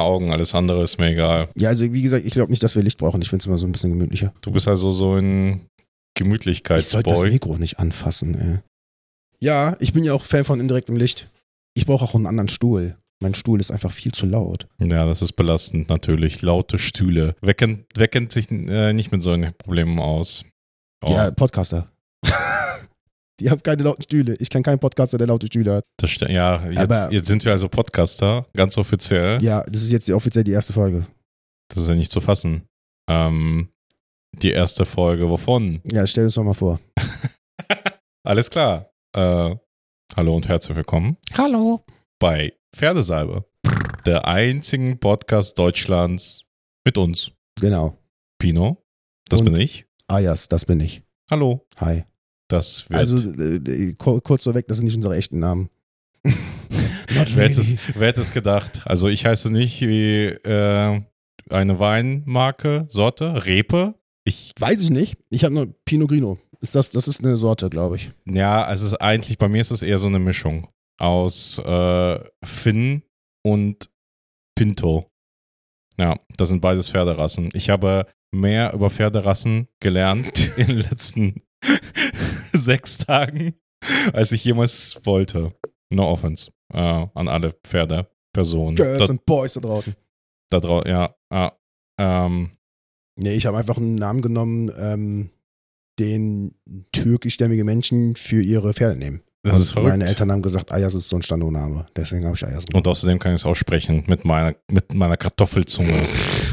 Augen, alles andere ist mir egal. Ja, also wie gesagt, ich glaube nicht, dass wir Licht brauchen. Ich finde es immer so ein bisschen gemütlicher. Du bist also so ein Ich sollte das Gemütlichkeitsboy. Mikro nicht anfassen, ey. Ja, ich bin ja auch Fan von indirektem Licht. Ich brauche auch einen anderen Stuhl. Mein Stuhl ist einfach viel zu laut. Ja, das ist belastend natürlich. Laute Stühle. Wer kennt, wer kennt sich äh, nicht mit solchen Problemen aus? Oh, Ja, Podcaster. Die haben keine lauten Stühle. Ich kenne keinen Podcaster, der laute Stühle hat. das st- ja jetzt, Aber- jetzt sind wir also Podcaster, ganz offiziell. Ja, das ist jetzt die, offiziell die erste Folge. Das ist ja nicht zu fassen. Ähm, die erste Folge, wovon? Ja, stell uns doch mal vor. Alles klar. Äh, hallo und herzlich willkommen Hallo. bei Pferdesalbe, der einzigen Podcast Deutschlands mit uns. Genau. Pino, das Und- bin ich. Ayas, das bin ich. Hallo, Hi. Das wird. Also, äh, kur- kurz vorweg, das sind nicht unsere echten Namen. Not wer, hätte es, wer hätte es gedacht? Also ich heiße nicht wie äh, eine Weinmarke, Sorte, Repe. Ich, Weiß ich nicht. Ich habe nur Pinot Grino. Ist das, das ist eine Sorte, glaube ich. ja, also es ist eigentlich, bei mir ist es eher so eine Mischung aus äh, Finn und Pinto. Ja, das sind beides Pferderassen. Ich habe mehr über Pferderassen gelernt in den letzten sechs Tagen, als ich jemals wollte. No offense äh, an alle Pferdepersonen. Girls Da, und Boys da draußen. da drau ja, ja, ähm, Nee, ich habe einfach einen Namen genommen, ähm, den türkischstämmige Menschen für ihre Pferde nehmen. das ist Und verrückt. Meine Eltern haben gesagt, Ayas ist so ein Standardname. Deswegen habe ich Ayas genommen. Und außerdem kann ich es aussprechen mit meiner, mit meiner Kartoffelzunge.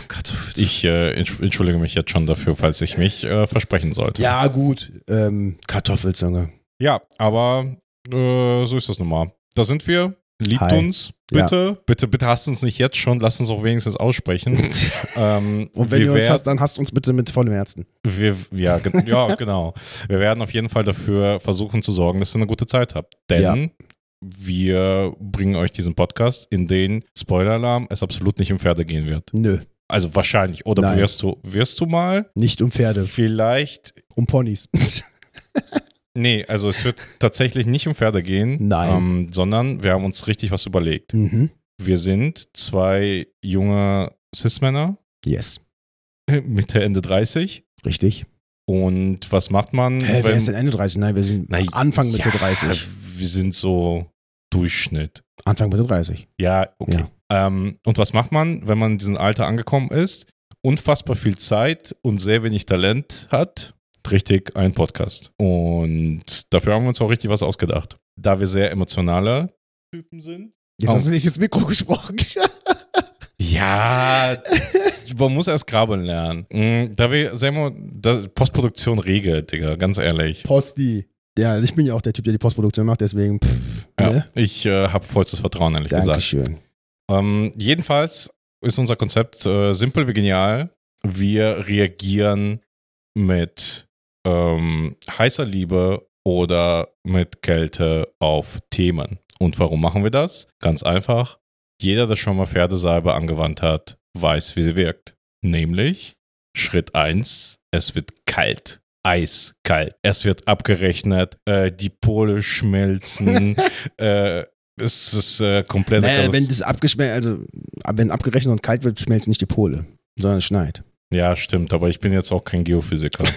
Ich äh, entsch- entschuldige mich jetzt schon dafür, falls ich mich äh, versprechen sollte. Ja, gut. Ähm, Kartoffelzunge. Ja, aber äh, so ist das nun mal. Da sind wir. Liebt Hi. uns, bitte. Bitte, bitte hasst uns nicht jetzt schon. Lasst uns auch wenigstens aussprechen. ähm, Und wenn ihr uns hasst, dann hasst uns bitte mit vollem Herzen. wir, ja, ge ja, genau. Wir werden auf jeden Fall dafür versuchen zu sorgen, dass ihr eine gute Zeit habt. Denn Ja. wir bringen euch diesen Podcast, in den Spoiler-Alarm es absolut nicht um Pferde gehen wird. Nö, Also wahrscheinlich. Oder Nein. wirst du, wirst du mal? nicht um Pferde, Vielleicht. um Ponys. Nee, also es wird tatsächlich nicht um Pferde gehen. Nein. Ähm, sondern wir haben uns richtig was überlegt. mhm. Wir sind zwei junge Cis-Männer, Yes, Mitte, Ende 30. richtig. Und was macht man, Hä, wer ist denn Ende 30? Nein, wir sind Na, Anfang Mitte ja, 30. Wir sind so Durchschnitt. Anfang Mitte 30. Ja, okay. Ja. Ähm, und was macht man, wenn man in diesem Alter angekommen ist? Unfassbar viel Zeit und sehr wenig Talent hat. Richtig, ein Podcast. Und dafür haben wir uns auch richtig was ausgedacht. Da wir sehr emotionale Typen sind. Jetzt hast du nicht ins Mikro gesprochen. Ja, man muss erst grabbeln lernen. Mm, Da wir sehr Postproduktion regelt, Digga, ganz ehrlich. Posti. Ja, ich bin ja auch der Typ, der die Postproduktion macht, deswegen. Pff, Ja, ne? ich äh, habe vollstes Vertrauen, ehrlich gesagt. Dankeschön. Ähm, jedenfalls ist unser Konzept äh, simpel wie genial. Wir reagieren mit ähm, heißer Liebe oder mit Kälte auf Themen. Und warum machen wir das? Ganz einfach. Jeder, der schon mal Pferdesalbe angewandt hat, weiß, wie sie wirkt. Nämlich Schritt 1, es wird kalt. Eiskalt. Es wird abgerechnet, äh, die Pole schmelzen, äh, es ist äh, komplett. Naja, wenn das abgeschmelzt, also wenn abgerechnet und kalt wird, schmelzen nicht die Pole, sondern es schneit. Ja, stimmt, aber ich bin jetzt auch kein Geophysiker.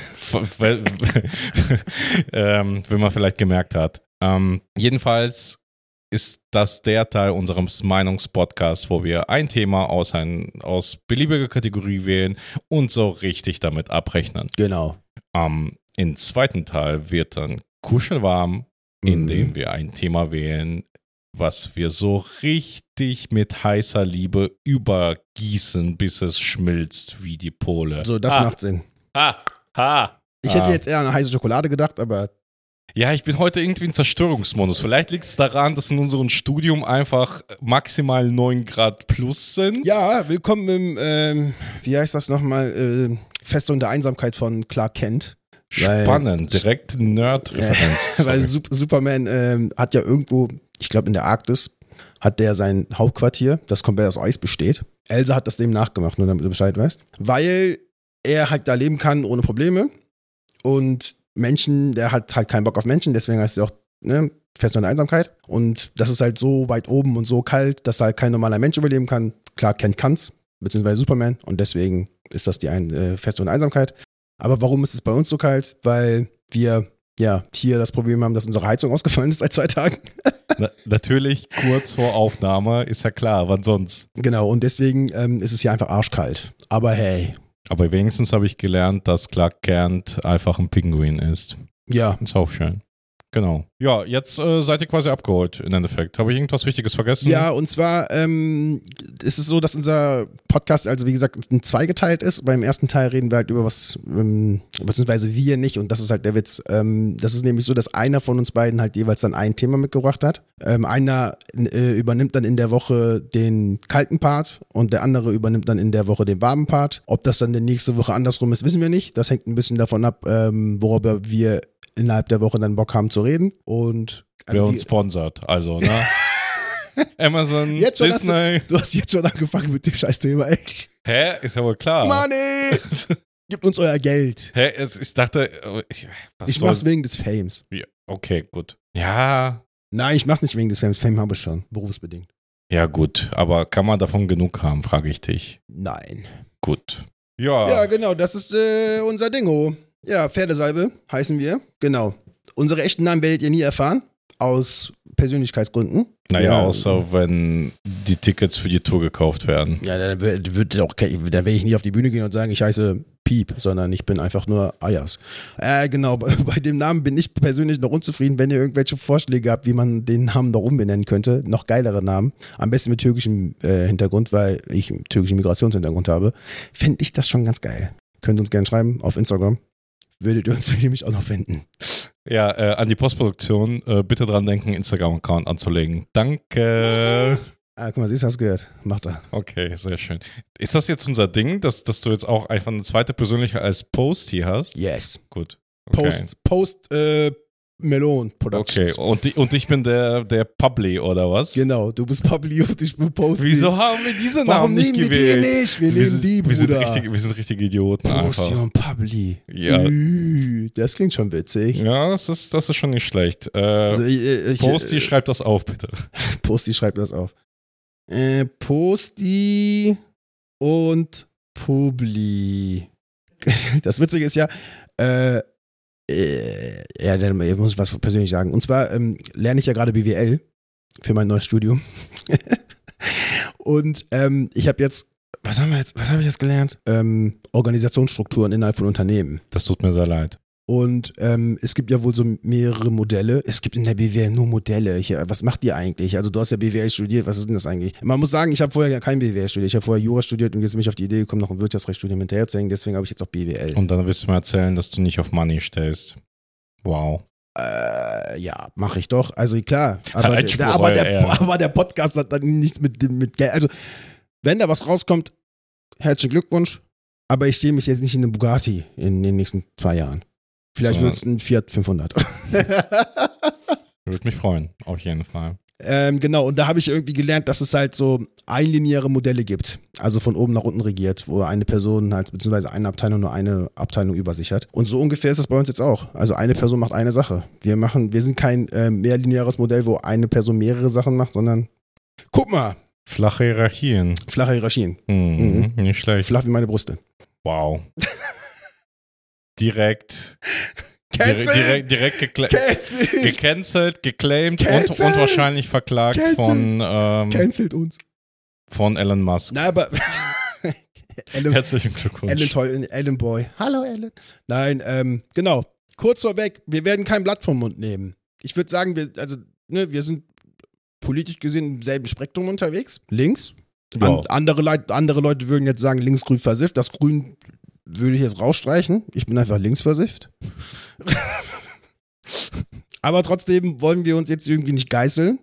Ähm, wenn man vielleicht gemerkt hat. Ähm, jedenfalls ist das der Teil unseres Meinungspodcasts, wo wir ein Thema aus, ein, aus beliebiger Kategorie wählen und so richtig damit abrechnen. Genau. Ähm, Im zweiten Teil wird dann kuschelwarm, Mhm. indem wir ein Thema wählen, was wir so richtig mit heißer Liebe übergießen, bis es schmilzt wie die Pole. So, das ah, macht Sinn. Ha, ha. Ich Ah. hätte jetzt eher an eine heiße Schokolade gedacht, aber Ja, ich bin heute irgendwie in Zerstörungsmodus. Vielleicht liegt es daran, dass in unserem Studium einfach maximal 9 Grad plus sind. ja, willkommen im, ähm, wie heißt das nochmal, äh, Festung der Einsamkeit von Clark Kent. Weil- Spannend, direkt Nerd-Referenz. Weil Superman ähm, hat ja irgendwo, ich glaube in der Arktis, hat der sein Hauptquartier, das komplett aus Eis besteht. Elsa hat das dem nachgemacht, nur damit du Bescheid weißt. Weil er halt da leben kann ohne Probleme. Und Menschen, der hat halt keinen Bock auf Menschen, deswegen heißt er auch ne, Festung der Einsamkeit. Und das ist halt so weit oben und so kalt, dass halt kein normaler Mensch überleben kann. Clark Kent kann's, beziehungsweise Superman und deswegen ist das die ein, äh, Feste und Einsamkeit. Aber warum ist es bei uns so kalt? Weil wir ja hier das Problem haben, dass unsere Heizung ausgefallen ist seit zwei Tagen. Na, natürlich kurz vor Aufnahme, ist ja klar, wann sonst. genau, und deswegen ähm, ist es hier einfach arschkalt. Aber hey, Aber wenigstens habe ich gelernt, dass Clark Kent einfach ein Pinguin ist. ja, Ist auch schön. Genau. Ja, jetzt äh, seid ihr quasi abgeholt im Endeffekt. Habe ich irgendwas Wichtiges vergessen? Ja, und zwar ähm, ist es so, dass unser Podcast, also wie gesagt, in zwei geteilt ist. Beim ersten Teil reden wir halt über was, ähm, beziehungsweise wir nicht, und das ist halt der Witz. Ähm, das ist nämlich so, dass einer von uns beiden halt jeweils dann ein Thema mitgebracht hat. Ähm, einer äh, übernimmt dann in der Woche den kalten Part und der andere übernimmt dann in der Woche den warmen Part. Ob das dann die nächste Woche andersrum ist, wissen wir nicht. Das hängt ein bisschen davon ab, ähm, worüber wir innerhalb der Woche dann Bock haben zu reden. Und Wer also uns die, sponsert. Also, ne? Amazon, Jetzt schon hast Disney. du hast jetzt schon angefangen mit dem Scheiß-Thema, ey. Hä? Ist ja wohl klar. Money! Gebt uns euer Geld. Hä? Ich dachte, ich, Ich mach's wegen des Fames. Ja, Okay, gut. Ja, Nein, ich mach's nicht wegen des Fames. Fame habe ich schon. Berufsbedingt. ja, gut. Aber kann man davon genug haben, frage ich dich. Nein. Gut. Ja. Ja, genau, das ist äh, unser Dingo. Ja, Pferdesalbe heißen wir. Genau. Unsere echten Namen werdet ihr nie erfahren. Aus Persönlichkeitsgründen. naja, ja. außer wenn die Tickets für die Tour gekauft werden. Ja, dann wird, wird auch, da werde ich nie auf die Bühne gehen und sagen, ich heiße Piep, sondern ich bin einfach nur Ayas. Äh, genau, bei, bei dem Namen bin ich persönlich noch unzufrieden. Wenn ihr irgendwelche Vorschläge habt, wie man den Namen noch umbenennen könnte, noch geilere Namen, am besten mit türkischem äh, Hintergrund, weil ich türkischen Migrationshintergrund habe, fände ich das schon ganz geil. Könnt uns gerne schreiben auf Instagram. Würdet ihr uns nämlich auch noch finden. Ja, äh, an die Postproduktion, äh, bitte dran denken, Instagram-Account anzulegen. Danke. Ah, guck mal, siehst du, hast gehört. Macht er. Okay, sehr schön. Ist das jetzt unser Ding, dass, dass du jetzt auch einfach eine zweite Persönliche als Post hier hast? Yes. Gut. Okay. Post, Post, äh, Melon Okay, Productions. und, die, und ich bin der, der Publi, oder was? Genau, du bist Pabli und ich bin Post. Wieso haben wir diese Warum Namen nicht nehmen wir gewählt? die nicht? Wir, wir, nehmen sind, die, wir, sind Bruder. richtig, wir sind richtige Idioten einfach. Potion Pabli. Ja. Das klingt schon witzig. Ja, das ist, das ist schon nicht schlecht. Äh, Also, ich, ich, Posty, äh, schreib das auf, bitte. Posti schreibt das auf. Äh, Posti und Publi. Das Witzige ist ja, äh, äh, ja, dann muss ich was persönlich sagen. Und zwar ähm, lerne ich ja gerade BWL für mein neues Studium. Und ähm, ich habe jetzt, was haben wir jetzt, was habe ich jetzt gelernt? Ähm, Organisationsstrukturen innerhalb von Unternehmen. Das tut mir sehr leid. Und ähm, es gibt ja wohl so mehrere Modelle. Es gibt in der BWL nur Modelle. Ich, was macht ihr eigentlich? Also du hast ja BWL studiert, was ist denn das eigentlich? Man muss sagen, ich habe vorher ja kein BWL studiert. Ich habe vorher Jura studiert und jetzt bin ich auf die Idee gekommen, noch ein Wirtschaftsrechtsstudium hinterher zu hängen. Deswegen habe ich jetzt auch BWL. Und dann wirst du mir erzählen, dass du nicht auf Money stehst. Wow. Äh, ja, mache ich doch. Also klar. Aber, der, aber, der, aber der Podcast hat dann nichts mit, dem- mit Geld. Also, wenn da was rauskommt, herzlichen Glückwunsch. Aber ich sehe mich jetzt nicht in einem Bugatti in den nächsten zwei Jahren. Vielleicht So. wird es ein Fiat 500. Würde mich freuen, auf jeden Fall. ähm, genau, und da habe ich irgendwie gelernt, dass es halt so einlineare Modelle gibt. Also von oben nach unten regiert, wo eine Person halt, beziehungsweise eine Abteilung nur eine Abteilung über sich hat. Und so ungefähr ist es bei uns jetzt auch. Also eine Person macht eine Sache. Wir machen, wir sind kein äh, mehrlineares Modell, wo eine Person mehrere Sachen macht, sondern guck mal, Flache Hierarchien. flache Hierarchien. Mhm, Nicht schlecht. Flach wie meine Brüste. Wow. direkt, Cancel! direkt, direkt gekla- Cancel! gecancelt, geclaimed und, Cancel! und wahrscheinlich verklagt Cancel! von, ähm, Cancelt uns. von Elon Musk. Na, aber. Ellen, Herzlichen Glückwunsch. Ellen, toll, Ellen Boy. Hallo, Ellen. Nein, ähm, genau. Kurz vorweg, wir werden kein Blatt vom Mund nehmen. Ich würde sagen, wir, also, ne, wir sind politisch gesehen im selben Spektrum unterwegs. Links. An, Ja. andere, Leute, andere Leute würden jetzt sagen, links-grün versifft. Das Grün würde ich jetzt rausstreichen. Ich bin einfach links versifft. Aber trotzdem wollen wir uns jetzt irgendwie nicht geißeln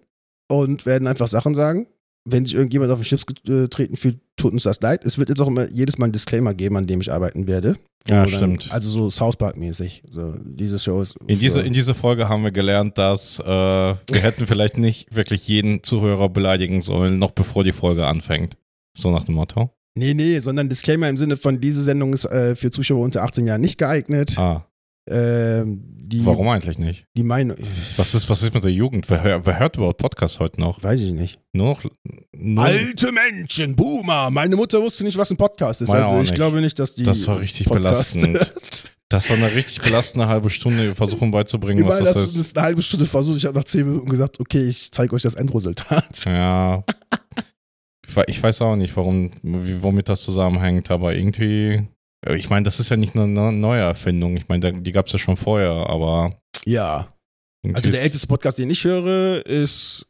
und werden einfach Sachen sagen. Wenn sich irgendjemand auf den Chips getreten fühlt, tut uns das leid. Es wird jetzt auch immer jedes Mal ein Disclaimer geben, an dem ich arbeiten werde. Ja, dann- stimmt. Also so South Park-mäßig. So, diese Show ist. In, diese, für- in dieser Folge haben wir gelernt, dass äh, wir hätten vielleicht nicht wirklich jeden Zuhörer beleidigen sollen, noch bevor die Folge anfängt. So nach dem Motto. Nee, nee, sondern Disclaimer im Sinne von, diese Sendung ist äh, für Zuschauer unter 18 Jahren nicht geeignet. Ah, Ähm, die, Warum eigentlich nicht? Die Meinung, Was ist, was ist mit der Jugend? Wer, hör- wer hört überhaupt Podcasts heute noch? weiß ich nicht. Nur noch. Nur, Alte Menschen, Boomer. Meine Mutter wusste nicht, was ein Podcast ist. Meine Also ich glaube nicht, dass die. Das war richtig Podcast belastend. Das war eine richtig belastende halbe Stunde. Versuchen beizubringen, was Überall das hast du ist. das eine halbe Stunde versucht. Ich habe nach zehn Minuten gesagt, okay, ich zeige euch das Endresultat. Ja. Ich we- Ich weiß auch nicht, warum, wie- womit das zusammenhängt, aber irgendwie. Ich meine, das ist ja nicht eine ne- neue Erfindung. Ich meine, die gab es ja schon vorher, aber. Ja. Also der älteste Podcast, den ich höre, ist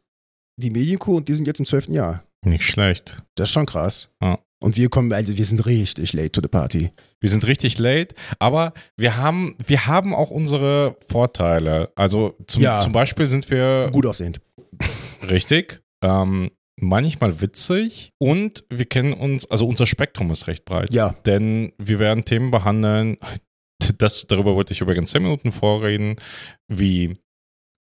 die Medienkuh und die sind jetzt im zwölften Jahr. Nicht schlecht. Das ist schon krass. Ja. Und wir kommen, also wir sind richtig late to the party. Wir sind richtig late, aber wir haben, wir haben auch unsere Vorteile. Also zum, Ja. zum Beispiel sind wir Gut aussehend. richtig, ähm, manchmal witzig und wir kennen uns, also unser Spektrum ist recht breit. Ja. Denn wir werden Themen behandeln, das, darüber wollte ich übrigens 10 Minuten vorreden, wie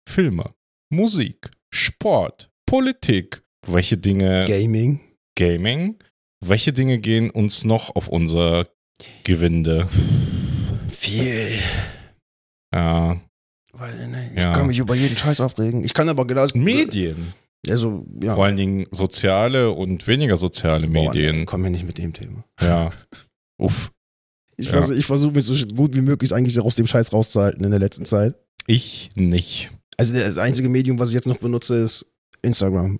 Filme, Musik, Sport, Politik, welche Dinge, Gaming. Gaming, welche Dinge gehen uns noch auf unser Gewinde? Viel. Ja, Weil, ne, ich Ja. kann mich über jeden Scheiß aufregen. Ich kann aber genau. Medien. Also, ja. Vor allen Dingen soziale und weniger soziale Boah, nee, Medien. komm mir nicht mit dem Thema. Ja. Uff. Ich, Ja. ich versuche mich so gut wie möglich eigentlich aus dem Scheiß rauszuhalten in der letzten Zeit. Ich nicht. Also das einzige Medium, was ich jetzt noch benutze, ist Instagram.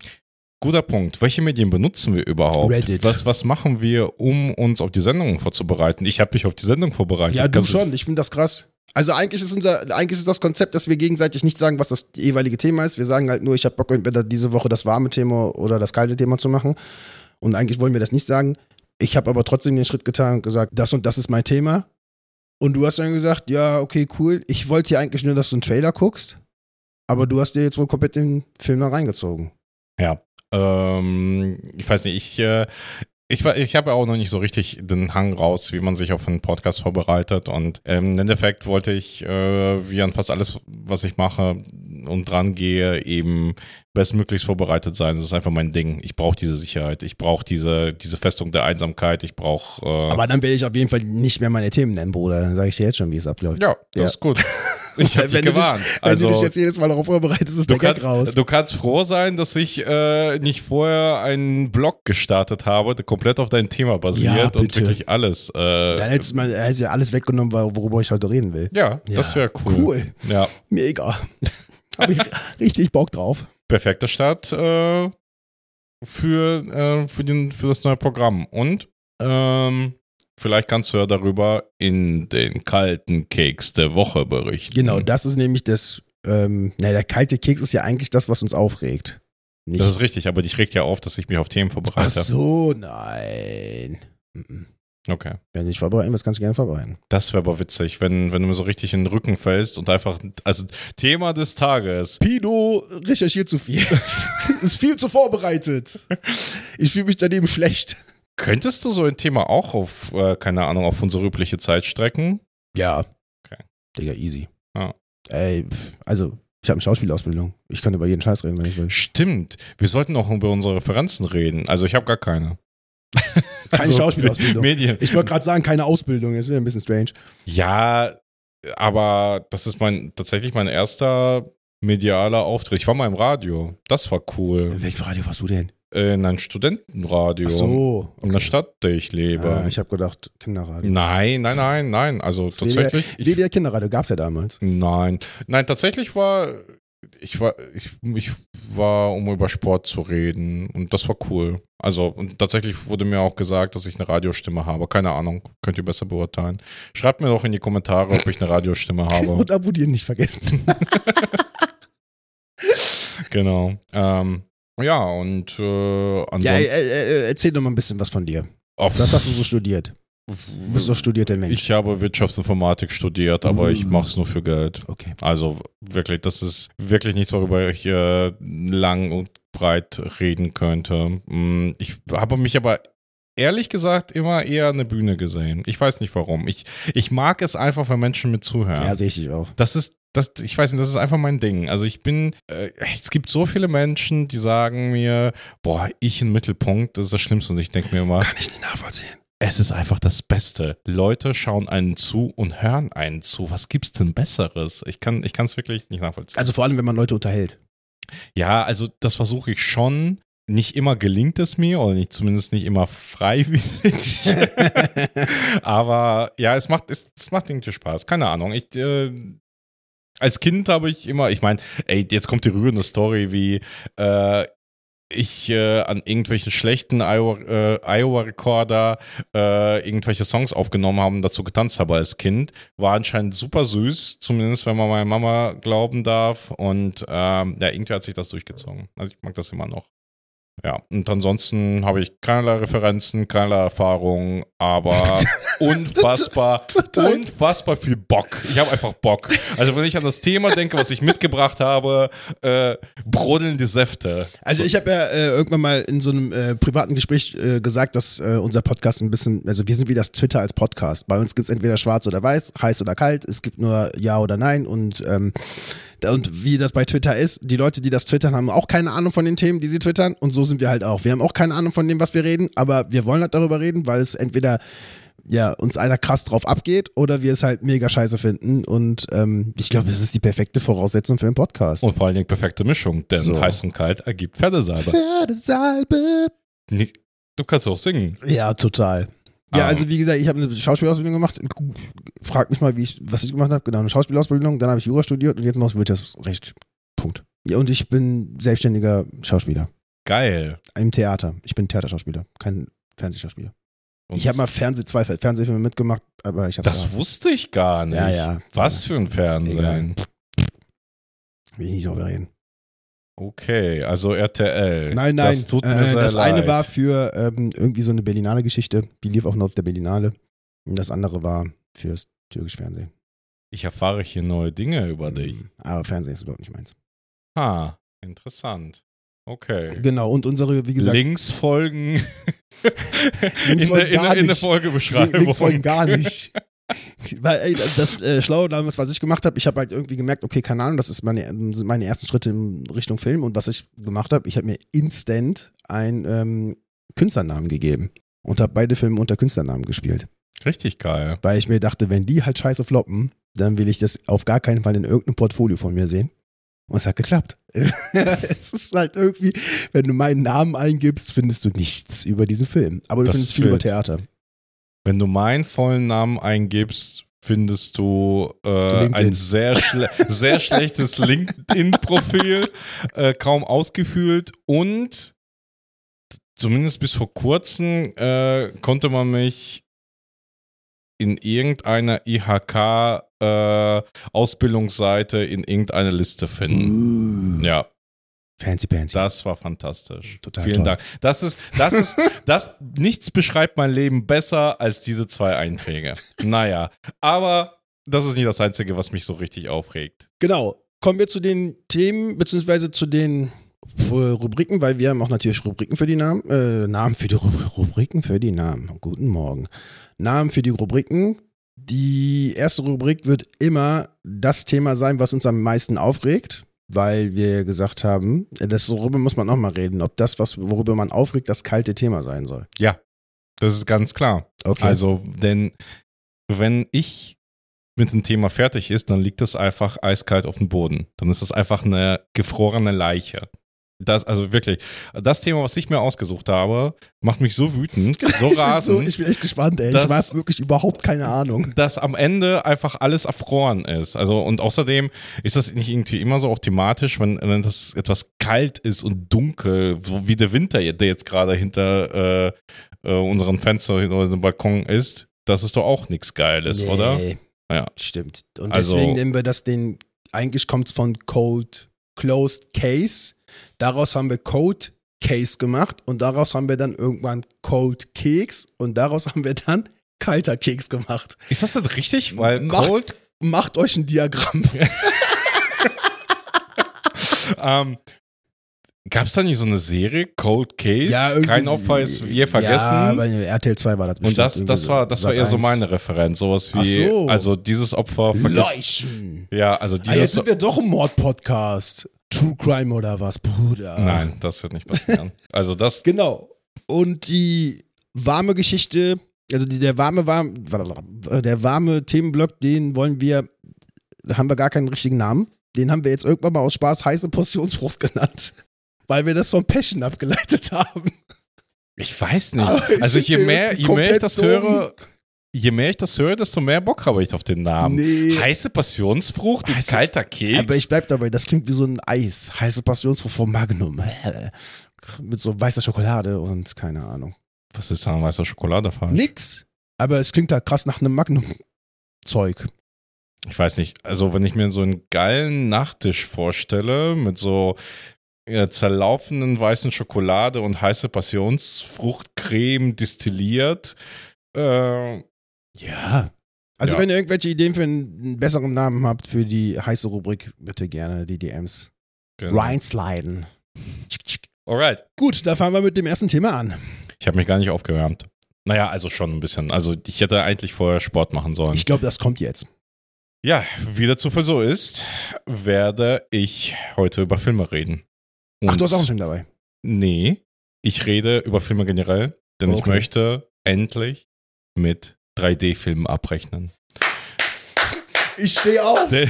Guter Punkt. Welche Medien benutzen wir überhaupt? Reddit. Was, was machen wir, um uns auf die Sendung vorzubereiten? Ich habe mich auf die Sendung vorbereitet. Ja, du Kannst schon. Ich finde das krass. Also eigentlich ist unser, eigentlich ist das Konzept, dass wir gegenseitig nicht sagen, was das jeweilige Thema ist. Wir sagen halt nur, ich habe Bock, entweder diese Woche das warme Thema oder das kalte Thema zu machen. Und eigentlich wollen wir das nicht sagen. Ich habe aber trotzdem den Schritt getan und gesagt, das und das ist mein Thema. Und du hast dann gesagt, ja, okay, cool. Ich wollte ja eigentlich nur, dass du einen Trailer guckst. Aber du hast dir jetzt wohl komplett den Film da reingezogen. Ja. Ähm, ich weiß nicht, ich, äh, ich, ich habe auch noch nicht so richtig den Hang raus, wie man sich auf einen Podcast vorbereitet. Und ähm, im Endeffekt wollte ich, äh, wie an fast alles, was ich mache und dran gehe, eben bestmöglichst vorbereitet sein. Das ist einfach mein Ding. Ich brauche diese Sicherheit. Ich brauche diese, diese Festung der Einsamkeit. Ich brauche. Äh, Aber dann werde ich auf jeden Fall nicht mehr meine Themen nennen, Bruder. Dann sage ich dir jetzt schon, wie es abläuft. ja, das Ja. ist gut. Ich habe dich du dich- gewarnt. Wenn also, du dich jetzt jedes Mal darauf vorbereitest, ist Du der Gag raus. kannst, du kannst froh sein, dass ich äh, nicht vorher einen Blog gestartet habe, der komplett auf dein Thema basiert Ja, und wirklich alles. Äh, Dann hättest du mal, hättest ja alles weggenommen, worüber ich heute reden will. ja, Ja, das wäre cool. cool. Ja, Mega. Habe ich richtig Bock drauf. Perfekter Start äh, für, äh, für, den, für das neue Programm. Und ähm, vielleicht kannst du ja darüber in den kalten Keks der Woche berichten. Genau, das ist nämlich das, ähm, na, der kalte Keks ist ja eigentlich das, was uns aufregt. Nicht, Das ist richtig, aber dich regt ja auf, dass ich mich auf Themen Ach vorbereite. so, nein. Okay. Wenn du dich vorbereiten willst, kannst du gerne vorbereiten. Das wäre aber witzig, wenn, wenn du mir so richtig in den Rücken fällst und einfach, also Thema des Tages. Pido recherchiert zu viel. ist viel zu vorbereitet. Ich fühle mich daneben schlecht. Könntest du so ein Thema auch auf, äh, keine Ahnung, auf unsere übliche Zeit strecken? Ja. Okay. Digga, easy. Ja. Ey, pf, also, ich habe eine Schauspielausbildung. Ich kann über jeden Scheiß reden, wenn ich will. Stimmt. Wir sollten auch über unsere Referenzen reden. Also ich habe gar keine. Keine Also, Schauspielausbildung. Medien. Ich wollte gerade sagen, keine Ausbildung. Das wäre ein bisschen strange. Ja, aber das ist mein tatsächlich mein erster medialer Auftritt. Ich war mal im Radio. Das war cool. In welchem Radio warst du denn? In einem Studentenradio. Ach so. In der Stadt, der ich lebe. Ah, ich habe gedacht, Kinderradio. nein, nein, nein, nein. Also Das tatsächlich. ich- WDR Kinderradio gab es ja damals. Nein, nein, tatsächlich war ich war ich, ich war um über Sport zu reden und das war cool. Also und tatsächlich wurde mir auch gesagt, dass ich eine Radiostimme habe. Keine Ahnung, könnt ihr besser beurteilen. Schreibt mir doch in die Kommentare, ob ich eine Radiostimme habe. Und abonnieren nicht vergessen. genau. Ähm, ja und äh, ja, äh, ansonsten. äh, erzähl doch mal ein bisschen was von dir. auf- Was hast du so studiert? Du bist doch studierter Mensch. ich habe Wirtschaftsinformatik studiert, aber ich Uh. mache es nur für Geld. okay. Also wirklich, das ist wirklich nichts, worüber ich äh, lang und breit reden könnte. Mm, Ich habe mich aber ehrlich gesagt immer eher eine Bühne gesehen. Ich weiß nicht warum. Ich, ich mag es einfach, wenn Menschen mit zuhören. Ja, sehe ich auch. Das ist, das, ich weiß nicht, das ist einfach mein Ding. Also ich bin, äh, es gibt so viele Menschen, die sagen mir, boah, ich im Mittelpunkt, das ist das Schlimmste. Und ich denke mir immer, Kann ich nicht nachvollziehen. Es ist einfach das Beste. Leute schauen einen zu und hören einen zu. Was gibt's denn Besseres? Ich kann ich es wirklich nicht nachvollziehen. Also vor allem, wenn man Leute unterhält. Ja, also das versuche ich schon. Nicht immer gelingt es mir oder nicht, zumindest nicht immer freiwillig. Aber ja, es macht, es, es macht irgendwie Spaß. Keine Ahnung. Ich, äh, als Kind habe ich immer, ich meine, ey, jetzt kommt die rührende Story, wie äh, ich äh, an irgendwelchen schlechten Iowa-Recorder äh, äh, irgendwelche Songs aufgenommen habe und dazu getanzt habe als Kind. War anscheinend super süß, zumindest wenn man meiner Mama glauben darf. Und ähm, ja, irgendwie hat sich das durchgezogen. Also ich mag das immer noch. Ja, und ansonsten habe ich keinerlei Referenzen, keinerlei Erfahrung, aber unfassbar, unfassbar viel Bock. Ich habe einfach Bock. Also wenn ich an das Thema denke, was ich mitgebracht habe, äh, brodelnde Säfte. Also so. ich habe ja äh, irgendwann mal in so einem äh, privaten Gespräch äh, gesagt, dass äh, unser Podcast ein bisschen, also wir sind wie das Twitter als Podcast. Bei uns gibt es entweder schwarz oder weiß, heiß oder kalt, es gibt nur Ja oder Nein und ähm, und wie das bei Twitter ist, die Leute, die das twittern, haben auch keine Ahnung von den Themen, die sie twittern. Und so sind wir halt auch. Wir haben auch keine Ahnung von dem, was wir reden, aber wir wollen halt darüber reden, weil es entweder ja, uns einer krass drauf abgeht oder wir es halt mega scheiße finden. Und ähm, ich glaube, es ist die perfekte Voraussetzung für einen Podcast. Und vor allen Dingen perfekte Mischung, denn so. heiß und kalt ergibt Pferdesalbe. Pferdesalbe. Du kannst auch singen. Ja, total. Ja, ah. also wie gesagt, ich habe eine Schauspielausbildung gemacht. Frag mich mal, wie ich, was ich gemacht habe. Genau, eine Schauspielausbildung. Dann habe ich Jura studiert und jetzt mache ich Wirtschaftsrecht. Punkt. Ja, und ich bin selbstständiger Schauspieler. Geil. Im Theater. Ich bin Theaterschauspieler, kein Fernsehschauspieler. Und ich habe mal Fernseh, zwei Fernsehfilme mitgemacht, aber ich habe Das wusste ich gar nicht. Ja, ja. Was für ein Fernsehen? Egal. Will ich nicht darüber reden. Okay, also RTL. Nein, nein. Das tut mir äh, sehr Das leid. eine war für ähm, irgendwie so eine Berlinale Geschichte. Die lief auch noch auf der Berlinale. Und das andere war fürs türkische Fernsehen. Ich erfahre hier neue Dinge über Mhm. dich. Aber Fernsehen ist überhaupt nicht meins. Ah, interessant. Okay. Genau, und unsere, wie gesagt, Links folgen Links in, folgen der, in, in der. Folgebeschreibung. links folgen gar nicht. Weil, ey, das, das äh, Schlaue damals, was ich gemacht habe, ich habe halt irgendwie gemerkt, okay, keine Ahnung, das ist meine, sind meine ersten Schritte in Richtung Film und was ich gemacht habe, ich habe mir instant einen ähm, Künstlernamen gegeben und habe beide Filme unter Künstlernamen gespielt. Richtig geil. Weil ich mir dachte, wenn die halt scheiße floppen, dann will ich das auf gar keinen Fall in irgendeinem Portfolio von mir sehen. Und es hat geklappt. es ist halt irgendwie, wenn du meinen Namen eingibst, findest du nichts über diesen Film. Aber du Das findest viel über. Theater. Wenn du meinen vollen Namen eingibst, findest du äh, ein sehr, schle sehr schlechtes LinkedIn-Profil, äh, kaum ausgefüllt und zumindest bis vor kurzem äh, konnte man mich in irgendeiner IHK-Ausbildungsseite in irgendeiner Liste finden. Uh, Ja, Fancy Pansy. das war fantastisch. Total Vielen toll. Dank. Das ist, das ist, das, nichts beschreibt mein Leben besser als diese zwei Einträge. Naja, aber das ist nicht das Einzige, was mich so richtig aufregt. Genau. Kommen wir zu den Themen, beziehungsweise zu den äh, Rubriken, weil wir haben auch natürlich Rubriken für die Namen. Äh, Namen für die Ru Rubriken für die Namen. Guten Morgen. Namen für die Rubriken. Die erste Rubrik wird immer das Thema sein, was uns am meisten aufregt, weil wir gesagt haben, das darüber muss man auch mal reden, ob das, was, worüber man aufregt, das kalte Thema sein soll. Ja, das ist ganz klar. Okay. Also, denn wenn ich mit dem Thema fertig ist, dann liegt es einfach eiskalt auf dem Boden. Dann ist es einfach eine gefrorene Leiche. Das, also wirklich, das Thema, was ich mir ausgesucht habe, macht mich so wütend, so ich, bin so, rasend. ich bin echt gespannt, ey. Das- ich habe wirklich überhaupt keine Ahnung. dass am Ende einfach alles erfroren ist. Also und außerdem ist das nicht irgendwie immer so auch thematisch, wenn, wenn das etwas kalt ist und dunkel, so wie der Winter, der jetzt gerade hinter äh, äh, unseren Fenster oder dem Balkon ist, das ist doch auch nichts Geiles, oder? Ja. Stimmt. Und Also- deswegen nennen wir das den, eigentlich kommt es von Cold Closed Case. Daraus haben wir Code Case gemacht und daraus haben wir dann irgendwann Cold Keks und daraus haben wir dann kalter Keks gemacht. Ist das denn richtig? Weil Macht- Cold, Macht euch ein Diagramm. ähm, gab es da nicht so eine Serie, Cold Case? irgendwie- Kein Opfer ist je vergessen. Ja, bei RTL 2 war das und bestimmt das, irgendwie das war, das war eher so Sat.1. meine Referenz, sowas wie, Ach so. also dieses Opfer vergisst Leichen. Ja, also Ah, jetzt dieses. sind wir doch im Mord-Podcast. True Crime oder was, Bruder? Nein, das wird nicht passieren. Also das. Genau. Und die warme Geschichte Also die, der warme, warm, der warme Themenblock, den wollen wir, da haben wir gar keinen richtigen Namen. Den haben wir jetzt irgendwann mal aus Spaß heiße Portionsfrucht genannt. Weil wir das von Passion abgeleitet haben. Ich weiß nicht. Aber ich Also je mehr, je mehr ich das höre, je mehr ich das höre, desto mehr Bock habe ich auf den Namen. Nee. Heiße Passionsfrucht, Heiße- kalter Keks. Aber ich bleib dabei, das klingt wie so ein Eis. Heiße Passionsfrucht vom Magnum. Mit so weißer Schokolade und keine Ahnung. Was ist da an weißer Schokolade falsch? Nix. Aber es klingt halt krass nach einem Magnum-Zeug. Ich weiß nicht. Also, wenn ich mir so einen geilen Nachtisch vorstelle, mit so zerlaufenden weißen Schokolade und heiße Passionsfruchtcreme destilliert, äh, Ja. Also Ja. wenn ihr irgendwelche Ideen für einen besseren Namen habt für die heiße Rubrik, bitte gerne die DMs. genau. Reinsliden. Alright. Gut, da fangen wir mit dem ersten Thema an. Ich habe mich gar nicht aufgewärmt. Naja, also schon ein bisschen. Also, ich hätte eigentlich vorher Sport machen sollen. Ich glaube, das kommt jetzt. Ja, wie der Zufall so ist, werde ich heute über Filme reden. Ach, Und- du hast auch einen Film dabei. Nee, ich rede über Filme generell, denn ich Okay. möchte endlich mit 3D-Filmen abrechnen. Ich stehe auf. Der,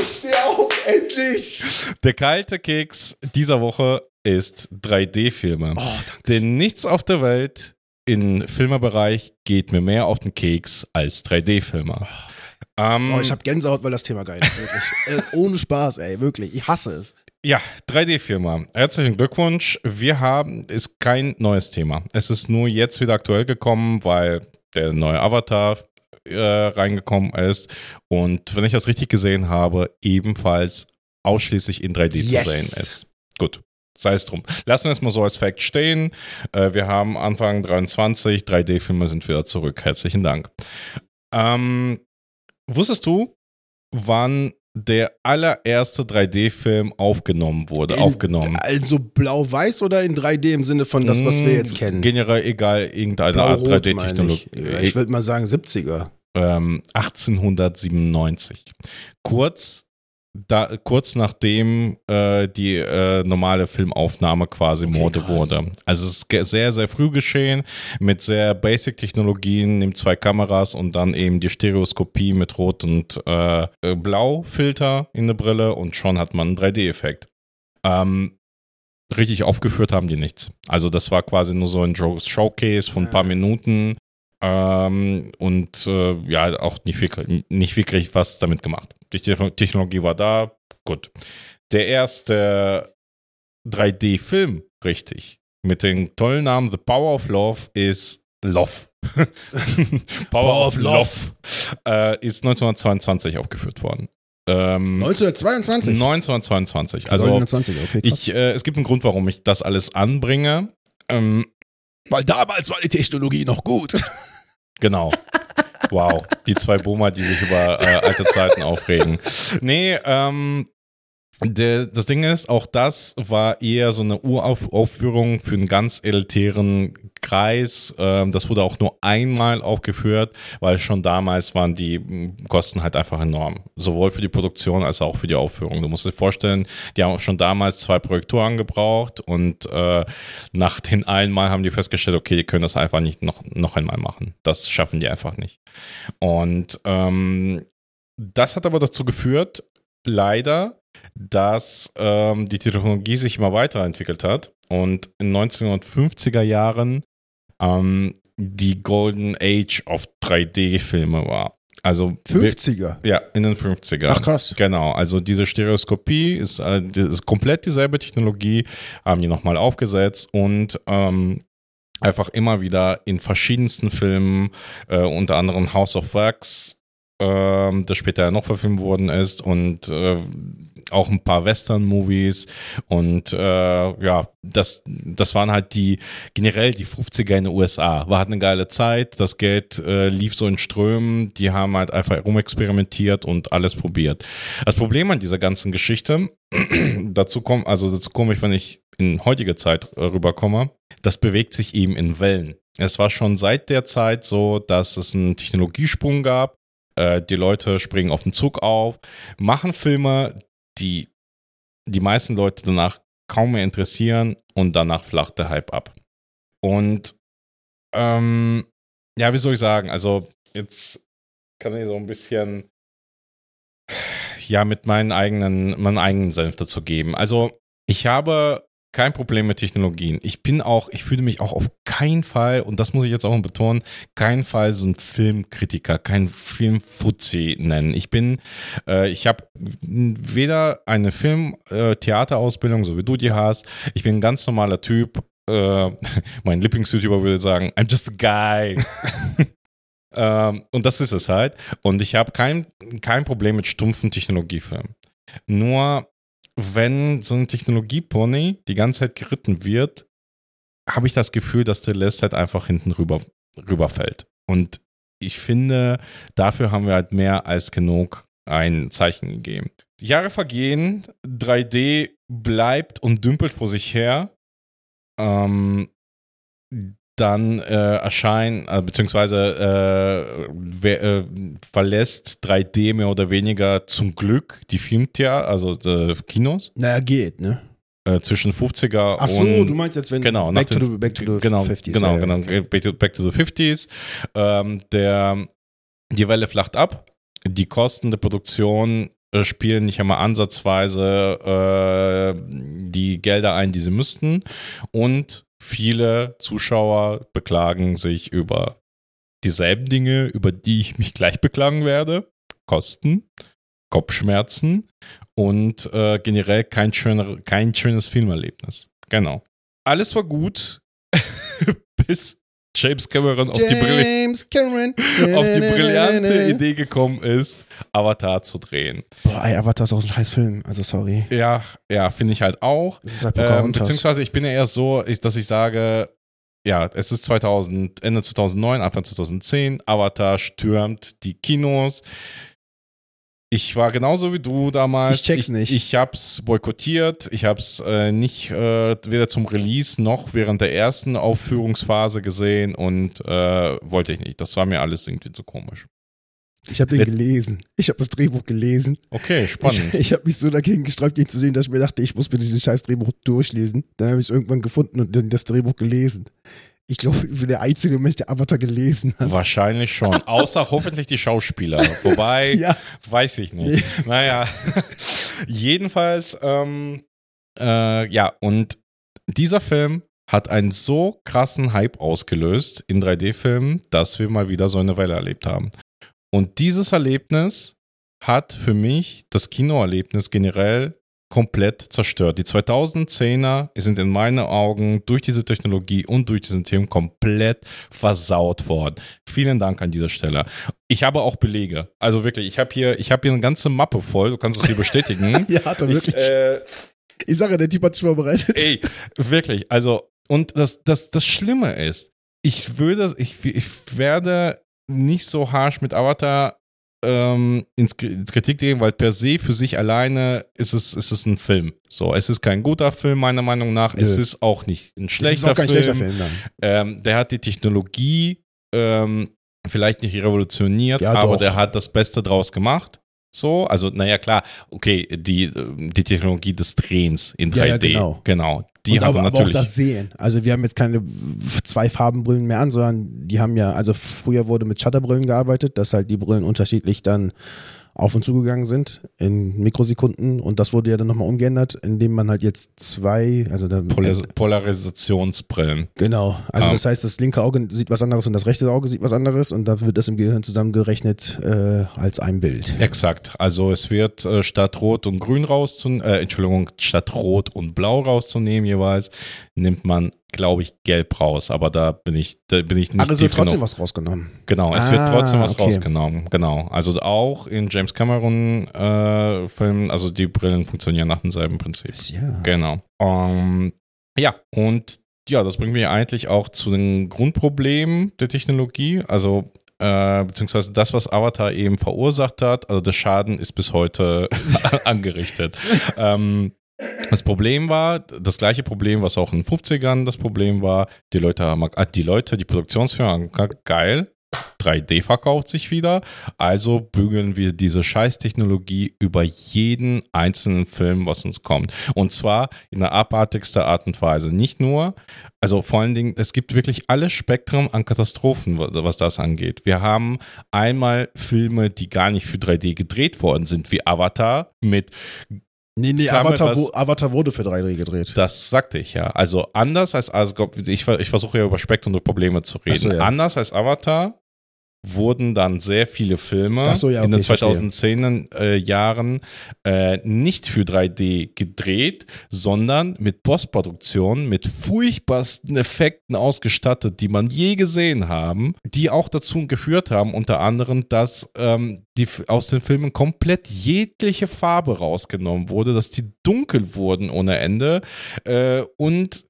Ich stehe auf. Endlich. der kalte Keks dieser Woche ist 3D-Filme. Oh. Denn nichts auf der Welt im Filmebereich geht mir mehr auf den Keks als 3D-Filme. Ähm, Oh, ich habe Gänsehaut, weil das Thema geil ist. Wirklich. äh, ohne Spaß, ey. Wirklich. Ich hasse es. Ja, 3D-Firma. Herzlichen Glückwunsch. Wir haben, ist kein neues Thema. Es ist nur jetzt wieder aktuell gekommen, weil der neue Avatar äh, reingekommen ist. Und wenn ich das richtig gesehen habe, ebenfalls ausschließlich in 3D Yes. zu sehen ist. Gut. Sei es drum. Lassen wir es mal so als Fact stehen. Äh, wir haben Anfang 23, 3D-Filme sind wieder zurück. Herzlichen Dank. Ähm, wusstest du, wann der allererste 3D-Film aufgenommen wurde? In- aufgenommen. Also blau-weiß oder in 3D im Sinne von das, was wir jetzt kennen? Generell egal, irgendeine Art Blau-rot, meine ich. 3D-Technologie. Ich würde mal sagen 70er. ähm, 1897. Kurz, da, kurz nachdem äh, die äh, normale Filmaufnahme quasi Okay, Mode krass. wurde. Also es ist sehr, sehr früh geschehen mit sehr Basic-Technologien, nimmt zwei Kameras und dann eben die Stereoskopie mit Rot- und äh, äh, Blau-Filter in der Brille und schon hat man einen 3D-Effekt. Ähm, richtig aufgeführt haben die nichts. Also das war quasi nur so ein Showcase von ein paar. Minuten ähm, und äh, ja, auch nicht wirklich, nicht wirklich was damit gemacht. Die Te- Technologie war da, gut. Der erste 3D-Film, richtig, mit dem tollen Namen The Power of Love ist Love. Power, of Love, Äh, ist 1922 aufgeführt worden. Ähm, 1922. 1922. Also 1920, okay, ich, äh, es gibt einen Grund, warum ich das alles anbringe. Ähm, Weil damals war die Technologie noch gut. Genau. Wow, die zwei Boomer, die sich über äh, alte Zeiten aufregen. Nee, ähm, der, das Ding ist, auch das war eher so eine Uraufführung für einen ganz elitären Kreis. Ähm, das wurde auch nur einmal aufgeführt, weil schon damals waren die m, Kosten halt einfach enorm. Sowohl für die Produktion als auch für die Aufführung. Du musst dir vorstellen, die haben schon damals zwei Projektoren gebraucht und äh, nach den einmal haben die festgestellt, okay, die können das einfach nicht noch, noch einmal machen. Das schaffen die einfach nicht. Und ähm, das hat aber dazu geführt, leider, dass ähm, die Technologie sich immer weiterentwickelt hat und in 1950er Jahren ähm, die Golden Age of 3D-Filme war. Also 50er. ja, in den 50er. Ach krass. Genau, also diese Stereoskopie ist, äh, ist komplett dieselbe Technologie, haben die nochmal aufgesetzt und ähm, einfach immer wieder in verschiedensten Filmen, äh, unter anderem House of Wax, ähm, das später noch verfilmt worden ist und äh, auch ein paar Western-Movies und äh, ja, das, das waren halt die generell die 50er in den USA. War halt eine geile Zeit, das Geld äh, lief so in Strömen, die haben halt einfach rumexperimentiert und alles probiert. Das Problem an dieser ganzen Geschichte, dazu komme, also dazu komme ich, wenn ich in heutige Zeit äh, rüberkomme, das bewegt sich eben in Wellen. Es war schon seit der Zeit so, dass es einen Technologiesprung gab. Äh, die Leute springen auf den Zug auf, machen Filme, die die meisten Leute danach kaum mehr interessieren und danach flacht der Hype ab. Und ähm, ja, wie soll ich sagen? Also, jetzt kann ich so ein bisschen, ja, mit meinen eigenen, meinen eigenen Senf dazu geben. Also, ich habe kein Problem mit Technologien. Ich bin auch, ich fühle mich auch auf keinen Fall, und das muss ich jetzt auch betonen, kein Fall so ein Filmkritiker, kein Filmfuzzi nennen. Ich bin, äh, ich habe weder eine Film-Theaterausbildung, äh, so wie du die hast. Ich bin ein ganz normaler Typ. Äh, mein Lieblings-YouTuber würde sagen, I'm just a guy. ähm, und das ist es halt. Und ich habe kein, kein Problem mit stumpfen Technologiefilmen. Nur wenn so ein Technologiepony die ganze Zeit geritten wird, habe ich das Gefühl, dass der List halt einfach hinten rüber rüberfällt. Und ich finde, dafür haben wir halt mehr als genug ein Zeichen gegeben. Die Jahre vergehen, 3D bleibt und dümpelt vor sich her. Ähm, dann äh, erscheint, äh, beziehungsweise äh, wer, äh, verlässt 3D mehr oder weniger zum Glück die Filmtheater, also äh, Kinos. Naja, geht, ne? Äh, zwischen 50er Ach so, und. du meinst jetzt, wenn genau, back, to den- the, back to the genau, 50s. Genau, ja, genau, okay. back, to, back to the 50s. Ähm, der, die Welle flacht ab. Die Kosten der Produktion äh, spielen nicht einmal ansatzweise äh, die Gelder ein, die sie müssten. Und viele Zuschauer beklagen sich über dieselben Dinge, über die ich mich gleich beklagen werde. Kosten, Kopfschmerzen und äh, generell kein, schöner, kein schönes Filmerlebnis. Genau. Alles war gut, bis James Cameron auf die, James Cameron. auf die brillante Idee gekommen ist, Avatar zu drehen. Boah, ey, Avatar ist auch so ein scheiß Film. Also, sorry. Ja, ja, finde ich halt auch. Das ist halt Ähm, beziehungsweise ich bin ja erst so, ich, dass ich sage, ja, es ist 2000, Ende 2009, Anfang 2010, Avatar stürmt die Kinos. Ich war genauso wie du damals. Ich check's ich, nicht. Ich hab's boykottiert. Ich hab's äh, nicht äh, weder zum Release noch während der ersten Aufführungsphase gesehen und äh, wollte ich nicht. Das war mir alles irgendwie zu komisch. Ich habe den gelesen. Ich habe das Drehbuch gelesen. Okay, Ich, spannend. ich habe mich so dagegen gesträubt, ihn zu sehen, dass ich mir dachte, ich muss mir dieses scheiß Drehbuch durchlesen. Dann habe ich es irgendwann gefunden und dann das Drehbuch gelesen. Ich glaube, ich bin der einzige Mensch, der Avatar gelesen hat. Wahrscheinlich schon. Außer hoffentlich die Schauspieler. Wobei, Ja, Weiß ich nicht. Naja, jedenfalls, ähm, äh, ja, und dieser Film hat einen so krassen Hype ausgelöst in 3D-Filmen, dass wir mal wieder so eine Welle erlebt haben. Und dieses Erlebnis hat für mich das Kinoerlebnis generell komplett zerstört. Die 2010er sind in meinen Augen durch diese Technologie und durch diesen Film komplett versaut worden. Vielen Dank an dieser Stelle. Ich habe auch Belege. Also wirklich, ich habe hier, ich habe hier eine ganze Mappe voll. Du kannst es hier bestätigen. ja, hat er wirklich. Ich, äh, Ich sage, der Typ hat sich vorbereitet. ey, wirklich. Also und das, das, das Schlimme ist, ich würde, ich, ich werde nicht so harsh mit Avatar ähm, ins, ins Kritik gehen, weil per se für sich alleine ist es, ist es ein Film. So, es ist kein guter Film, meiner Meinung nach. Es Nö. ist auch nicht ein schlechter ist auch kein Film. schlechter Film. Ähm, der hat die Technologie ähm, vielleicht nicht revolutioniert, Ja, aber der hat das Beste draus gemacht. So, also, naja, klar, okay, die, die Technologie des Drehens in 3D. Ja, ja, genau. genau. Die und haben aber, aber auch natürlich. das Sehen. Also wir haben jetzt keine zwei Farbenbrillen mehr an, sondern die haben ja, also früher wurde mit Shutterbrillen gearbeitet, dass halt die Brillen unterschiedlich dann auf und zugegangen sind in Mikrosekunden und das wurde ja dann nochmal umgeändert, indem man halt jetzt zwei, also dann, Polar Polarisationsbrillen. genau, also Ähm. das heißt, das linke Auge sieht was anderes und das rechte Auge sieht was anderes und dann wird das im Gehirn zusammengerechnet äh, als ein Bild. Exakt. Also es wird äh, statt Rot und Grün rauszunehmen, äh, Entschuldigung, statt Rot und Blau rauszunehmen jeweils, nimmt man, glaube ich, Gelb raus. Aber da bin ich, da bin ich nicht Aber es wird trotzdem genug. was rausgenommen. Genau, es Ah, wird trotzdem was okay. rausgenommen. Genau. Also auch in James Cameron äh, Filmen, also die Brillen funktionieren nach demselben Prinzip. Ja. Genau. Ähm, ja, und ja, das bringt mich eigentlich auch zu den Grundproblemen der Technologie. Also äh, beziehungsweise das, was Avatar eben verursacht hat, also der Schaden ist bis heute angerichtet. ähm, das Problem war, das gleiche Problem, was auch in den 50ern das Problem war, die Leute haben, ah, die Leute, die Produktionsfirmen geil, 3D verkauft sich wieder, also bügeln wir diese Scheißtechnologie über jeden einzelnen Film, was uns kommt. Und zwar in der abartigster Art und Weise. Nicht nur, also vor allen Dingen, es gibt wirklich alles Spektrum an Katastrophen, was das angeht. Wir haben einmal Filme, die gar nicht für 3D gedreht worden sind, wie Avatar mit Nee, nee, Avatar, wo, Avatar, wurde für 3D gedreht. Das sagte ich ja. Also anders als, also ich, ich versuche ja über Spektrum und Probleme zu reden. So, ja. Anders als Avatar wurden dann sehr viele Filme so, ja, okay, in den 2010er äh, Jahren äh, nicht für 3D gedreht, sondern mit Postproduktion, mit furchtbarsten Effekten ausgestattet, die man je gesehen haben, die auch dazu geführt haben, unter anderem, dass ähm, die, aus den Filmen komplett jegliche Farbe rausgenommen wurde, dass die dunkel wurden ohne Ende äh, und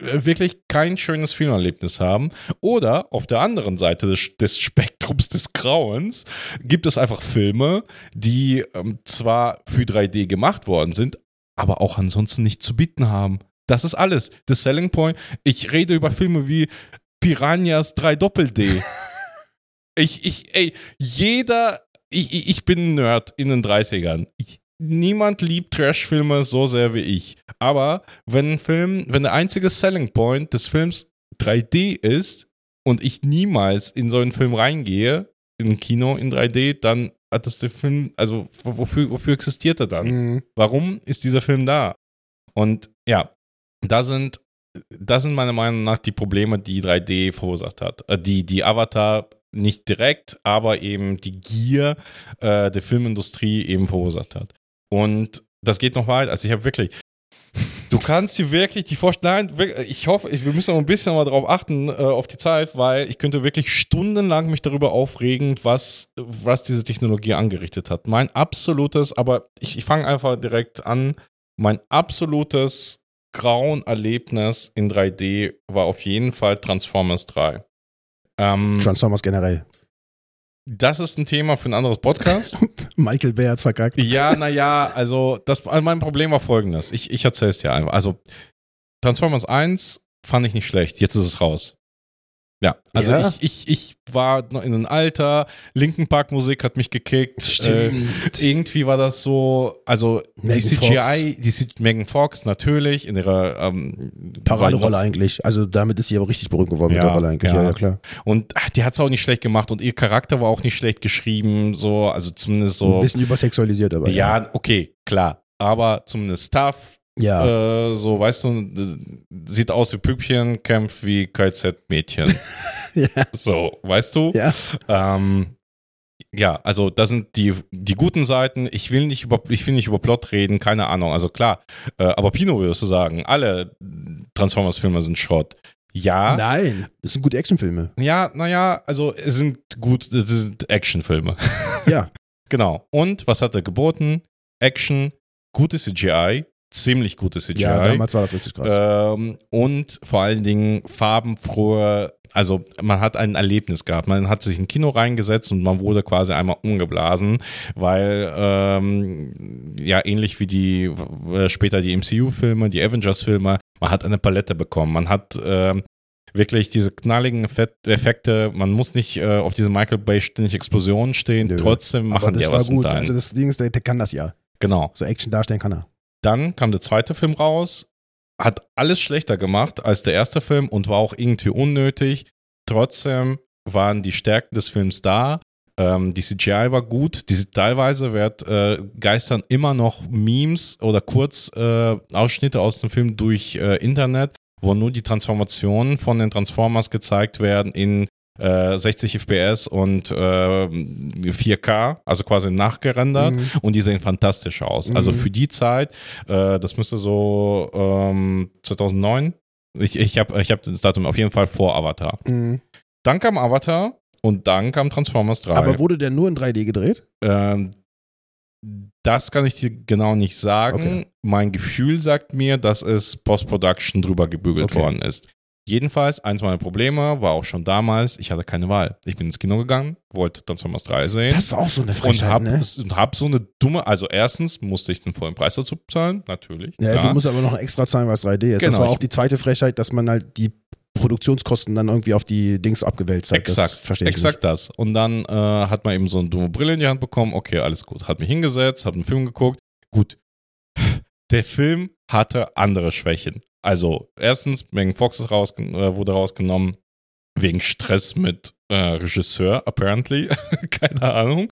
wirklich kein schönes Filmerlebnis haben. Oder auf der anderen Seite des, des Spektrums des Grauens gibt es einfach Filme, die ähm, zwar für 3D gemacht worden sind, aber auch ansonsten nicht zu bieten haben. Das ist alles. The Selling Point. Ich rede über Filme wie Piranhas 3 Doppel-D. ich, ich, ey, jeder, ich, ich bin ein Nerd in den 30ern. Ich, niemand liebt Trash-Filme so sehr wie ich. Aber wenn ein Film, wenn der einzige Selling Point des Films 3D ist und ich niemals in so einen Film reingehe, in ein Kino in 3D, dann hat das der Film, also wofür, wofür existiert er dann? Mhm. Warum ist dieser Film da? Und ja, da sind, das sind meiner Meinung nach die Probleme, die 3D verursacht hat. Äh, die, die Avatar nicht direkt, aber eben die Gier äh, der Filmindustrie eben verursacht hat. Und das geht noch weit. Also ich habe wirklich, du kannst dir wirklich die Vorstellung, nein, ich hoffe, wir müssen noch ein bisschen mal darauf achten, äh, auf die Zeit, weil ich könnte wirklich stundenlang mich darüber aufregen, was, was diese Technologie angerichtet hat. Mein absolutes, aber ich, ich fange einfach direkt an, mein absolutes Grauenerlebnis in 3D war auf jeden Fall Transformers 3. Ähm, Transformers generell. Das ist ein Thema für ein anderes Podcast. Michael Bay hat's verkackt. Ja, naja, also, das, also mein Problem war folgendes. Ich, ich erzähle es dir einfach. Also, Transformers 1 fand ich nicht schlecht. Jetzt ist es raus. Ja, also ja. Ich, ich, ich war noch in einem Alter, Linken Park Musik hat mich gekickt. Stimmt. Äh, irgendwie war das so, also Megan die CGI, Fox. die Megan Fox natürlich in ihrer ähm, Paraderolle eigentlich. Also damit ist sie aber richtig berühmt geworden ja, mit der Rolle eigentlich. Ja, ja, klar. Und ach, die hat es auch nicht schlecht gemacht und ihr Charakter war auch nicht schlecht geschrieben, so, also zumindest so. Ein bisschen übersexualisiert aber. Ja, ja. okay, klar. Aber zumindest tough, ja. Äh, so, weißt du, sieht aus wie Püppchen, kämpft wie KZ-Mädchen. ja. So, weißt du? Ja. Ähm, ja, also das sind die, die guten Seiten. Ich will nicht über, ich will nicht über Plot reden, keine Ahnung. Also klar, äh, aber Pino würdest du sagen, alle Transformers-Filme sind Schrott. Ja. Nein, es sind gute Actionfilme. Ja, naja, also es sind gut, es sind Actionfilme. Ja. genau. Und was hat er geboten? Action, gute CGI, ziemlich gute CGI. Ja, damals war das richtig krass. Ähm, und vor allen Dingen farbenfrohe, also man hat ein Erlebnis gehabt. Man hat sich in Kino reingesetzt und man wurde quasi einmal umgeblasen, weil ähm, ja ähnlich wie die äh, später die MCU-Filme, die Avengers-Filme, man hat eine Palette bekommen. Man hat ähm, wirklich diese knalligen Effekte. Man muss nicht äh, auf diese Michael Bay ständig Explosionen stehen. Nö. Trotzdem machen die ja was gut. Also das Ding ist, der, der kann das ja. Genau. So Action darstellen kann er. Dann kam der zweite Film raus, hat alles schlechter gemacht als der erste Film und war auch irgendwie unnötig. Trotzdem waren die Stärken des Films da. Ähm, die CGI war gut. Die, teilweise wird, äh, geistern immer noch Memes oder Kurzausschnitte äh, aus dem Film durch äh, Internet, wo nur die Transformationen von den Transformers gezeigt werden in 60 äh, FPS und äh, 4K, also quasi nachgerendert mhm. und die sehen fantastisch aus. Also mhm. Also für die Zeit, äh, das müsste so ähm, 2009, ich, ich habe ich hab das Datum auf jeden Fall vor Avatar. Mhm. Dann kam Avatar und dann kam Transformers 3. Aber wurde der nur in 3D gedreht? Ähm, das kann ich dir genau nicht sagen. Okay. Mein Gefühl sagt mir, dass es Post-Production drüber gebügelt okay. worden ist. Jedenfalls, eins meiner Probleme war auch schon damals, ich hatte keine Wahl. Ich bin ins Kino gegangen, wollte Transformers 3 sehen. Das war auch so eine Frechheit, und hab, ne? Und hab so eine dumme, also erstens musste ich den vollen Preis dazu zahlen, natürlich. Ja, klar. du musst aber noch extra zahlen, weil es 3D ist. Genau, das war auch die zweite Frechheit, dass man halt die Produktionskosten dann irgendwie auf die Dings abgewälzt hat. Exakt, das verstehe ich exakt das. Und dann äh, hat man eben so eine dumme Brille in die Hand bekommen. Okay, alles gut. Hat mich hingesetzt, hat einen Film geguckt. Gut. Der Film hatte andere Schwächen. Also, erstens, Megan Fox ist raus, äh, wurde rausgenommen wegen Stress mit äh, Regisseur, apparently. Keine Ahnung.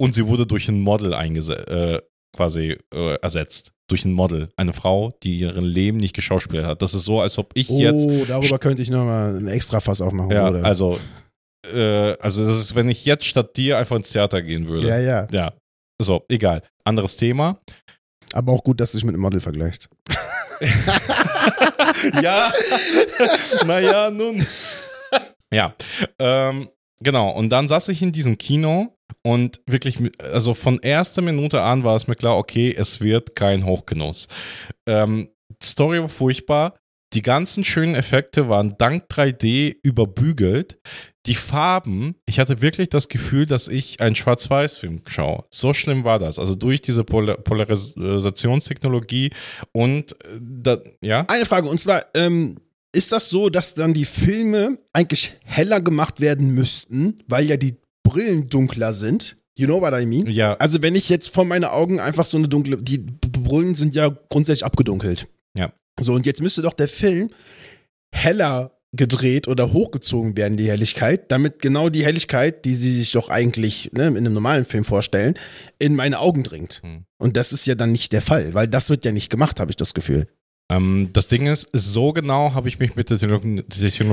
Und sie wurde durch ein Model eingesetzt, äh, quasi äh, ersetzt. Durch ein Model. Eine Frau, die ihren Leben nicht geschauspielt hat. Das ist so, als ob ich Oh, jetzt. darüber könnte ich nochmal ein extra Fass aufmachen. Ja, oder? also. Äh, also, das ist, wenn ich jetzt statt dir einfach ins Theater gehen würde. ja, ja. Ja. So, egal. Anderes Thema. Aber auch gut, dass du dich mit einem Model vergleichst. ja. naja, nun. ja. Ähm, genau. Und dann saß ich in diesem Kino und wirklich, also von erster Minute an war es mir klar, okay, es wird kein Hochgenuss. Ähm, Story war furchtbar. Die ganzen schönen Effekte waren dank 3D überbügelt. Die Farben, ich hatte wirklich das Gefühl, dass ich einen Schwarz-Weiß-Film schaue. So schlimm war das. Also durch diese Pol Polarisationstechnologie und äh, da, ja. Eine Frage, und zwar, ähm, ist das so, dass dann die Filme eigentlich heller gemacht werden müssten, weil ja die Brillen dunkler sind? You know what I mean? Ja, Also wenn ich jetzt vor meine Augen einfach so eine dunkle, die Brillen sind ja grundsätzlich abgedunkelt. So, und jetzt müsste doch der Film heller gedreht oder hochgezogen werden, die Helligkeit, damit genau die Helligkeit, die sie sich doch eigentlich ne, in einem normalen Film vorstellen, in meine Augen dringt. Hm. Und das ist ja dann nicht der Fall, weil das wird ja nicht gemacht, habe ich das Gefühl. Ähm, das Ding ist, so genau habe ich mich mit der Technologie,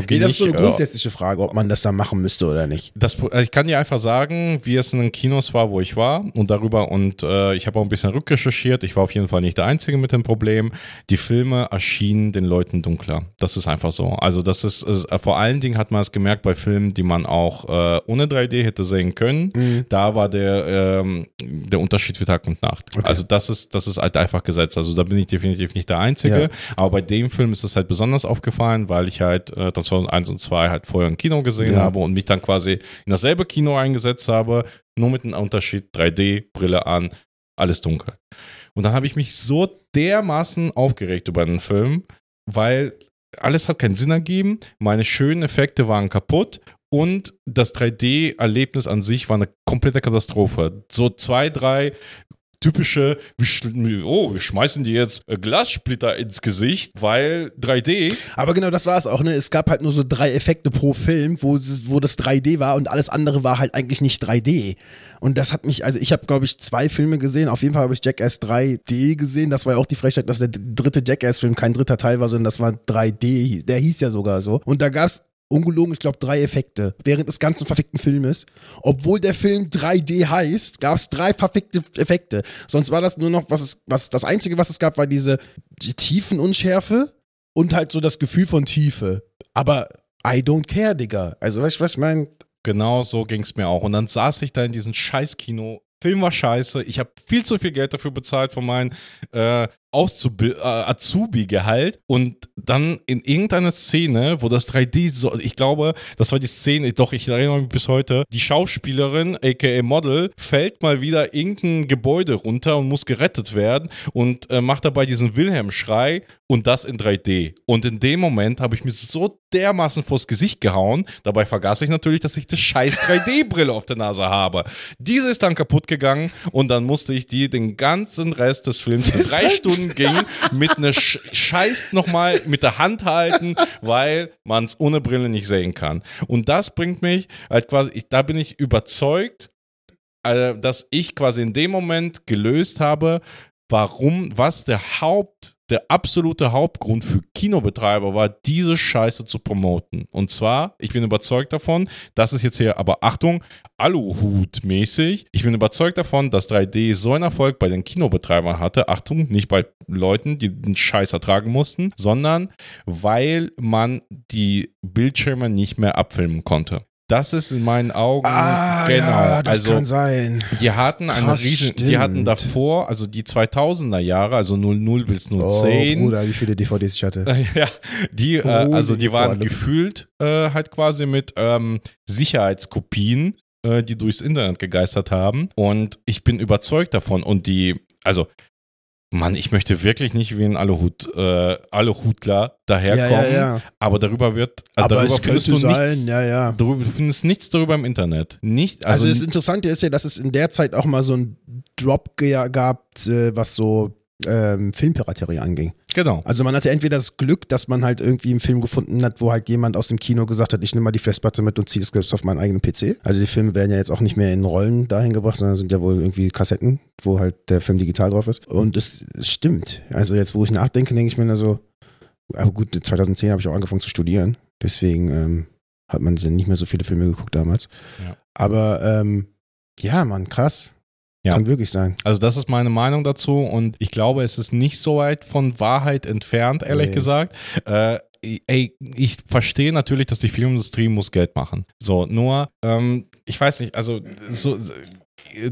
Nee, das ist so eine äh, grundsätzliche Frage, ob man das dann machen müsste oder nicht. das, also ich kann dir einfach sagen, wie es in den Kinos war, wo ich war und darüber und äh, ich habe auch ein bisschen rückrecherchiert. Ich war auf jeden Fall nicht der Einzige mit dem Problem. Die Filme erschienen den Leuten dunkler. Das ist einfach so. Also das ist, ist vor allen Dingen hat man es gemerkt bei Filmen, die man auch äh, ohne 3D hätte sehen können. Mhm. Da war der, ähm, der Unterschied für Tag und Nacht. Okay. Also das ist, das ist halt einfach Gesetz. Also da bin ich definitiv nicht der Einzige. Ja. Aber bei dem Film ist es halt besonders aufgefallen, weil ich halt äh, Transformers 1 und 2 halt vorher im Kino gesehen Ja. habe und mich dann quasi in dasselbe Kino eingesetzt habe, nur mit einem Unterschied, 3D, Brille an, alles dunkel. Und dann habe ich mich so dermaßen aufgeregt über den Film, weil alles hat keinen Sinn ergeben, meine schönen Effekte waren kaputt und das 3D-Erlebnis an sich war eine komplette Katastrophe. So zwei, drei typische, oh, wir schmeißen dir jetzt äh, Glassplitter ins Gesicht, weil 3D. Aber genau das war es auch, ne? Es gab halt nur so drei Effekte pro Film, wo, wo das 3D war und alles andere war halt eigentlich nicht 3D. Und das hat mich, also ich habe, glaube ich, zwei Filme gesehen. Auf jeden Fall habe ich Jackass 3D gesehen. Das war ja auch die Frechheit, dass der dritte Jackass-Film kein dritter Teil war, sondern das war 3D. Der hieß ja sogar so. Und da gab es ungelogen, ich glaube, drei Effekte während des ganzen verfickten Filmes. Obwohl der Film 3D heißt, gab es drei verfickte Effekte. Sonst war das nur noch, was es, was das Einzige, was es gab, war diese die Tiefenunschärfe und halt so das Gefühl von Tiefe. Aber I don't care, Digga. Also, weißt du, was ich meine? Genau so ging es mir auch. Und dann saß ich da in diesem Scheißkino. Film war scheiße. Ich habe viel zu viel Geld dafür bezahlt von meinem äh, Auszubi- äh, Azubi-Gehalt. Und dann in irgendeiner Szene, wo das 3D so, ich glaube, das war die Szene, doch, ich erinnere mich bis heute, die Schauspielerin, aka Model, fällt mal wieder irgendein Gebäude runter und muss gerettet werden und äh, macht dabei diesen Wilhelm-Schrei und das in 3D. Und in dem Moment habe ich mir so dermaßen vors Gesicht gehauen. Dabei vergaß ich natürlich, dass ich die scheiß 3D-Brille auf der Nase habe. Diese ist dann kaputt gegangen und dann musste ich die den ganzen Rest des Films, drei Stunden ging, mit einer Sch Scheiß nochmal mit der Hand halten, weil man es ohne Brille nicht sehen kann. Und das bringt mich halt quasi, ich, da bin ich überzeugt, äh, dass ich quasi in dem Moment gelöst habe, warum, was der Haupt, der absolute Hauptgrund für Kinobetreiber war, diese Scheiße zu promoten. Und zwar, ich bin überzeugt davon, das ist jetzt hier, aber Achtung, Aluhut-mäßig. Ich bin überzeugt davon, dass 3D so einen Erfolg bei den Kinobetreibern hatte. Achtung, nicht bei Leuten, die den Scheiß ertragen mussten, sondern weil man die Bildschirme nicht mehr abfilmen konnte. Das ist in meinen Augen genau. Ah, ja, das also kann sein. die hatten einen Krass, riesen, die stimmt. hatten davor, also die 2000er Jahre, also 00 bis Oh, 010. Bruder, wie viele DVDs ich hatte. ja, die, äh, Holy also die waren gefühlt äh, halt quasi mit ähm, Sicherheitskopien, äh, die durchs Internet gegeistert haben. Und ich bin überzeugt davon. Und die, also Mann, ich möchte wirklich nicht wie ein Aluhut, äh, Aluhutler daherkommen, Ja, ja, ja. aber darüber wird, also Aber darüber es findest du sein, nichts, ja, ja. darüber, du findest nichts darüber im Internet. Nicht, Also, also, das Interessante ist ja, dass es in der Zeit auch mal so einen Drop gab, äh, was so ähm, Filmpiraterie anging. Genau. Also man hatte entweder das Glück, dass man halt irgendwie einen Film gefunden hat, wo halt jemand aus dem Kino gesagt hat, ich nehme mal die Festplatte mit und ziehe das selbst auf meinen eigenen PC. Also die Filme werden ja jetzt auch nicht mehr in Rollen dahin gebracht, sondern sind ja wohl irgendwie Kassetten, wo halt der Film digital drauf ist. Und es, stimmt. Also jetzt, wo ich nachdenke, denke ich mir nur so, aber gut, 2010 habe ich auch angefangen zu studieren. Deswegen ähm, hat man nicht mehr so viele Filme geguckt damals. Ja. Aber ähm, ja, Mann, krass. Ja. Kann wirklich sein. Also das ist meine Meinung dazu und ich glaube, es ist nicht so weit von Wahrheit entfernt, ehrlich Nee. gesagt. Äh, ey, ich verstehe natürlich, dass die Filmindustrie muss Geld machen. So, nur, ähm, ich weiß nicht, also so,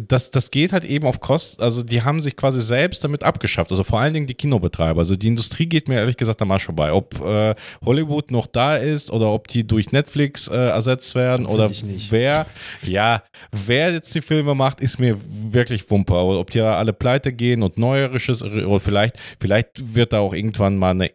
das, das geht halt eben auf Kosten, also die haben sich quasi selbst damit abgeschafft, also vor allen Dingen die Kinobetreiber. Also die Industrie geht mir ehrlich gesagt am Arsch vorbei. Ob äh, Hollywood noch da ist oder ob die durch Netflix äh, ersetzt werden oder wer, ja, wer jetzt die Filme macht, ist mir wirklich Wumpe. Oder ob die ja alle pleite gehen und neuerisches, oder vielleicht, vielleicht wird da auch irgendwann mal eine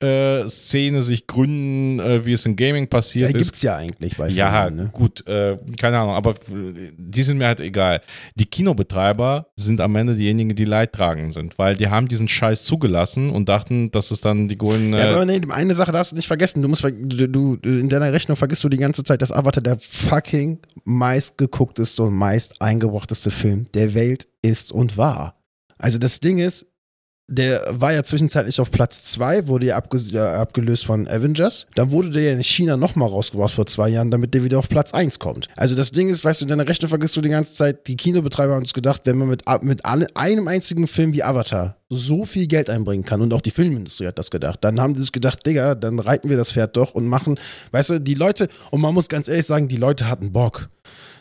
Indie-Szene sich gründen, äh, wie es im Gaming Ja, passiert ist. gibt's ja eigentlich bei Ja, Filmen, ne? gut, äh, keine Ahnung, aber äh, die sind mir halt egal. Die Kinobetreiber sind am Ende diejenigen, die leidtragend sind, weil die haben diesen Scheiß zugelassen und dachten, dass es dann die goldene. Ja, aber nee, eine Sache darfst du nicht vergessen. Du musst, du, in deiner Rechnung vergisst du die ganze Zeit, dass Avatar der fucking meistgeguckteste und meist eingebrachteste Film der Welt ist und war. Also das Ding ist, der war ja zwischenzeitlich auf Platz 2, wurde ja äh, abgelöst von Avengers. Dann wurde der ja in China nochmal rausgebracht vor zwei Jahren, damit der wieder auf Platz 1 kommt. Also das Ding ist, weißt du, in deiner Rechnung vergisst du die ganze Zeit, die Kinobetreiber haben uns gedacht, wenn man mit, mit einem einzigen Film wie Avatar so viel Geld einbringen kann und auch die Filmindustrie hat das gedacht, dann haben die sich gedacht, Digga, dann reiten wir das Pferd doch und machen, weißt du, die Leute, und man muss ganz ehrlich sagen, die Leute hatten Bock.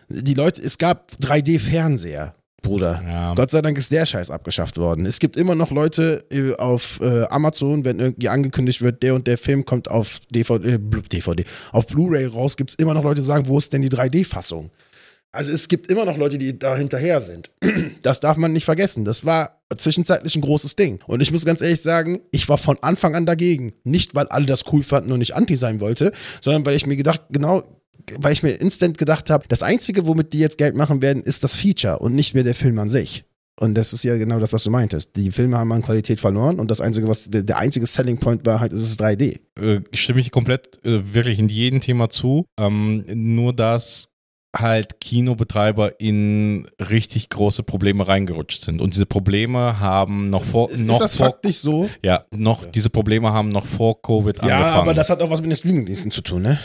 Die Leute, es gab 3D-Fernseher. Bruder. Ja. Gott sei Dank ist der Scheiß abgeschafft worden. Es gibt immer noch Leute äh, auf äh, Amazon, wenn irgendwie angekündigt wird, der und der Film kommt auf DVD, äh, DVD auf Blu-ray raus, gibt es immer noch Leute, die sagen, wo ist denn die 3D-Fassung? Also es gibt immer noch Leute, die da hinterher sind. Das darf man nicht vergessen. Das war zwischenzeitlich ein großes Ding. Und ich muss ganz ehrlich sagen, ich war von Anfang an dagegen. Nicht, weil alle das cool fanden und ich anti sein wollte, sondern weil ich mir gedacht, genau, weil ich mir instant gedacht habe, das Einzige, womit die jetzt Geld machen werden, ist das Feature und nicht mehr der Film an sich. Und das ist ja genau das, was du meintest. Die Filme haben an Qualität verloren und das Einzige, was der, einzige Selling Point war, halt, ist es 3D. äh, stimme ich komplett äh, wirklich in jedem Thema zu. Ähm, nur dass halt Kinobetreiber in richtig große Probleme reingerutscht sind. Und diese Probleme haben noch vor, Ist noch das vor, faktisch so? ja, noch, diese Probleme haben noch vor Covid Ja, angefangen. aber das hat auch was mit den Streamingdiensten zu tun, ne?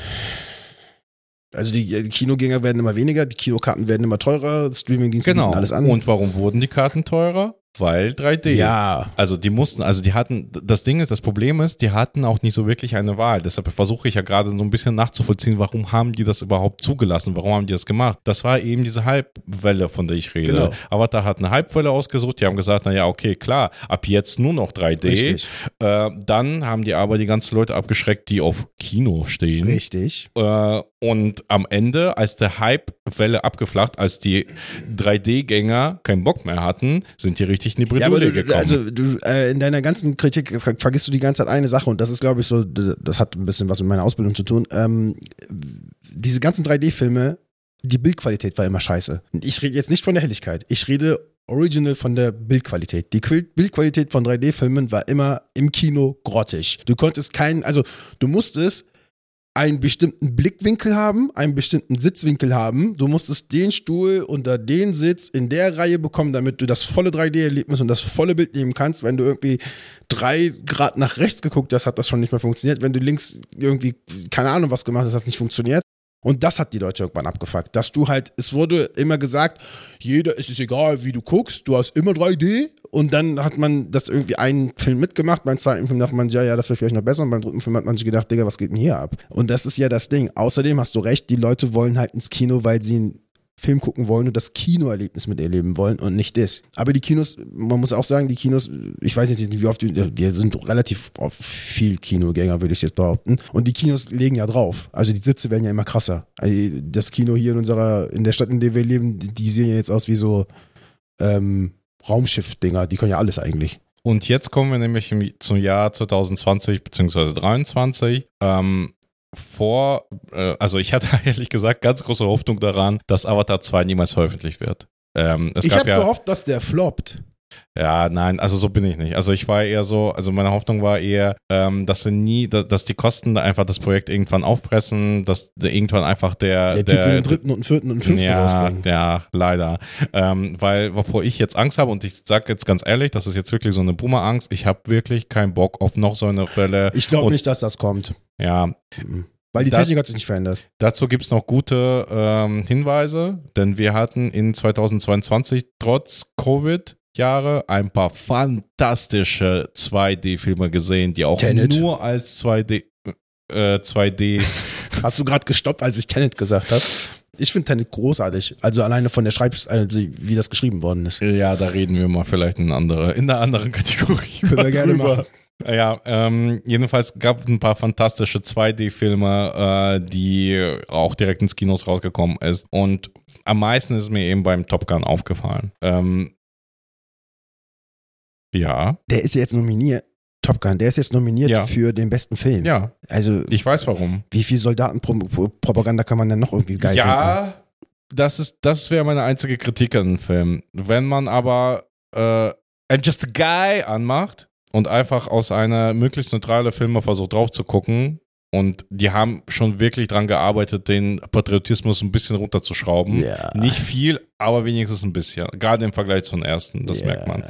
Also die, die Kinogänger werden immer weniger, die Kinokarten werden immer teurer, Streamingdienste genau. alles an. Und warum wurden die Karten teurer? Weil 3D. ja, Also die mussten, also die hatten, das Ding ist, das Problem ist, die hatten auch nicht so wirklich eine Wahl. Deshalb versuche ich ja gerade so ein bisschen nachzuvollziehen, warum haben die das überhaupt zugelassen? Warum haben die das gemacht? Das war eben diese Hypewelle, von der ich rede. Genau. Avatar hat eine Hypewelle ausgesucht, die haben gesagt, naja, okay, klar, ab jetzt nur noch 3D. Richtig. Äh, dann haben die aber die ganzen Leute abgeschreckt, die auf Kino stehen. richtig. Äh, und am Ende, als der Hypewelle abgeflacht, als die 3D-Gänger keinen Bock mehr hatten, sind die richtig in die Ja, Bredouille du, gekommen. also du, äh, in deiner ganzen Kritik ver vergisst du die ganze Zeit eine Sache und das ist, glaube ich, so, das hat ein bisschen was mit meiner Ausbildung zu tun. Ähm, diese ganzen 3D-Filme, die Bildqualität war immer scheiße. Ich rede jetzt nicht von der Helligkeit, ich rede original von der Bildqualität. Die Bildqualität von 3D-Filmen war immer im Kino grottig. Du konntest keinen, also du musstest einen bestimmten Blickwinkel haben, einen bestimmten Sitzwinkel haben. Du musstest den Stuhl unter den Sitz in der Reihe bekommen, damit du das volle 3D-Erlebnis und das volle Bild nehmen kannst. Wenn du irgendwie drei Grad nach rechts geguckt hast, hat das schon nicht mehr funktioniert. Wenn du links irgendwie, keine Ahnung, was gemacht hast, hat es nicht funktioniert. Und das hat die Leute irgendwann abgefuckt. Dass du halt, es wurde immer gesagt, jeder, es ist egal, wie du guckst, du hast immer 3D. Und dann hat man das irgendwie einen Film mitgemacht. Beim zweiten Film dachte man, ja, ja, das wäre vielleicht noch besser. Und beim dritten Film hat man sich gedacht, Digga, was geht denn hier ab? Und das ist ja das Ding. Außerdem hast du recht, die Leute wollen halt ins Kino, weil sie einen Film gucken wollen und das Kinoerlebnis mit erleben wollen und nicht das. Aber die Kinos, man muss auch sagen, die Kinos, ich weiß nicht, wie oft, wir sind relativ viel Kinogänger, würde ich jetzt behaupten. Und die Kinos legen ja drauf. Also die Sitze werden ja immer krasser. Also das Kino hier in unserer, in der Stadt, in der wir leben, die, sehen ja jetzt aus wie so ähm, Raumschiff-Dinger, die können ja alles eigentlich. Und jetzt kommen wir nämlich zum Jahr 2020 bzw. 2023. Ähm, vor, äh, also ich hatte ehrlich gesagt ganz große Hoffnung daran, dass Avatar 2 niemals veröffentlicht wird. Ähm, ich habe ja, gehofft, dass der floppt. Ja, nein, also so bin ich nicht. Also ich war eher so, also meine Hoffnung war eher, ähm, dass sie nie, dass, dass die Kosten da einfach das Projekt irgendwann aufpressen, dass der irgendwann einfach der, Der, Typ will den dritten und vierten und fünften ja, rausbringen. ja, leider. Ähm, weil, wovor ich jetzt Angst habe, und ich sage jetzt ganz ehrlich, das ist jetzt wirklich so eine Boomer-Angst, ich habe wirklich keinen Bock auf noch so eine Fälle. Ich glaube nicht, dass das kommt. Ja, Mhm. Weil die Technik hat sich nicht verändert. dazu gibt es noch gute ähm, Hinweise, denn wir hatten in 2022 trotz Covid-Jahre ein paar fantastische 2D-Filme gesehen, die auch Tenet. nur als 2D, äh, 2D Hast du gerade gestoppt, als ich Tenet gesagt habe? Ich finde Tenet großartig. Also alleine von der Schreibs, also wie das geschrieben worden ist. Ja, da reden wir mal vielleicht in, andere, in einer anderen Kategorie. Können wir gerne drüber. machen. Ja, ähm, jedenfalls gab es ein paar fantastische 2D-Filme, äh, die auch direkt ins Kinos rausgekommen ist. Und am meisten ist mir eben beim Top Gun aufgefallen. Ähm, ja, Der ist jetzt nominiert. Top Gun, der ist jetzt nominiert Ja. für den besten Film. ja, Also, ich weiß warum. wie viel Soldatenpropaganda kann man denn noch irgendwie geil finden? ja, das ist, das wäre meine einzige Kritik an dem Film. Wenn man aber äh, I'm Just a Guy anmacht und einfach aus einer möglichst neutralen Filme versucht drauf zu gucken und die haben schon wirklich dran gearbeitet, den Patriotismus ein bisschen runterzuschrauben. Ja. Nicht viel, aber wenigstens ein bisschen. Gerade im Vergleich zum ersten, das Ja. merkt man.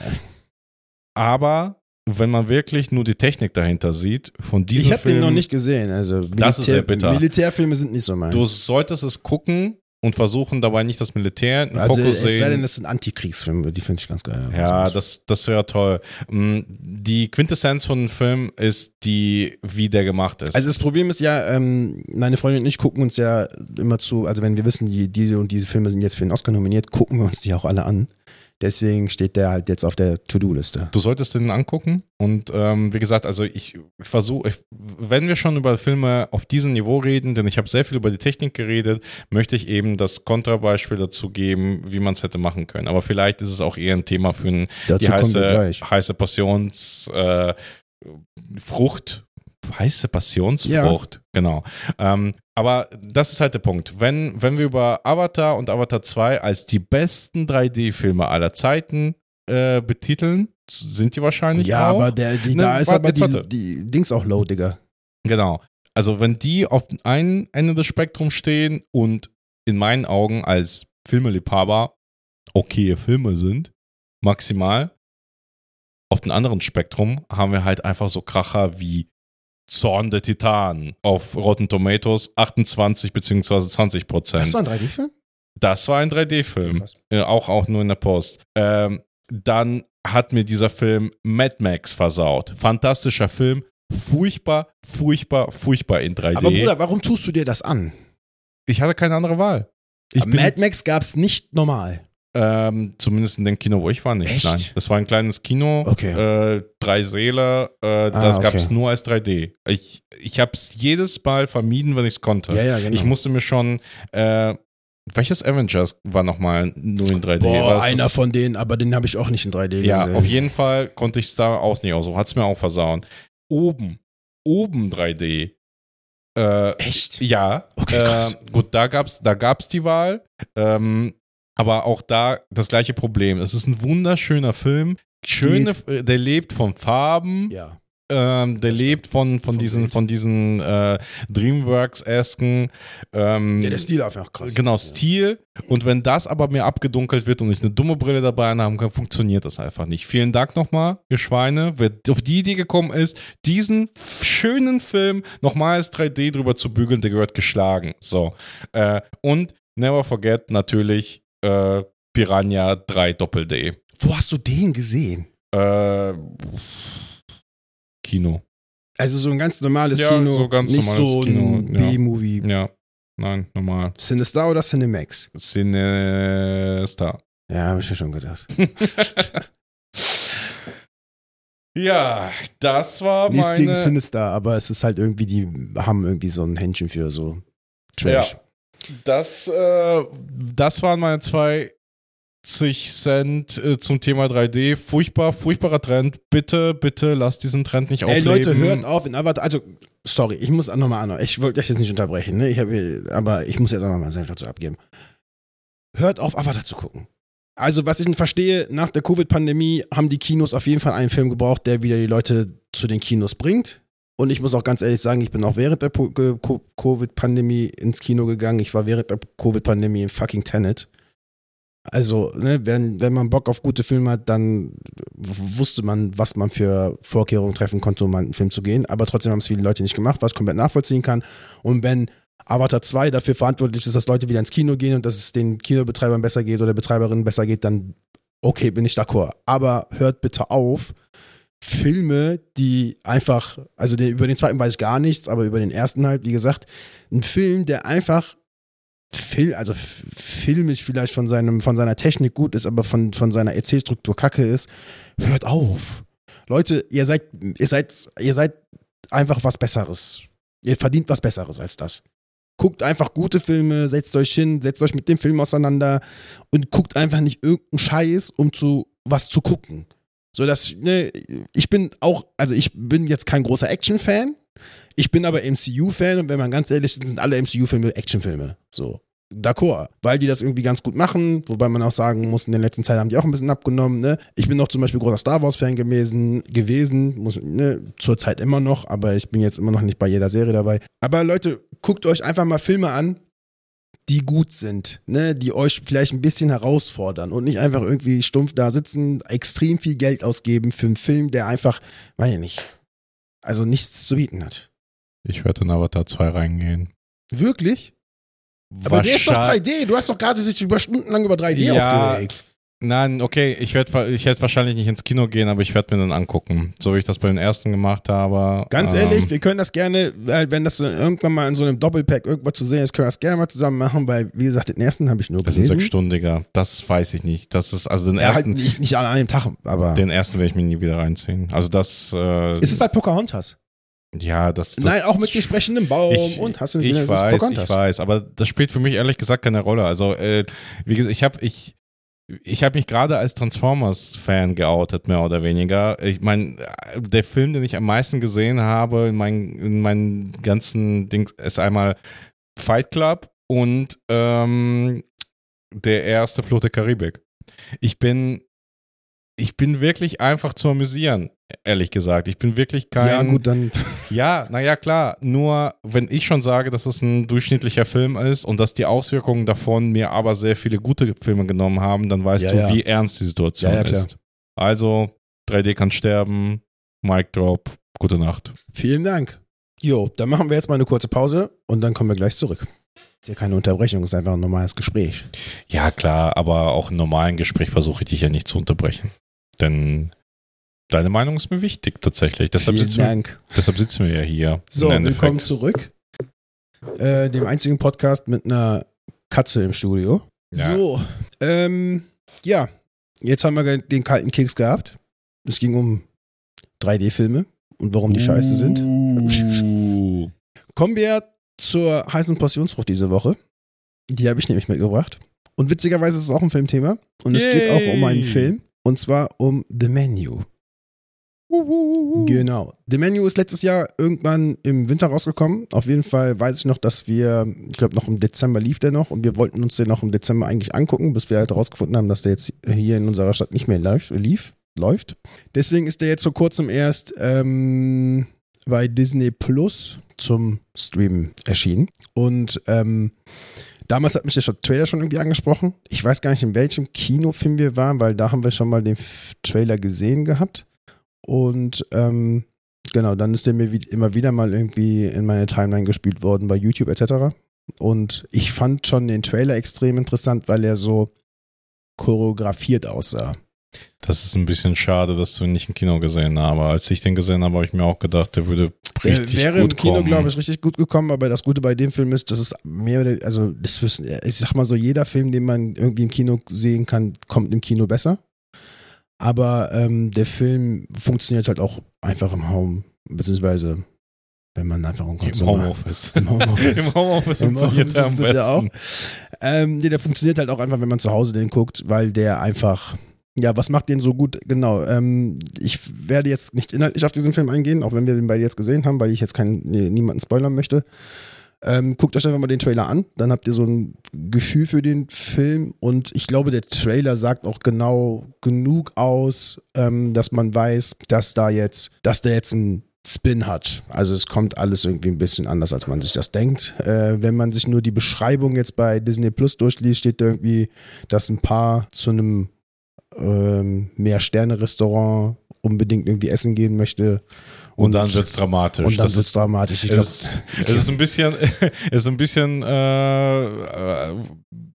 Aber wenn man wirklich nur die Technik dahinter sieht, von diesem Ich habe den noch nicht gesehen. Also Das ist sehr bitter. Militärfilme sind nicht so meins. du solltest es gucken und versuchen dabei nicht das Militär in den also Fokus es sei denn, sehen. das sind Antikriegsfilme, die finde ich ganz geil. Ja, das, das wäre toll. Mm, Die Quintessenz von dem Film ist die, wie der gemacht ist. Also das Problem ist ja, ähm, meine Freundin und ich gucken uns ja immer zu, also wenn wir wissen, die, diese und diese Filme sind jetzt für den Oscar nominiert, gucken wir uns die auch alle an. Deswegen steht der halt jetzt auf der To-Do-Liste. Du solltest den angucken und ähm, wie gesagt, also ich, versuche, wenn wir schon über Filme auf diesem Niveau reden, denn ich habe sehr viel über die Technik geredet, möchte ich eben das Kontrabeispiel dazu geben, wie man es hätte machen können. Aber vielleicht ist es auch eher ein Thema für ein, die heiße, heiße Passions äh, Frucht. Heiße Passionsfrucht, genau. Ähm, aber das ist halt der Punkt. Wenn, wenn wir über Avatar und Avatar 2 als die besten 3D-Filme aller Zeiten äh, betiteln, sind die wahrscheinlich Ja, auch. aber der, die, Ne, da ist aber die, die Dings auch low, Digga. Genau. Also wenn die auf dem einen Ende des Spektrums stehen und in meinen Augen als Filmeliebhaber okay Filme sind, maximal, auf dem anderen Spektrum haben wir halt einfach so Kracher wie Zorn der Titanen auf Rotten Tomatoes 28 bzw. 20 Prozent. Das war ein 3D-Film? Das war ein 3D-Film. Krass. Äh, auch, auch nur in der Post. Ähm, dann hat mir dieser Film Mad Max versaut. Fantastischer Film. Furchtbar, furchtbar, furchtbar in 3D. Aber Bruder, warum tust du dir das an? ich hatte keine andere Wahl. Mad Max gab's nicht normal. Ähm, zumindest in dem Kino, wo ich war, nicht. Echt? Nein. Das war ein kleines Kino, Okay. äh, drei Säle, äh, das Ah, gab es okay. nur als 3D. Ich, ich habe es jedes Mal vermieden, wenn ich es konnte. Ja, ja, genau. Ich musste mir schon, äh, welches Avengers war nochmal nur in 3D? Boah, einer von denen, aber den habe ich auch nicht in 3D Ja, gesehen. auf jeden Fall konnte ich Star aus nicht aus. Hat es mir auch versauen. Oben, oben 3D. Äh, Echt? ja, Okay, krass. äh, gut, da gab's, da gab's die Wahl. Ähm, aber auch da das gleiche Problem. Es ist ein wunderschöner Film. Schöne, der lebt von Farben, Ja. ähm, der lebt von, von Vom diesen, Bild. von diesen äh, Dreamworks-esken ähm, ja, der Stil einfach krass. Genau, Ja. Stil. Und wenn das aber mir abgedunkelt wird und ich eine dumme Brille dabei haben kann, funktioniert das einfach nicht. Vielen Dank nochmal, ihr Schweine, wer auf die Idee gekommen ist, diesen schönen Film nochmal als 3D drüber zu bügeln, der gehört geschlagen. So. Äh, und never forget natürlich äh, Piranha 3 Doppel-D. Wo hast du den gesehen? Äh, Kino. Also so ein ganz normales Ja, Kino, so ganz nicht normales so ein Kino, ja. B-Movie. Ja, nein, normal. Cinestar oder Cinemax? Cinestar. Ja, habe ich mir schon gedacht. Ja, das war Nichts gegen meine. Cinestar, aber es ist halt irgendwie, die haben irgendwie so ein Händchen für so Trash. Das, äh, das waren meine zwei 50 Cent äh, zum Thema 3D. Furchtbar, furchtbarer Trend. Bitte, bitte lasst diesen Trend nicht Ey, aufleben. Leute, hört auf in Avatar. Also, sorry, ich muss nochmal an. Ich wollte euch jetzt nicht unterbrechen, ne? Ich hab, aber ich muss jetzt auch nochmal Senf dazu abgeben. Hört auf, Avatar zu gucken. Also, was ich nicht verstehe, nach der Covid-Pandemie haben die Kinos auf jeden Fall einen Film gebraucht, der wieder die Leute zu den Kinos bringt. Und ich muss auch ganz ehrlich sagen, ich bin auch während der Covid-Pandemie ins Kino gegangen. Ich war während der Covid-Pandemie in fucking Tenet. Also, ne, wenn, wenn man Bock auf gute Filme hat, dann wusste man, was man für Vorkehrungen treffen konnte, um einen Film zu gehen. Aber trotzdem haben es viele Leute nicht gemacht, was ich komplett nachvollziehen kann. Und wenn Avatar 2 dafür verantwortlich ist, dass Leute wieder ins Kino gehen und dass es den Kinobetreibern besser geht oder Betreiberinnen besser geht, dann okay, bin ich d'accord. Aber hört bitte auf, Filme, die einfach, also der, über den zweiten weiß ich gar nichts, aber über den ersten halt, wie gesagt, ein Film, der einfach Fil also filmisch vielleicht von, seinem, von seiner Technik gut ist, aber von, von seiner Erzählstruktur kacke ist, hört auf. Leute, ihr seid, ihr seid, ihr seid einfach was Besseres. Ihr verdient was Besseres als das. Guckt einfach gute Filme, setzt euch hin, setzt euch mit dem Film auseinander und guckt einfach nicht irgendeinen Scheiß, um zu was zu gucken. So dass, ne, ich bin auch, also ich bin jetzt kein großer Action-Fan, ich bin aber MCU-Fan und wenn man ganz ehrlich ist, sind alle MCU-Filme Actionfilme. So. D'accord, weil die das irgendwie ganz gut machen, wobei man auch sagen muss, in den letzten Zeit haben die auch ein bisschen abgenommen. Ne? Ich bin auch zum Beispiel großer Star Wars-Fan gewesen, gewesen muss, ne, zurzeit immer noch, aber ich bin jetzt immer noch nicht bei jeder Serie dabei. Aber Leute, guckt euch einfach mal Filme an, die gut sind, ne, die euch vielleicht ein bisschen herausfordern und nicht einfach irgendwie stumpf da sitzen, extrem viel Geld ausgeben für einen Film, der einfach, weiß ich nicht, also nichts zu bieten hat. Ich werde in Avatar 2 reingehen. Wirklich? Aber der ist doch Wahrscheinlich- 3D. Du hast doch gerade dich über stundenlang über 3D Ja. aufgeregt. Nein, okay, ich werde ich werd wahrscheinlich nicht ins Kino gehen, aber ich werde mir dann angucken. So wie ich das bei den ersten gemacht habe. Ganz Ähm, ehrlich, wir können das gerne, wenn das irgendwann mal in so einem Doppelpack irgendwas zu sehen ist, können wir das gerne mal zusammen machen, weil, wie gesagt, den ersten habe ich nur Das gelesen. sechs Stunden, Digga. Das weiß ich nicht. Das ist, also den Ja, halt ersten, nicht, nicht an einem Tag, aber den ersten werde ich mir nie wieder reinziehen. Also das, äh, es ist halt Pocahontas. ja, das, das Nein, auch mit dem sprechenden Baum ich, und hast du ich es ist weiß, ich weiß, aber das spielt für mich ehrlich gesagt keine Rolle. Also, äh, wie gesagt, ich habe ich, ich habe mich gerade als Transformers-Fan geoutet, mehr oder weniger. Ich meine, der Film, den ich am meisten gesehen habe in meinen, in meinen ganzen Dings, ist einmal Fight Club und ähm, der erste Fluch der Karibik. Ich bin, ich bin wirklich einfach zu amüsieren, ehrlich gesagt. Ich bin wirklich kein. Ja, gut, dann. Ja, naja, klar. Nur, wenn ich schon sage, dass es ein durchschnittlicher Film ist und dass die Auswirkungen davon mir aber sehr viele gute Filme genommen haben, dann weißt Ja, du, ja. wie ernst die Situation Ja, ist. Also, 3D kann sterben, Mic Drop, gute Nacht. Vielen Dank. Jo, dann machen wir jetzt mal eine kurze Pause und dann kommen wir gleich zurück. Ist ja keine Unterbrechung, ist einfach ein normales Gespräch. Ja, klar, aber auch im normalen Gespräch versuche ich dich ja nicht zu unterbrechen. Denn deine Meinung ist mir wichtig, tatsächlich. Deshalb, Vielen sitzen wir, Dank. deshalb sitzen wir ja hier. So, willkommen zurück. Äh, dem einzigen Podcast mit einer Katze im Studio. Ja. So, ähm, ja, jetzt haben wir den kalten Keks gehabt. Es ging um 3D-Filme und warum die scheiße sind. Uh. Kommen wir zur heißen Portionsfrucht diese Woche. Die habe ich nämlich mitgebracht. Und witzigerweise ist es auch ein Filmthema. Und es geht auch um einen Yay. Film. Und zwar um The Menu. Genau. The Menu ist letztes Jahr irgendwann im Winter rausgekommen. Auf jeden Fall weiß ich noch, dass wir, ich glaube noch im Dezember lief der noch und wir wollten uns den noch im Dezember eigentlich angucken, bis wir halt rausgefunden haben, dass der jetzt hier in unserer Stadt nicht mehr lief. lief läuft. Deswegen ist der jetzt vor kurzem erst ähm, bei Disney Plus zum Streamen erschienen. Und ähm, damals hat mich der Trailer schon irgendwie angesprochen. Ich weiß gar nicht, in welchem Kinofilm wir waren, weil da haben wir schon mal den Trailer gesehen gehabt. Und ähm, genau, dann ist der mir wie, immer wieder mal irgendwie in meine Timeline gespielt worden bei YouTube etc. Und ich fand schon den Trailer extrem interessant, weil er so choreografiert aussah. Das ist ein bisschen schade, dass du ihn nicht im Kino gesehen hast. Aber als ich den gesehen habe, habe ich mir auch gedacht, der würde richtig wäre gut im Kino, kommen. glaube ich, richtig gut gekommen, aber das Gute bei dem Film ist, dass es mehr oder also das wissen, ich sag mal so, jeder Film, den man irgendwie im Kino sehen kann, kommt im Kino besser. Aber ähm, der Film funktioniert halt auch einfach im Home, beziehungsweise wenn man einfach einen Im Konsum hat. Homeoffice. Im Homeoffice. Im Homeoffice Im funktioniert er am Homeoffice funktioniert er besten. Ähm, nee, der funktioniert halt auch einfach, wenn man zu Hause den guckt, weil der einfach, ja, was macht den so gut? Genau. Ähm, ich werde jetzt nicht inhaltlich auf diesen Film eingehen, auch wenn wir den beide jetzt gesehen haben, weil ich jetzt keinen, nee, niemanden spoilern möchte. Ähm, guckt euch einfach mal den Trailer an, dann habt ihr so ein Gefühl für den Film und ich glaube, der Trailer sagt auch genau genug aus, ähm, dass man weiß, dass da jetzt, dass der jetzt ein Spin hat. Also es kommt alles irgendwie ein bisschen anders, als man sich das denkt. Äh, wenn man sich nur die Beschreibung jetzt bei Disney Plus durchliest, steht irgendwie, dass ein Paar zu einem ähm, Mehr-Sterne-Restaurant unbedingt irgendwie essen gehen möchte. Und, dann wird es dramatisch. Und dann wird es ist- dramatisch. Ich Es, glaub, es ist ein bisschen, es ist ein bisschen äh, äh,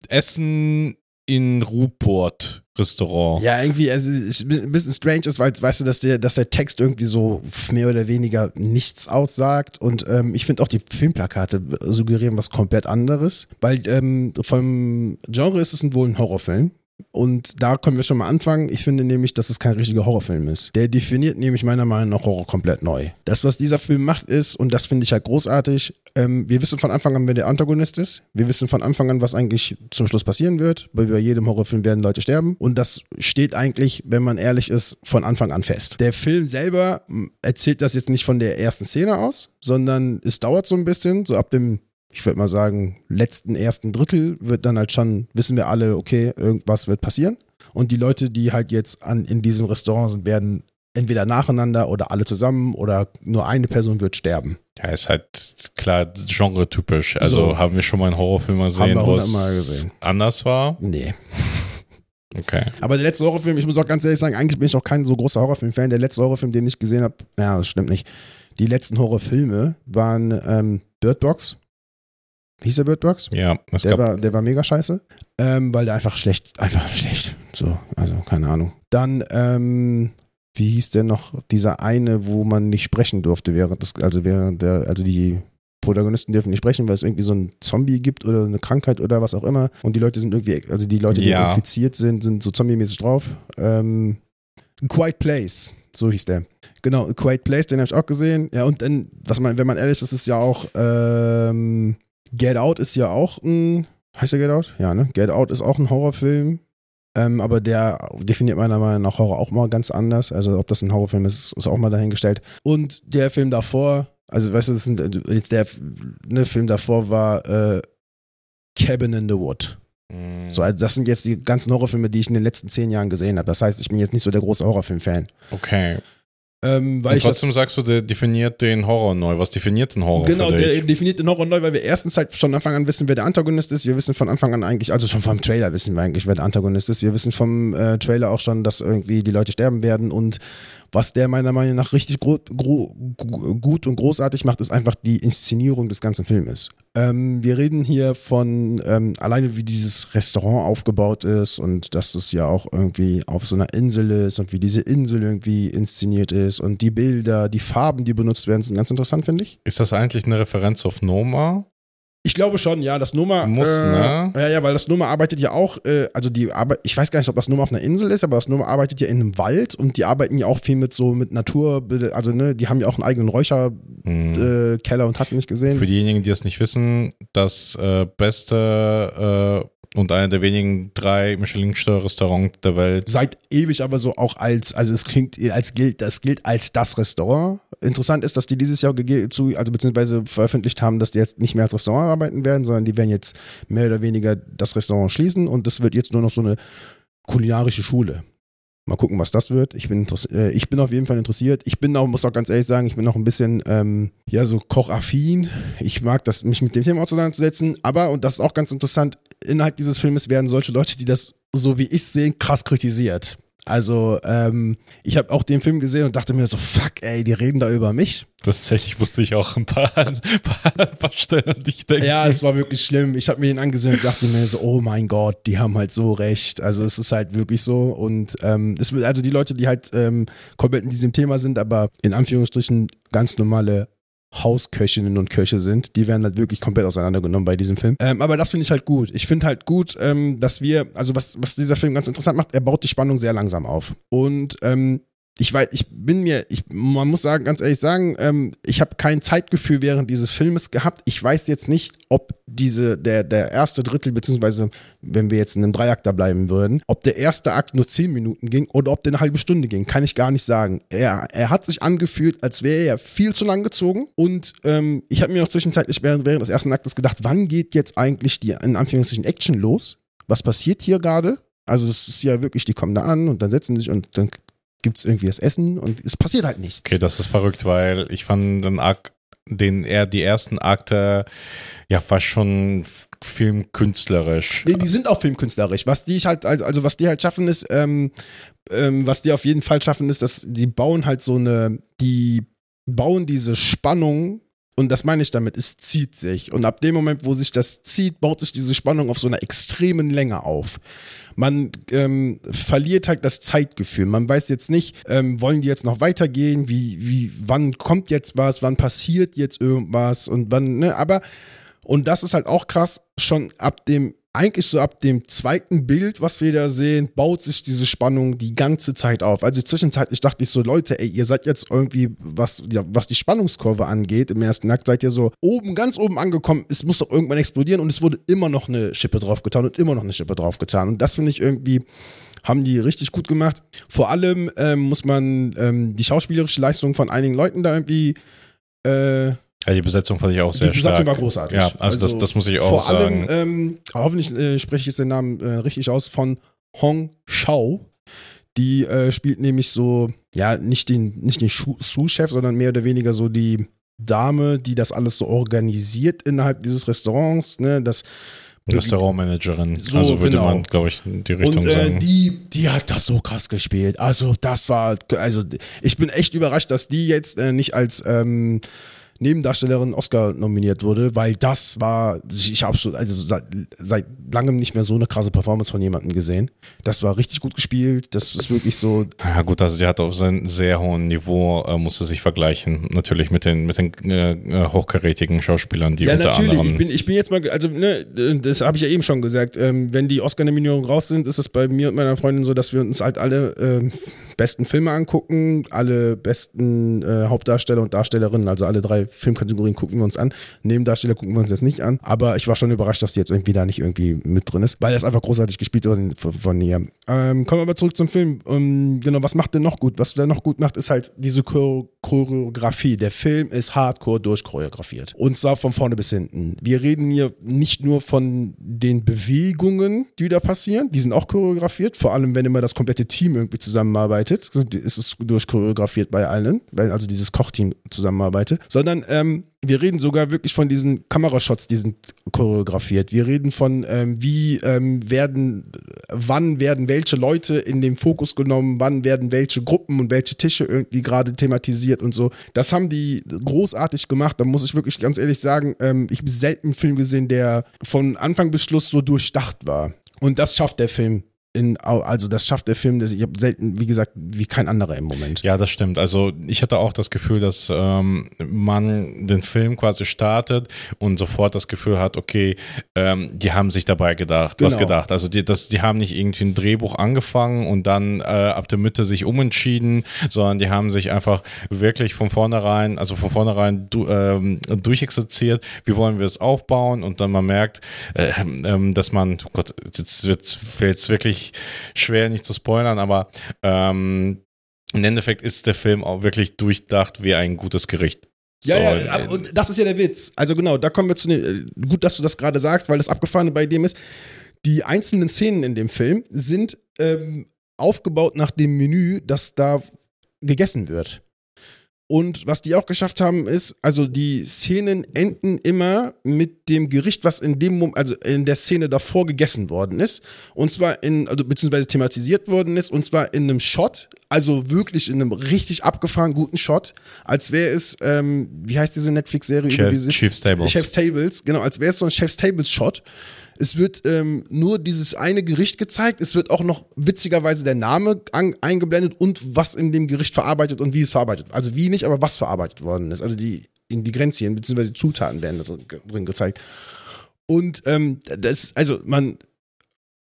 Essen in Ruport Restaurant. Ja, irgendwie, also ein bisschen strange ist, weil, weißt du, dass der, dass der Text irgendwie so mehr oder weniger nichts aussagt. Und ähm, ich finde auch die Filmplakate suggerieren was komplett anderes. Weil ähm, vom Genre ist es wohl ein Horrorfilm. Und da können wir schon mal anfangen. Ich finde nämlich, dass es kein richtiger Horrorfilm ist. Der definiert nämlich meiner Meinung nach Horror komplett neu. Das, was dieser Film macht, ist, und das finde ich halt großartig, ähm, wir wissen von Anfang an, wer der Antagonist ist. Wir wissen von Anfang an, was eigentlich zum Schluss passieren wird. Weil bei jedem Horrorfilm werden Leute sterben. Und das steht eigentlich, wenn man ehrlich ist, von Anfang an fest. Der Film selber erzählt das jetzt nicht von der ersten Szene aus, sondern es dauert so ein bisschen, so ab dem ich würde mal sagen, letzten ersten Drittel wird dann halt schon, wissen wir alle, okay, irgendwas wird passieren. Und die Leute, die halt jetzt an, in diesem Restaurant sind, werden entweder nacheinander oder alle zusammen oder nur eine Person wird sterben. Ja, ist halt klar genre-typisch. Also So. haben wir schon mal einen Horrorfilm gesehen, wo es anders war. Nee. Okay. Aber der letzte Horrorfilm, ich muss auch ganz ehrlich sagen, eigentlich bin ich auch kein so großer Horrorfilm-Fan. Der letzte Horrorfilm, den ich gesehen habe, ja, das stimmt nicht. Die letzten Horrorfilme waren ähm, Bird Box. Hieß der Bird Box? Ja, es Der gab war, der war mega scheiße, ähm, weil der einfach schlecht, einfach schlecht. So, also keine Ahnung. Dann, ähm, wie hieß der noch? Dieser eine, wo man nicht sprechen durfte während des, also während der, also die Protagonisten dürfen nicht sprechen, weil es irgendwie so ein Zombie gibt oder eine Krankheit oder was auch immer. Und die Leute sind irgendwie, also die Leute, die Ja. infiziert sind, sind so zombie-mäßig drauf. Ähm, Quiet Place, so hieß der. Genau, Quiet Place, den habe ich auch gesehen. Ja, und dann, was man, wenn man ehrlich ist, ist ja auch, ähm, Get Out ist ja auch ein, heißt der Get Out? Ja, ne? Get Out ist auch ein Horrorfilm. Ähm, aber der definiert meiner Meinung nach Horror auch mal ganz anders. Also ob das ein Horrorfilm ist, ist auch mal dahingestellt. Und der Film davor, also weißt du, äh, jetzt der ne, Film davor war äh, Cabin in the Wood. Mm, So, also das sind jetzt die ganzen Horrorfilme, die ich in den letzten zehn Jahren gesehen habe. Das heißt, ich bin jetzt nicht so der große Horrorfilm-Fan. okay. Ähm, weil Und ich das, trotzdem sagst du, der definiert den Horror neu. Was definiert den Horror Genau, der definiert den Horror neu, weil wir erstens halt von Anfang an wissen, wer der Antagonist ist. Wir wissen von Anfang an eigentlich, also schon vom Trailer wissen wir eigentlich, wer der Antagonist ist. Wir wissen vom äh, Trailer auch schon, dass irgendwie die Leute sterben werden und was der meiner Meinung nach richtig gut und großartig macht, ist einfach die Inszenierung des ganzen Filmes. Ähm, wir reden hier von ähm, alleine wie dieses Restaurant aufgebaut ist und dass es ja auch irgendwie auf so einer Insel ist und wie diese Insel irgendwie inszeniert ist und die Bilder, die Farben, die benutzt werden, sind ganz interessant, finde ich. Ist das eigentlich eine Referenz auf Noma? Ich glaube schon, ja. Das Noma. Muss, äh, ne? Ja, ja, weil das Noma arbeitet ja auch, äh, also die Arbeit, ich weiß gar nicht, ob das Noma auf einer Insel ist, aber das Noma arbeitet ja in einem Wald und die arbeiten ja auch viel mit so mit Natur, also ne, die haben ja auch einen eigenen Räucherkeller Hm. äh, und hast du nicht gesehen. Für diejenigen, die es nicht wissen, das äh, beste äh, und einer der wenigen drei Michelin-Restaurants der Welt. Seit ewig aber so auch als, also es klingt als gilt, das gilt als das Restaurant. Interessant ist, dass die dieses Jahr zu, also beziehungsweise veröffentlicht haben, dass die jetzt nicht mehr als Restaurant arbeiten werden, sondern die werden jetzt mehr oder weniger das Restaurant schließen und das wird jetzt nur noch so eine kulinarische Schule. Mal gucken, was das wird. Ich bin, äh, ich bin auf jeden Fall interessiert. Ich bin auch, muss auch ganz ehrlich sagen, ich bin noch ein bisschen, ähm, ja, so kochaffin. Ich mag das, mich mit dem Thema auseinanderzusetzen. Aber, und das ist auch ganz interessant, innerhalb dieses Filmes werden solche Leute, die das so wie ich sehen, krass kritisiert. Also, ähm, ich habe auch den Film gesehen und dachte mir so, fuck, ey, die reden da über mich. Tatsächlich musste ich auch ein paar, ein paar, ein paar Stellen an dich denken. Ja, es war wirklich schlimm. Ich habe mir den angesehen und dachte mir so, oh mein Gott, die haben halt so recht. Also es ist halt wirklich so. Und ähm, es wird also die Leute, die halt ähm, komplett in diesem Thema sind, aber in Anführungsstrichen ganz normale Hausköchinnen und Köche sind, die werden halt wirklich komplett auseinandergenommen bei diesem Film. Ähm, aber das finde ich halt gut. Ich finde halt gut, ähm, dass wir, also was, was dieser Film ganz interessant macht, er baut die Spannung sehr langsam auf. Und ähm, ich weiß, ich bin mir, ich, man muss sagen, ganz ehrlich sagen, ähm, ich habe kein Zeitgefühl während dieses Filmes gehabt. Ich weiß jetzt nicht, ob diese, der, der erste Drittel, beziehungsweise wenn wir jetzt in einem Dreiakter bleiben würden, ob der erste Akt nur zehn Minuten ging oder ob der eine halbe Stunde ging, kann ich gar nicht sagen. Er, er hat sich angefühlt, als wäre er viel zu lang gezogen und ähm, ich habe mir noch zwischenzeitlich während, während des ersten Aktes gedacht, wann geht jetzt eigentlich die, in Anführungszeichen, Action los? Was passiert hier gerade? Also es ist ja wirklich, die kommen da an und dann setzen sich und dann gibt es irgendwie das Essen und es passiert halt nichts. Okay, das ist verrückt, weil ich fand den Akt, den er die ersten Akte ja fast schon filmkünstlerisch. Nee, die sind auch filmkünstlerisch. Was die halt, also was die halt schaffen ist, ähm, ähm, was die auf jeden Fall schaffen ist, dass die bauen halt so eine, die bauen diese Spannung und das meine ich damit, es zieht sich. Und ab dem Moment, wo sich das zieht, baut sich diese Spannung auf so einer extremen Länge auf. Man ähm, verliert halt das Zeitgefühl. Man weiß jetzt nicht, ähm, wollen die jetzt noch weitergehen? Wie, wie, wann kommt jetzt was? Wann passiert jetzt irgendwas? Und wann, ne? Aber, und das ist halt auch krass, schon ab dem eigentlich so ab dem zweiten Bild, was wir da sehen, baut sich diese Spannung die ganze Zeit auf. Also zwischenzeitlich dachte ich so, Leute, ey, ihr seid jetzt irgendwie, was, ja, was die Spannungskurve angeht, im ersten Akt seid ihr so oben, ganz oben angekommen, es muss doch irgendwann explodieren und es wurde immer noch eine Schippe draufgetan und immer noch eine Schippe draufgetan. Und das finde ich irgendwie haben die richtig gut gemacht. Vor allem ähm, muss man ähm, die schauspielerische Leistung von einigen Leuten da irgendwie äh, ja, die Besetzung fand ich auch sehr stark. Die Besetzung stark. war großartig. Ja, also, also das, das muss ich auch vor sagen. Vor allem, ähm, hoffentlich äh, spreche ich jetzt den Namen äh, richtig aus, von Hong Shao. Die äh, spielt nämlich so, ja, nicht den, nicht den Sous-Chef, sondern mehr oder weniger so die Dame, die das alles so organisiert innerhalb dieses Restaurants. Ne? Das, Restaurantmanagerin. So, also würde genau. man, glaube ich, in die Richtung und, äh, sagen. Die, die hat das so krass gespielt. Also das war, also ich bin echt überrascht, dass die jetzt äh, nicht als ähm, Nebendarstellerin Oscar nominiert wurde, weil das war, ich habe so, also seit, seit langem nicht mehr so eine krasse Performance von jemandem gesehen. Das war richtig gut gespielt, das ist wirklich so. Ja gut, also sie hat auf seinem sehr hohen Niveau, äh, musste sich vergleichen, natürlich mit den, mit den äh, äh hochkarätigen Schauspielern, die ja, unter natürlich. anderem... Ich bin, ich bin jetzt mal, also ne, das habe ich ja eben schon gesagt, ähm, wenn die Oscar-Nominierungen raus sind, ist es bei mir und meiner Freundin so, dass wir uns halt alle äh, besten Filme angucken, alle besten äh, Hauptdarsteller und Darstellerinnen, also alle drei Filmkategorien gucken wir uns an. Nebendarsteller gucken wir uns jetzt nicht an. Aber ich war schon überrascht, dass die jetzt irgendwie da nicht irgendwie mit drin ist, weil ist einfach großartig gespielt worden von ihr. Ähm, kommen wir aber zurück zum Film. Ähm, genau, was macht der noch gut? Was der noch gut macht, ist halt diese Choreografie. Der Film ist hardcore durchchoreografiert. Und zwar von vorne bis hinten. Wir reden hier nicht nur von den Bewegungen, die da passieren, die sind auch choreografiert, vor allem wenn immer das komplette Team irgendwie zusammenarbeitet, ist es durchchoreografiert bei allen, weil also dieses Kochteam zusammenarbeitet, sondern ähm, wir reden sogar wirklich von diesen Kamerashots, die sind choreografiert. Wir reden von, ähm, wie ähm, werden, wann werden welche Leute in den Fokus genommen, wann werden welche Gruppen und welche Tische irgendwie gerade thematisiert und so. Das haben die großartig gemacht. Da muss ich wirklich ganz ehrlich sagen, ähm, ich habe selten einen Film gesehen, der von Anfang bis Schluss so durchdacht war. Und das schafft der Film in, also das schafft der Film, ich habe selten, wie gesagt, wie kein anderer im Moment. Ja, das stimmt. Also ich hatte auch das Gefühl, dass ähm, man den Film quasi startet und sofort das Gefühl hat, okay, ähm, die haben sich dabei gedacht, genau. was gedacht. Also die, das, die haben nicht irgendwie ein Drehbuch angefangen und dann äh, ab der Mitte sich umentschieden, sondern die haben sich einfach wirklich von vornherein, also von vornherein du, ähm, durchexerziert, wie wollen wir es aufbauen und dann man merkt, äh, äh, dass man, oh Gott, jetzt, jetzt fällt es wirklich schwer, nicht zu spoilern, aber ähm, im Endeffekt ist der Film auch wirklich durchdacht wie ein gutes Gericht. Ja, ja, und das ist ja der Witz. Also genau, da kommen wir zu dem, gut, dass du das gerade sagst, weil das Abgefahrene bei dem ist, die einzelnen Szenen in dem Film sind ähm, aufgebaut nach dem Menü, das da gegessen wird. Und was die auch geschafft haben, ist, also die Szenen enden immer mit dem Gericht, was in dem Moment, also in der Szene davor gegessen worden ist. Und zwar in, also beziehungsweise thematisiert worden ist, und zwar in einem Shot, also wirklich in einem richtig abgefahren guten Shot, als wäre es, ähm, wie heißt diese Netflix-Serie Chef, über diese Chief's Tables. Chef's Tables, genau, als wäre es so ein Chef's Tables-Shot. Es wird ähm, nur dieses eine Gericht gezeigt. Es wird auch noch witzigerweise der Name an, eingeblendet und was in dem Gericht verarbeitet und wie es verarbeitet. Also wie nicht, aber was verarbeitet worden ist. Also die Ingredienzien bzw. Zutaten werden da drin gezeigt. Und ähm, das, also man,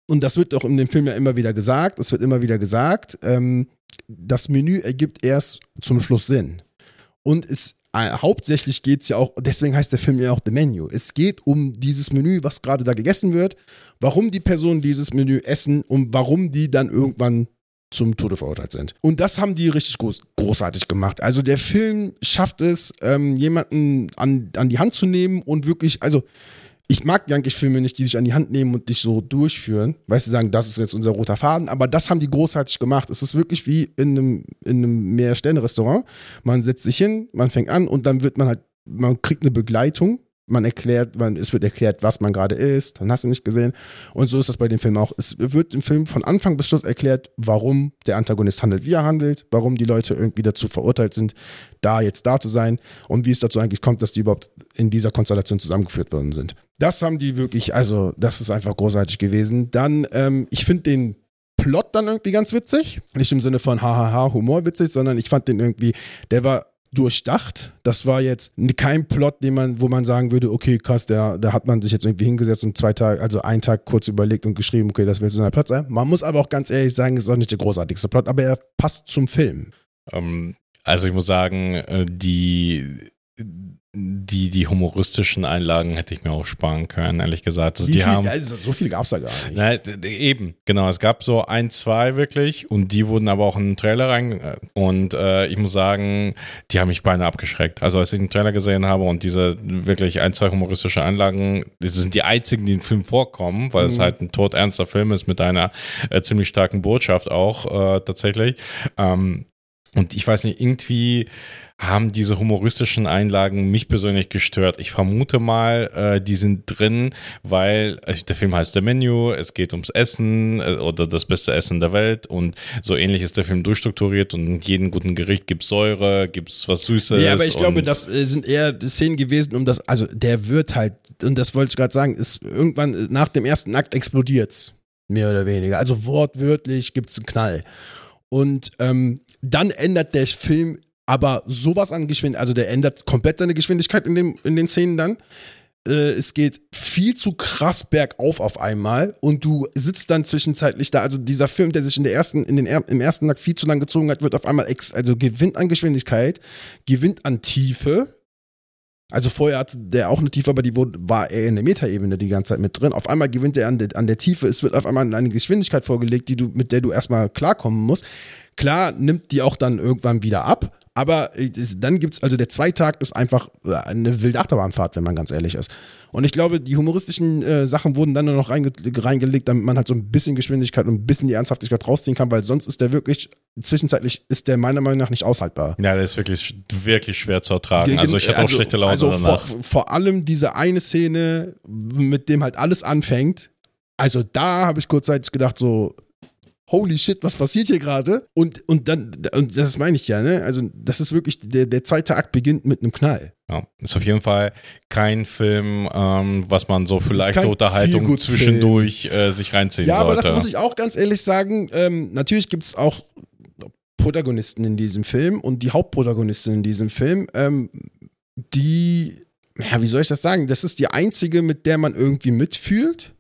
und das wird auch in dem Film ja immer wieder gesagt, es wird immer wieder gesagt, ähm, das Menü ergibt erst zum Schluss Sinn. Und es äh, hauptsächlich geht es ja auch, deswegen heißt der Film ja auch The Menu. Es geht um dieses Menü, was gerade da gegessen wird, warum die Personen dieses Menü essen und warum die dann irgendwann zum Tode verurteilt sind. Und das haben die richtig groß, großartig gemacht. Also der Film schafft es, ähm, jemanden an, an die Hand zu nehmen und wirklich, also ich mag eigentlich Filme nicht, die dich an die Hand nehmen und dich so durchführen, weil sie sagen, das ist jetzt unser roter Faden, aber das haben die großartig gemacht. Es ist wirklich wie in einem, in einem Mehrsterne-Restaurant. Man setzt sich hin, man fängt an und dann wird man halt, man kriegt eine Begleitung man erklärt, man, es wird erklärt, was man gerade ist, dann hast du nicht gesehen. Und so ist das bei dem Film auch. Es wird im Film von Anfang bis Schluss erklärt, warum der Antagonist handelt, wie er handelt, warum die Leute irgendwie dazu verurteilt sind, da jetzt da zu sein und wie es dazu eigentlich kommt, dass die überhaupt in dieser Konstellation zusammengeführt worden sind. Das haben die wirklich, also das ist einfach großartig gewesen. Dann, ähm, ich finde den Plot dann irgendwie ganz witzig. Nicht im Sinne von hahaha, Humor witzig, sondern ich fand den irgendwie, der war durchdacht. Das war jetzt kein Plot, den man, wo man sagen würde, okay, krass, da, da hat man sich jetzt irgendwie hingesetzt und zwei Tage, also einen Tag kurz überlegt und geschrieben, okay, das wird so ein Plot sein. Man muss aber auch ganz ehrlich sagen, es ist auch nicht der großartigste Plot, aber er passt zum Film. Ähm, also ich muss sagen, äh, die die, die humoristischen Einlagen hätte ich mir auch sparen können, ehrlich gesagt. Also die viel, haben, also so viel gab es da gar nicht. Na, eben, genau. Es gab so ein, zwei wirklich und die wurden aber auch in den Trailer rein. äh, Und äh, ich muss sagen, die haben mich beinahe abgeschreckt. Also als ich den Trailer gesehen habe und diese wirklich ein, zwei humoristische Einlagen, das sind die einzigen, die im Film vorkommen, weil es Mhm. halt ein todernster Film ist mit einer äh, ziemlich starken Botschaft auch äh, tatsächlich. Ähm, und ich weiß nicht, irgendwie haben diese humoristischen Einlagen mich persönlich gestört. Ich vermute mal, äh, die sind drin, weil äh, der Film heißt The Menu, es geht ums Essen äh, oder das beste Essen der Welt und so ähnlich ist der Film durchstrukturiert und in jedem guten Gericht gibt es Säure, gibt es was Süßes. Ja, aber ich glaube, das äh, sind eher Szenen gewesen, um das, also der wird halt, und das wollte ich gerade sagen, ist irgendwann äh, nach dem ersten Akt explodiert's. Mehr oder weniger. Also wortwörtlich gibt's einen Knall. Und ähm, dann ändert der Film aber sowas an Geschwindigkeit, also der ändert komplett seine Geschwindigkeit in, dem, in den Szenen dann. Äh, es geht viel zu krass bergauf auf einmal und du sitzt dann zwischenzeitlich da. Also dieser Film, der sich in der ersten, in den, im ersten Akt viel zu lang gezogen hat, wird auf einmal ex, also gewinnt an Geschwindigkeit, gewinnt an Tiefe. Also vorher hatte der auch eine Tiefe, aber die wurde, war er in der Metaebene die ganze Zeit mit drin. Auf einmal gewinnt er an der, an der Tiefe. Es wird auf einmal eine Geschwindigkeit vorgelegt, die du, mit der du erstmal klarkommen musst. Klar nimmt die auch dann irgendwann wieder ab. Aber äh, es- dann gibt's, also der Zweitakt ist einfach äh, eine wilde Achterbahnfahrt, wenn man ganz ehrlich ist. Und ich glaube, die humoristischen äh, Sachen wurden dann nur noch reinge reingelegt, damit man halt so ein bisschen Geschwindigkeit und ein bisschen die Ernsthaftigkeit rausziehen kann, weil sonst ist der wirklich, zwischenzeitlich ist der meiner Meinung nach nicht aushaltbar. ja, der ist wirklich, wirklich schwer zu ertragen. Ge- Also ich hatte auch also- schlechte Laune also danach. Vor, vor allem diese eine Szene, mit dem halt alles anfängt. Also da habe ich kurzzeitig gedacht, so, holy shit, was passiert hier gerade? Und, und dann, und das meine ich ja, ne? Also, das ist wirklich, der, der zweite Akt beginnt mit einem Knall. Ja, ist auf jeden Fall kein Film, ähm, was man so für ist leichte kein Unterhaltung zwischendurch äh, sich reinziehen Ja, aber sollte. das muss ich auch ganz ehrlich sagen. Ähm, natürlich gibt es auch Protagonisten in diesem Film und die Hauptprotagonistin in diesem Film, ähm, die, ja, wie soll ich das sagen? Das ist die einzige, mit der man irgendwie mitfühlt,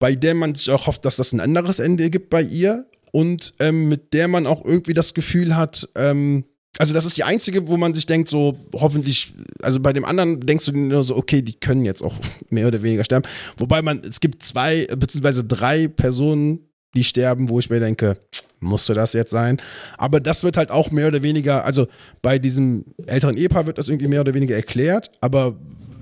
bei der man sich auch hofft, dass das ein anderes Ende gibt bei ihr und ähm, mit der man auch irgendwie das Gefühl hat, ähm, also das ist die einzige, wo man sich denkt, so hoffentlich, also bei dem anderen denkst du nur so, okay, die können jetzt auch mehr oder weniger sterben. Wobei man, es gibt zwei, beziehungsweise drei Personen, die sterben, wo ich mir denke, musste das jetzt sein? Aber das wird halt auch mehr oder weniger, also bei diesem älteren Ehepaar wird das irgendwie mehr oder weniger erklärt, aber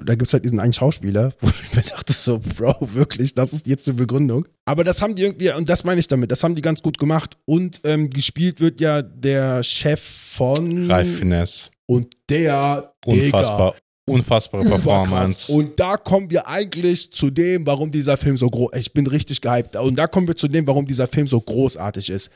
da gibt es halt diesen einen Schauspieler, wo ich mir dachte so, Bro, wirklich, das ist jetzt die Begründung. Aber das haben die irgendwie, und das meine ich damit, das haben die ganz gut gemacht. Und ähm, gespielt wird ja der Chef von... Ralf Finesse. Und der, Unfassbar. Unfassbare Digga, Performance. überkrass. Und da kommen wir eigentlich zu dem, warum dieser Film so groß Ich bin richtig gehypt. Und da kommen wir zu dem, warum dieser Film so großartig ist.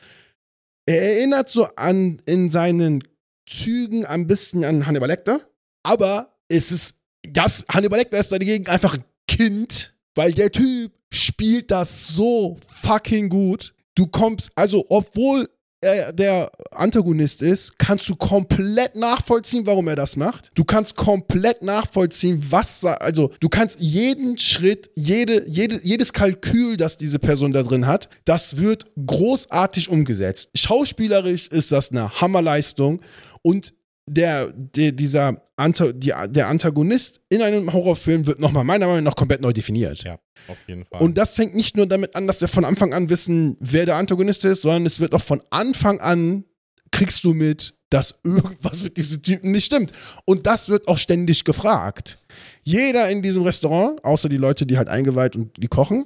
Er erinnert so an in seinen Zügen ein bisschen an Hannibal Lecter, aber es ist das Hannibal Lecter ist dagegen einfach ein Kind, weil der Typ spielt das so fucking gut. Du kommst also, obwohl er der Antagonist ist, kannst du komplett nachvollziehen, warum er das macht. Du kannst komplett nachvollziehen, was, also du kannst jeden Schritt, jede, jede, jedes Kalkül, das diese Person da drin hat, das wird großartig umgesetzt. Schauspielerisch ist das eine Hammerleistung und der, der, dieser Anta, die, der Antagonist in einem Horrorfilm wird nochmal meiner Meinung nach komplett neu definiert. Ja, auf jeden Fall. Und das fängt nicht nur damit an, dass wir von Anfang an wissen, wer der Antagonist ist, sondern es wird auch von Anfang an kriegst du mit, dass irgendwas mit diesem Typen nicht stimmt. Und das wird auch ständig gefragt. Jeder in diesem Restaurant, außer die Leute, die halt eingeweiht und die kochen,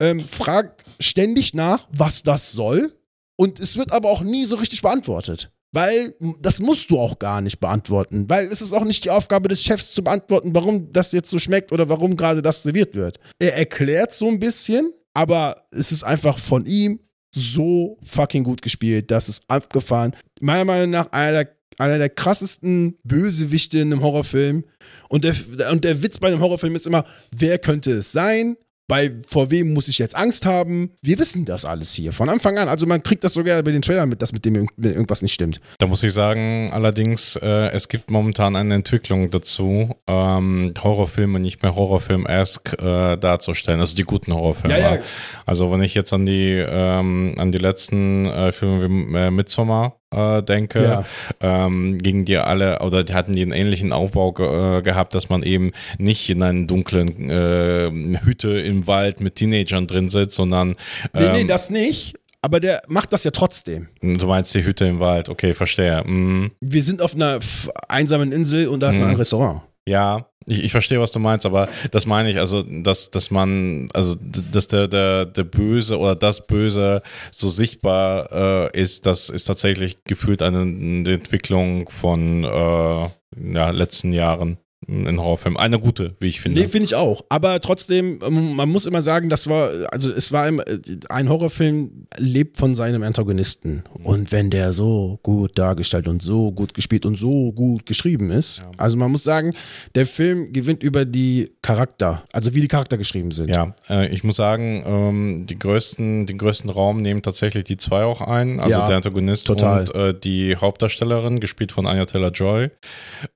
ähm, fragt ständig nach, was das soll. Und es wird aber auch nie so richtig beantwortet. Weil das musst du auch gar nicht beantworten. Weil es ist auch nicht die Aufgabe des Chefs zu beantworten, warum das jetzt so schmeckt oder warum gerade das serviert wird. Er erklärt so ein bisschen, aber es ist einfach von ihm so fucking gut gespielt. Das ist abgefahren. Meiner Meinung nach einer der, einer der krassesten Bösewichte in einem Horrorfilm. Und der, und der Witz bei einem Horrorfilm ist immer, wer könnte es sein? Bei vor wem muss ich jetzt Angst haben? Wir wissen das alles hier von Anfang an. Also man kriegt das sogar bei den Trailern mit, dass mit dem irgendwas nicht stimmt. Da muss ich sagen, allerdings, äh, es gibt momentan eine Entwicklung dazu, ähm, Horrorfilme nicht mehr Horrorfilm-esque äh, darzustellen, also die guten Horrorfilme. Ja, ja. Also wenn ich jetzt an die ähm, an die letzten äh, Filme wie äh, Midsommar äh, denke, ja. ähm, gingen die alle oder die hatten die einen ähnlichen Aufbau ge äh, gehabt, dass man eben nicht in einer dunklen äh, Hütte im Wald mit Teenagern drin sitzt, sondern ähm, nee, nee, ähm, das nicht. Aber der macht das ja trotzdem. Du meinst die Hütte im Wald, okay, verstehe. Mhm. Wir sind auf einer einsamen Insel und da ist mhm. ein Restaurant. Ja, ich, ich verstehe, was du meinst, aber das meine ich, also, dass, dass man, also, dass der, der, der Böse oder das Böse so sichtbar äh, ist, das ist tatsächlich gefühlt eine, eine Entwicklung von äh, ja, letzten Jahren ein Horrorfilm. Eine gute, wie ich finde. Nee, finde ich auch. Aber trotzdem, ähm, man muss immer sagen, das war, also es war immer, ein Horrorfilm lebt von seinem Antagonisten. Und wenn der so gut dargestellt und so gut gespielt und so gut geschrieben ist, ja. also man muss sagen, der Film gewinnt über die Charakter, also wie die Charakter geschrieben sind. Ja, äh, ich muss sagen, ähm, die größten, den größten Raum nehmen tatsächlich die zwei auch ein, also ja, der Antagonist total. und äh, die Hauptdarstellerin, gespielt von Anya Taylor-Joy.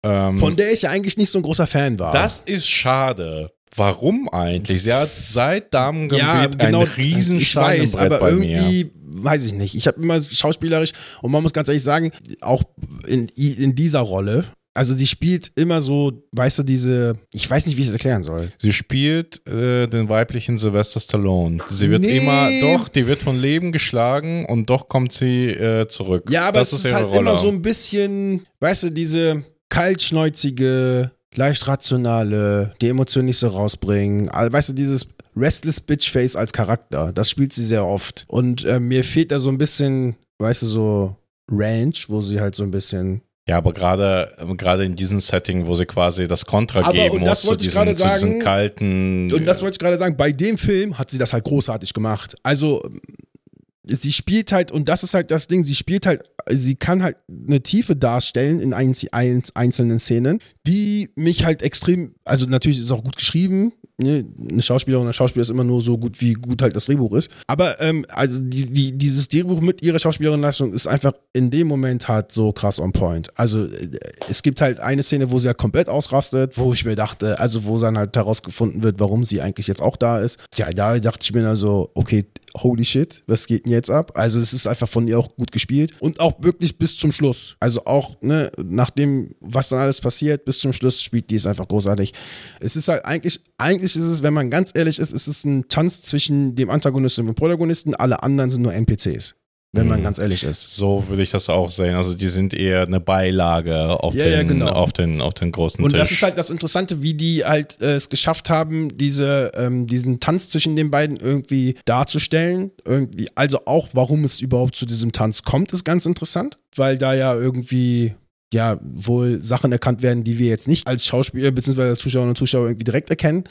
Ähm, von der ich ja eigentlich nicht so ein großer Fan war. Das ist schade. Warum eigentlich? Sie hat seit Damen ja, genau, ein riesen ich weiß, aber bei irgendwie, mir. weiß ich nicht. Ich habe immer schauspielerisch und man muss ganz ehrlich sagen, auch in, in dieser Rolle, also sie spielt immer so, weißt du, diese, ich weiß nicht, wie ich das erklären soll. Sie spielt äh, den weiblichen Sylvester Stallone. Sie wird nee. immer, doch, die wird von Leben geschlagen und doch kommt sie äh, zurück. Ja, aber das es ist, ist halt Rolle. immer so ein bisschen, weißt du, diese kaltschnäuzige, leicht rationale, die Emotionen nicht so rausbringen. Weißt du, dieses Restless Bitch Face als Charakter, das spielt sie sehr oft. Und äh, mir fehlt da so ein bisschen, weißt du, so Ranch, wo sie halt so ein bisschen ja, aber gerade gerade in diesem Setting, wo sie quasi das Kontra aber, geben muss zu diesen, zu diesen kalten. Und das wollte ich gerade sagen, bei dem Film hat sie das halt großartig gemacht. Also sie spielt halt, und das ist halt das Ding, sie spielt halt, sie kann halt eine Tiefe darstellen in einzelnen Szenen, die mich halt extrem, also natürlich ist es auch gut geschrieben, ne? eine Schauspielerin oder ein Schauspieler ist immer nur so gut, wie gut halt das Drehbuch ist. Aber ähm, also die, die, dieses Drehbuch mit ihrer Schauspielerin-Leistung ist einfach in dem Moment halt so krass on point. Also äh, es gibt halt eine Szene, wo sie halt komplett ausrastet, wo ich mir dachte, also wo dann halt herausgefunden wird, warum sie eigentlich jetzt auch da ist. Ja, da dachte ich mir also, okay, holy shit, was geht denn jetzt ab? Also es ist einfach von ihr auch gut gespielt und auch wirklich bis zum Schluss. Also auch, ne, nachdem, was dann alles passiert, bis zum Schluss spielt die es einfach großartig. Es ist halt eigentlich, eigentlich ist es, wenn man ganz ehrlich ist, ist es ein Tanz zwischen dem Antagonisten und dem Protagonisten. Alle anderen sind nur NPCs wenn man mhm. ganz ehrlich ist. So würde ich das auch sehen. Also die sind eher eine Beilage auf, ja, den, ja, genau. auf, den, auf den großen Und Tisch. Und das ist halt das Interessante, wie die halt äh, es geschafft haben, diese, ähm, diesen Tanz zwischen den beiden irgendwie darzustellen. Irgendwie, also auch, warum es überhaupt zu diesem Tanz kommt, ist ganz interessant, weil da ja irgendwie ja wohl Sachen erkannt werden, die wir jetzt nicht als Schauspieler bzw. Zuschauerinnen und Zuschauer irgendwie direkt erkennen.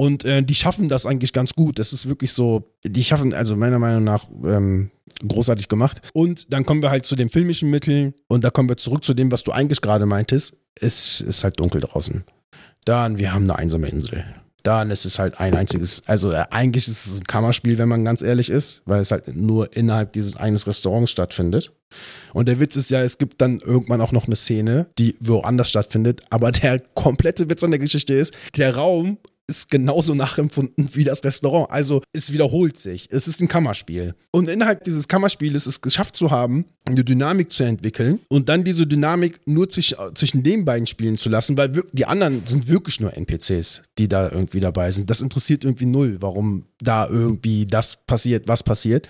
Und äh, die schaffen das eigentlich ganz gut. Das ist wirklich so, die schaffen, also meiner Meinung nach, ähm, großartig gemacht. Und dann kommen wir halt zu den filmischen Mitteln und da kommen wir zurück zu dem, was du eigentlich gerade meintest. Es ist halt dunkel draußen. Dann, wir haben eine einsame Insel. dann ist es halt ein einziges, also äh, eigentlich ist es ein Kammerspiel, wenn man ganz ehrlich ist, weil es halt nur innerhalb dieses eines Restaurants stattfindet. Und der Witz ist ja, es gibt dann irgendwann auch noch eine Szene, die woanders stattfindet, aber der komplette Witz an der Geschichte ist, der Raum ist genauso nachempfunden wie das Restaurant. Also es wiederholt sich. Es ist ein Kammerspiel. Und innerhalb dieses Kammerspiels ist es geschafft zu haben, eine Dynamik zu entwickeln und dann diese Dynamik nur zwischen, zwischen den beiden spielen zu lassen, weil die anderen sind wirklich nur NPCs, die da irgendwie dabei sind. Das interessiert irgendwie null, warum da irgendwie das passiert, was passiert.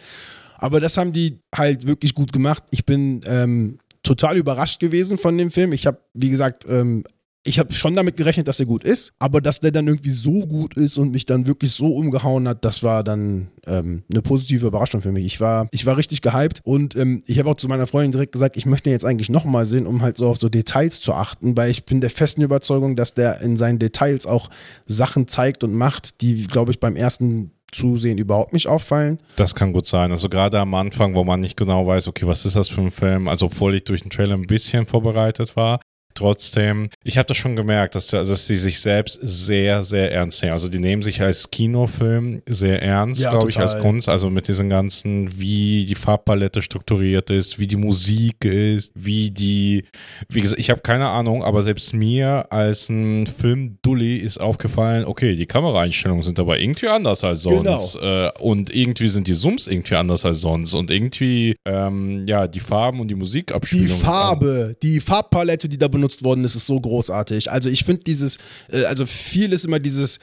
Aber das haben die halt wirklich gut gemacht. Ich bin ähm, total überrascht gewesen von dem Film. Ich habe, wie gesagt, ähm, ich habe schon damit gerechnet, dass er gut ist, aber dass der dann irgendwie so gut ist und mich dann wirklich so umgehauen hat, das war dann ähm, eine positive Überraschung für mich. Ich war, ich war richtig gehypt und ähm, ich habe auch zu meiner Freundin direkt gesagt, ich möchte jetzt eigentlich nochmal sehen, um halt so auf so Details zu achten, weil ich bin der festen Überzeugung, dass der in seinen Details auch Sachen zeigt und macht, die, glaube ich, beim ersten Zusehen überhaupt nicht auffallen. Das kann gut sein. Also gerade am Anfang, wo man nicht genau weiß, okay, was ist das für ein Film? Also obwohl ich durch den Trailer ein bisschen vorbereitet war, Trotzdem, ich habe das schon gemerkt, dass, dass sie sich selbst sehr, sehr ernst nehmen. Also die nehmen sich als Kinofilm sehr ernst, ja, glaube ich, als Kunst. Also mit diesen ganzen, wie die Farbpalette strukturiert ist, wie die Musik ist, wie die, wie gesagt, ich habe keine Ahnung, aber selbst mir als ein Film-Dulli ist aufgefallen, okay, die Kameraeinstellungen sind aber irgendwie anders als sonst. Genau. Äh, und irgendwie sind die Zooms irgendwie anders als sonst. Und irgendwie, ähm, ja, die Farben und die Musikabspielung. Die Farbe, die Farbpalette, die da benutzt benutzt worden ist, ist so großartig. Also ich finde dieses, äh, also viel ist immer dieses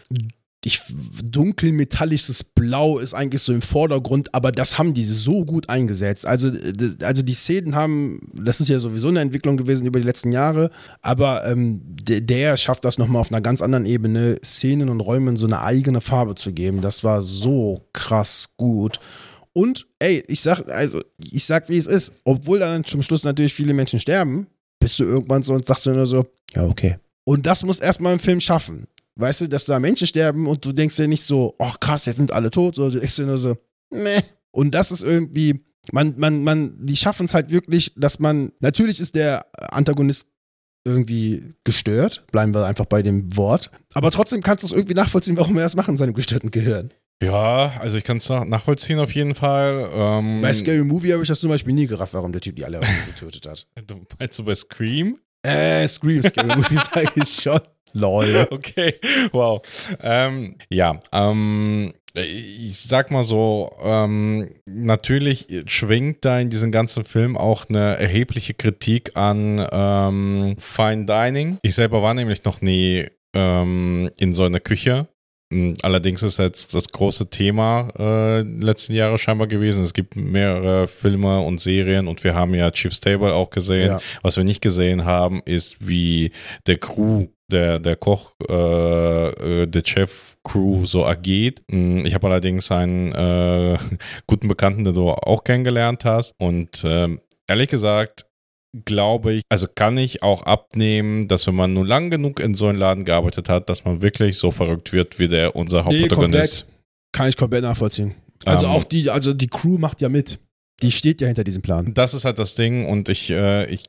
ich, dunkel metallisches Blau ist eigentlich so im Vordergrund, aber das haben die so gut eingesetzt. Also, also die Szenen haben, das ist ja sowieso eine Entwicklung gewesen über die letzten Jahre, aber ähm, der, der schafft das nochmal auf einer ganz anderen Ebene, Szenen und Räumen so eine eigene Farbe zu geben. Das war so krass gut. Und ey, ich sag, also, ich sag, wie es ist, obwohl dann zum Schluss natürlich viele Menschen sterben, bist du irgendwann so und sagst du nur so, ja, okay. Und das muss erstmal im Film schaffen. Weißt du, dass da Menschen sterben und du denkst dir nicht so, ach oh, krass, jetzt sind alle tot, sondern du denkst dir nur so, meh. Und das ist irgendwie, man, man, man, die schaffen es halt wirklich, dass man, natürlich ist der Antagonist irgendwie gestört, bleiben wir einfach bei dem Wort, aber trotzdem kannst du es irgendwie nachvollziehen, warum er das macht in seinem gestörten Gehirn. Ja, also ich kann es nachvollziehen auf jeden Fall. Ähm, bei Scary Movie habe ich das zum Beispiel nie gerafft, warum der Typ die alle getötet hat. Du meinst du bei Scream? Äh, Scream, Scary Movie sage ich schon. Lol. Okay, wow. Ähm, ja, ähm, ich sag mal so, ähm, natürlich schwingt da in diesem ganzen Film auch eine erhebliche Kritik an ähm, Fine Dining. Ich selber war nämlich noch nie ähm, in so einer Küche allerdings ist jetzt das große Thema äh, letzten Jahre scheinbar gewesen. Es gibt mehrere Filme und Serien und wir haben ja Chief's Table auch gesehen. Ja. Was wir nicht gesehen haben, ist wie der Crew der, der Koch, äh, äh der Chef-Crew so agiert. Hm, ich habe allerdings einen äh, guten Bekannten, den du auch kennengelernt hast. Und äh, ehrlich gesagt, glaube ich, also kann ich auch abnehmen, dass wenn man nur lang genug in so einem Laden gearbeitet hat, dass man wirklich so verrückt wird wie der unser Hauptprotagonist. Nee, kann ich komplett nachvollziehen. Also um, ähm, auch die, also die Crew macht ja mit. Die steht ja hinter diesem Plan. Das ist halt das Ding und ich, äh, ich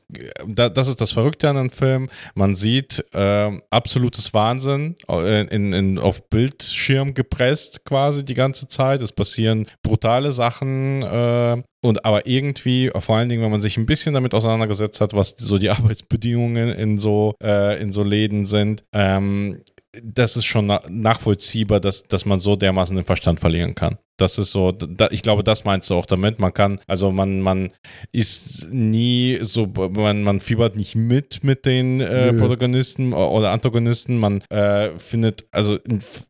da, das ist das Verrückte an dem Film. Man sieht äh, absolutes Wahnsinn äh, in, in, auf Bildschirm gepresst quasi die ganze Zeit. Es passieren brutale Sachen äh, und aber irgendwie, vor allen Dingen, wenn man sich ein bisschen damit auseinandergesetzt hat, was so die Arbeitsbedingungen in so, äh, in so Läden sind, ähm, das ist schon nachvollziehbar, dass, dass man so dermaßen den Verstand verlieren kann. Das ist so, da, ich glaube, das meinst du auch damit. Man kann, also man, man ist nie so, man, man fiebert nicht mit mit den äh, Protagonisten oder Antagonisten. Man äh, findet also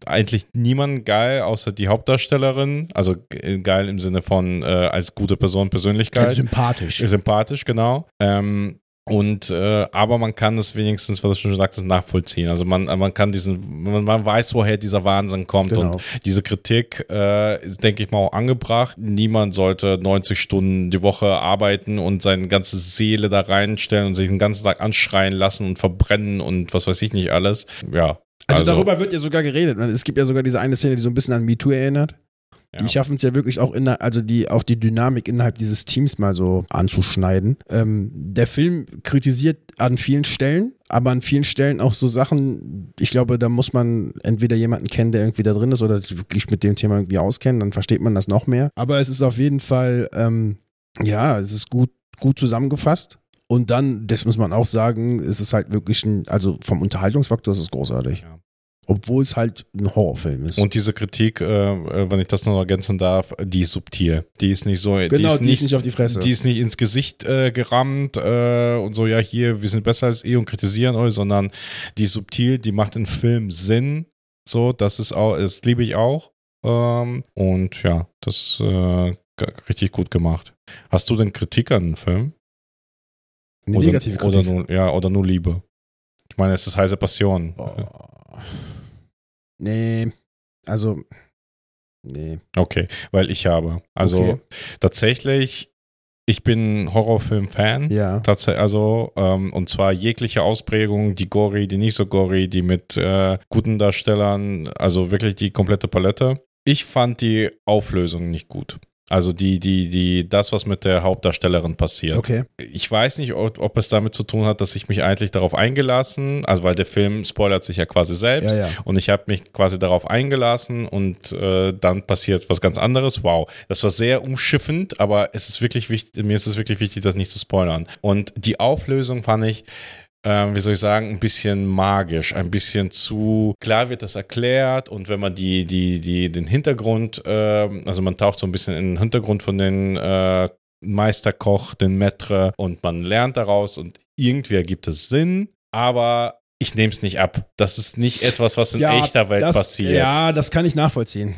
eigentlich niemanden geil, außer die Hauptdarstellerin. Also geil im Sinne von äh, als gute Person, Persönlichkeit. Ja, sympathisch. Sympathisch, genau. Ähm, und äh, aber man kann es wenigstens, was du schon sagtest, nachvollziehen. Also man, man kann diesen, man, man weiß, woher dieser Wahnsinn kommt. Genau. Und diese Kritik äh, ist, denke ich mal, auch angebracht. Niemand sollte 90 Stunden die Woche arbeiten und seine ganze Seele da reinstellen und sich den ganzen Tag anschreien lassen und verbrennen und was weiß ich nicht alles. Ja. Also, also darüber wird ja sogar geredet. Es gibt ja sogar diese eine Szene, die so ein bisschen an MeToo erinnert Ja. Die schaffen es ja wirklich auch in also die auch die Dynamik innerhalb dieses Teams mal so anzuschneiden. Ähm, der Film kritisiert an vielen Stellen, aber an vielen Stellen auch so Sachen, ich glaube, da muss man entweder jemanden kennen, der irgendwie da drin ist oder sich wirklich mit dem Thema irgendwie auskennen, dann versteht man das noch mehr. Aber es ist auf jeden Fall, ähm, ja, es ist gut, gut zusammengefasst. Und dann, das muss man auch sagen, es ist halt wirklich ein, also vom Unterhaltungsfaktor ist es großartig. Ja. Obwohl es halt ein Horrorfilm ist. Und diese Kritik, äh, wenn ich das noch ergänzen darf, die ist subtil. Die ist nicht so, die genau, ist nicht, auf die Fresse. die ist nicht ins Gesicht äh, gerammt äh, und so, ja, hier, wir sind besser als ihr und kritisieren euch, sondern die ist subtil, die macht im Film Sinn. So, das ist auch, das liebe ich auch. Ähm, und ja, das äh, richtig gut gemacht. Hast du denn Kritik an den Film? eine oder, negative Kritik. Oder nur, ja, oder nur Liebe? Ich meine, es ist heiße Passion. Oh. Nee, also, nee. Okay, weil ich habe. Also Okay. tatsächlich, ich bin Horrorfilm-Fan. Ja. Tatsächlich, also, ähm, und zwar jegliche Ausprägung, die gory, die nicht so gory, die mit äh, guten Darstellern, also wirklich die komplette Palette. Ich fand die Auflösung nicht gut. Also die, die, die, das, was mit der Hauptdarstellerin passiert. Okay. Ich weiß nicht, ob, ob es damit zu tun hat, dass ich mich eigentlich darauf eingelassen, also weil der Film spoilert sich ja quasi selbst Ja, ja. und ich habe mich quasi darauf eingelassen und äh, dann passiert was ganz anderes. Wow, das war sehr umschiffend, aber es ist wirklich wichtig, mir ist es wirklich wichtig, das nicht zu spoilern. Und die Auflösung fand ich ähm, wie soll ich sagen, ein bisschen magisch, ein bisschen zu klar wird das erklärt und wenn man die, die, die, den Hintergrund, ähm, also man taucht so ein bisschen in den Hintergrund von den äh, Meisterkoch, den Maître und man lernt daraus und irgendwie ergibt es Sinn, aber ich nehme es nicht ab. Das ist nicht etwas, was in echter Welt das, passiert. Ja, das kann ich nachvollziehen.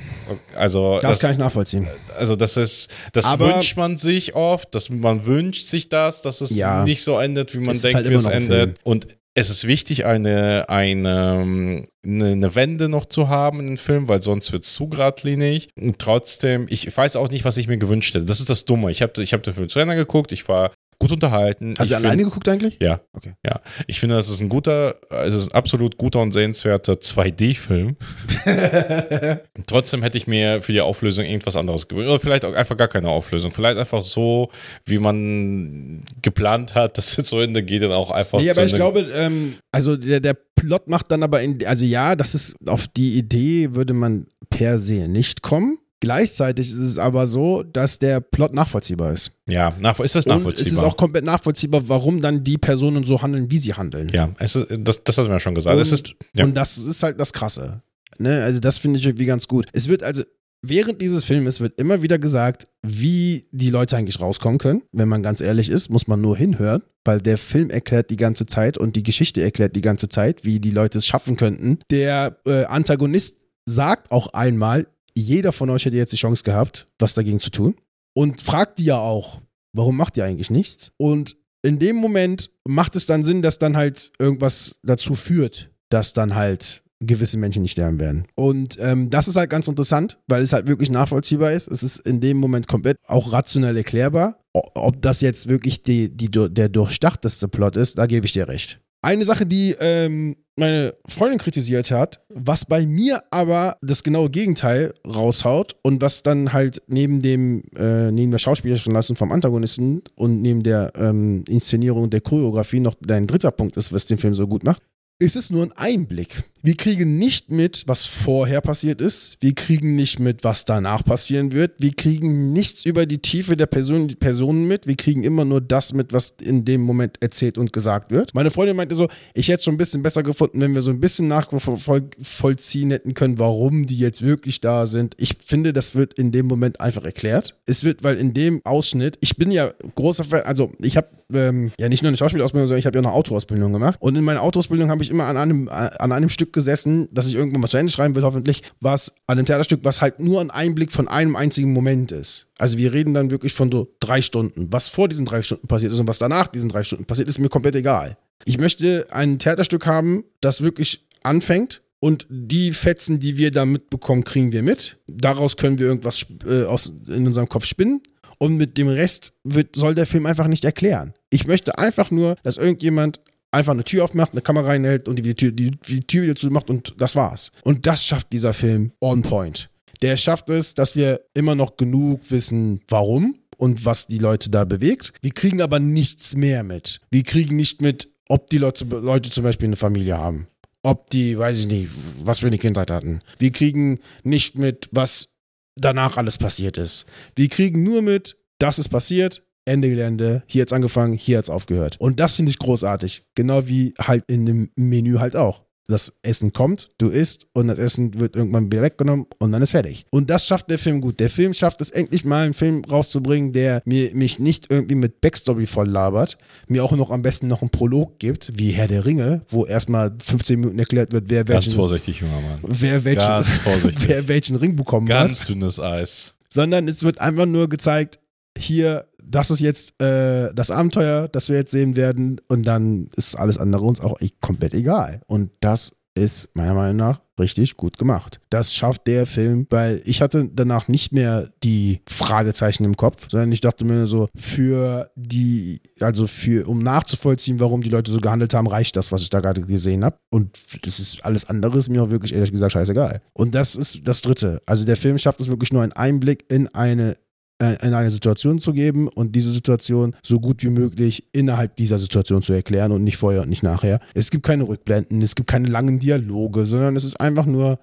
Also Das, kann ich nachvollziehen. also das ist, das Aber- wünscht man sich oft, dass man wünscht sich das, dass es Ja. nicht so endet, wie man ist denkt, halt wie es endet. Und es ist wichtig, eine, eine, eine, eine Wende noch zu haben in den Film, weil sonst wird es zu geradlinig. Und trotzdem, ich weiß auch nicht, was ich mir gewünscht hätte. Das ist das Dumme. Ich habe ich hab den Film zu Ende geguckt, ich war gut unterhalten. Hast du find- alleine geguckt eigentlich? Ja. Okay. Ja. Ich finde, das ist ein guter, es ist ein absolut guter und sehenswerter 2D-Film. Trotzdem hätte ich mir für die Auflösung irgendwas anderes gewünscht. Oder vielleicht auch einfach gar keine Auflösung. Vielleicht einfach so, wie man geplant hat, dass es zu Ende geht und auch einfach Nee, zu aber ich glaube, ähm, also der, der Plot macht dann aber in, also ja, das ist, auf die Idee würde man per se nicht kommen. Gleichzeitig ist es aber so, dass der Plot nachvollziehbar ist. Ja, ist das Und nachvollziehbar? es ist auch komplett nachvollziehbar, warum dann die Personen so handeln, wie sie handeln. ja, es ist, das, das hatten wir ja schon gesagt. Und, ist, ja. und das ist halt das Krasse. Ne? Also das finde ich irgendwie ganz gut. Es wird also, während dieses Filmes wird immer wieder gesagt, wie die Leute eigentlich rauskommen können. Wenn man ganz ehrlich ist, muss man nur hinhören, weil der Film erklärt die ganze Zeit und die Geschichte erklärt die ganze Zeit, wie die Leute es schaffen könnten. Der äh, Antagonist sagt auch einmal, jeder von euch hätte jetzt die Chance gehabt, was dagegen zu tun. Und fragt die ja auch, warum macht ihr eigentlich nichts? Und in dem Moment macht es dann Sinn, dass dann halt irgendwas dazu führt, dass dann halt gewisse Menschen nicht sterben werden. Und ähm, das ist halt ganz interessant, weil es halt wirklich nachvollziehbar ist. Es ist in dem Moment komplett auch rationell erklärbar. Ob das jetzt wirklich die, die, der durchdachteste Plot ist, da gebe ich dir recht. Eine Sache, die ähm, meine Freundin kritisiert hat, was bei mir aber das genaue Gegenteil raushaut und was dann halt neben dem, äh, neben der schauspielerischen Leistung vom Antagonisten und neben der ähm, Inszenierung der Choreografie noch dein dritter Punkt ist, was den Film so gut macht, ist es nur ein Einblick. Wir kriegen nicht mit, was vorher passiert ist. Wir kriegen nicht mit, was danach passieren wird. Wir kriegen nichts über die Tiefe der Person, Personen mit. Wir kriegen immer nur das mit, was in dem Moment erzählt und gesagt wird. Meine Freundin meinte so, ich hätte es schon ein bisschen besser gefunden, wenn wir so ein bisschen nachvollziehen hätten können, warum die jetzt wirklich da sind. Ich finde, das wird in dem Moment einfach erklärt. Es wird, weil in dem Ausschnitt, ich bin ja großer Fan, also ich habe ähm, ja nicht nur eine Schauspielausbildung, sondern ich habe ja auch eine Autoausbildung gemacht. Und in meiner Autoausbildung habe ich immer an einem, an einem Stück gesessen, das ich irgendwann mal zu Ende schreiben will, hoffentlich, was an einem Theaterstück, was halt nur ein Einblick von einem einzigen Moment ist. Also wir reden dann wirklich von so drei Stunden. Was vor diesen drei Stunden passiert ist und was danach diesen drei Stunden passiert, ist mir komplett egal. Ich möchte ein Theaterstück haben, das wirklich anfängt und die Fetzen, die wir da mitbekommen, kriegen wir mit. Daraus können wir irgendwas äh, aus, in unserem Kopf spinnen. Und mit dem Rest wird, soll der Film einfach nicht erklären. Ich möchte einfach nur, dass irgendjemand einfach eine Tür aufmacht, eine Kamera reinhält und die, Tür, die, die Tür wieder zumacht und das war's. Und das schafft dieser Film on point. Der schafft es, dass wir immer noch genug wissen, warum und was die Leute da bewegt. Wir kriegen aber nichts mehr mit. Wir kriegen nicht mit, ob die Leute, Leute zum Beispiel eine Familie haben. Ob die, weiß ich nicht, was für eine Kindheit hatten. Wir kriegen nicht mit, was danach alles passiert ist. Wir kriegen nur mit, das ist passiert, Ende Gelände, hier hat's angefangen, hier hat's aufgehört. Und das finde ich großartig. Genau wie halt in dem Menü halt auch. Das Essen kommt, du isst und das Essen wird irgendwann wieder weggenommen und dann ist fertig. Und das schafft der Film gut. Der Film schafft es endlich mal, einen Film rauszubringen, der mir, mich nicht irgendwie mit Backstory voll labert, mir auch noch am besten noch einen Prolog gibt, wie Herr der Ringe, wo erstmal 15 Minuten erklärt wird, wer Ganz welchen, vorsichtig, junger Mann. wer welchen, Ganz vorsichtig. wer welchen Ring bekommen hat Ganz dünnes Eis. sondern es wird einfach nur gezeigt, hier, das ist jetzt äh, das Abenteuer, das wir jetzt sehen werden und dann ist alles andere uns auch komplett egal. Und das ist meiner Meinung nach richtig gut gemacht. Das schafft der Film, weil ich hatte danach nicht mehr die Fragezeichen im Kopf, sondern ich dachte mir so, für die, also für, um nachzuvollziehen, warum die Leute so gehandelt haben, reicht das, was ich da gerade gesehen habe. Und das ist alles andere ist mir auch wirklich ehrlich gesagt scheißegal. Und das ist das Dritte. Also der Film schafft es wirklich nur einen Einblick in eine in eine Situation zu geben und diese Situation so gut wie möglich innerhalb dieser Situation zu erklären und nicht vorher und nicht nachher. Es gibt keine Rückblenden, es gibt keine langen Dialoge, sondern es ist einfach nur,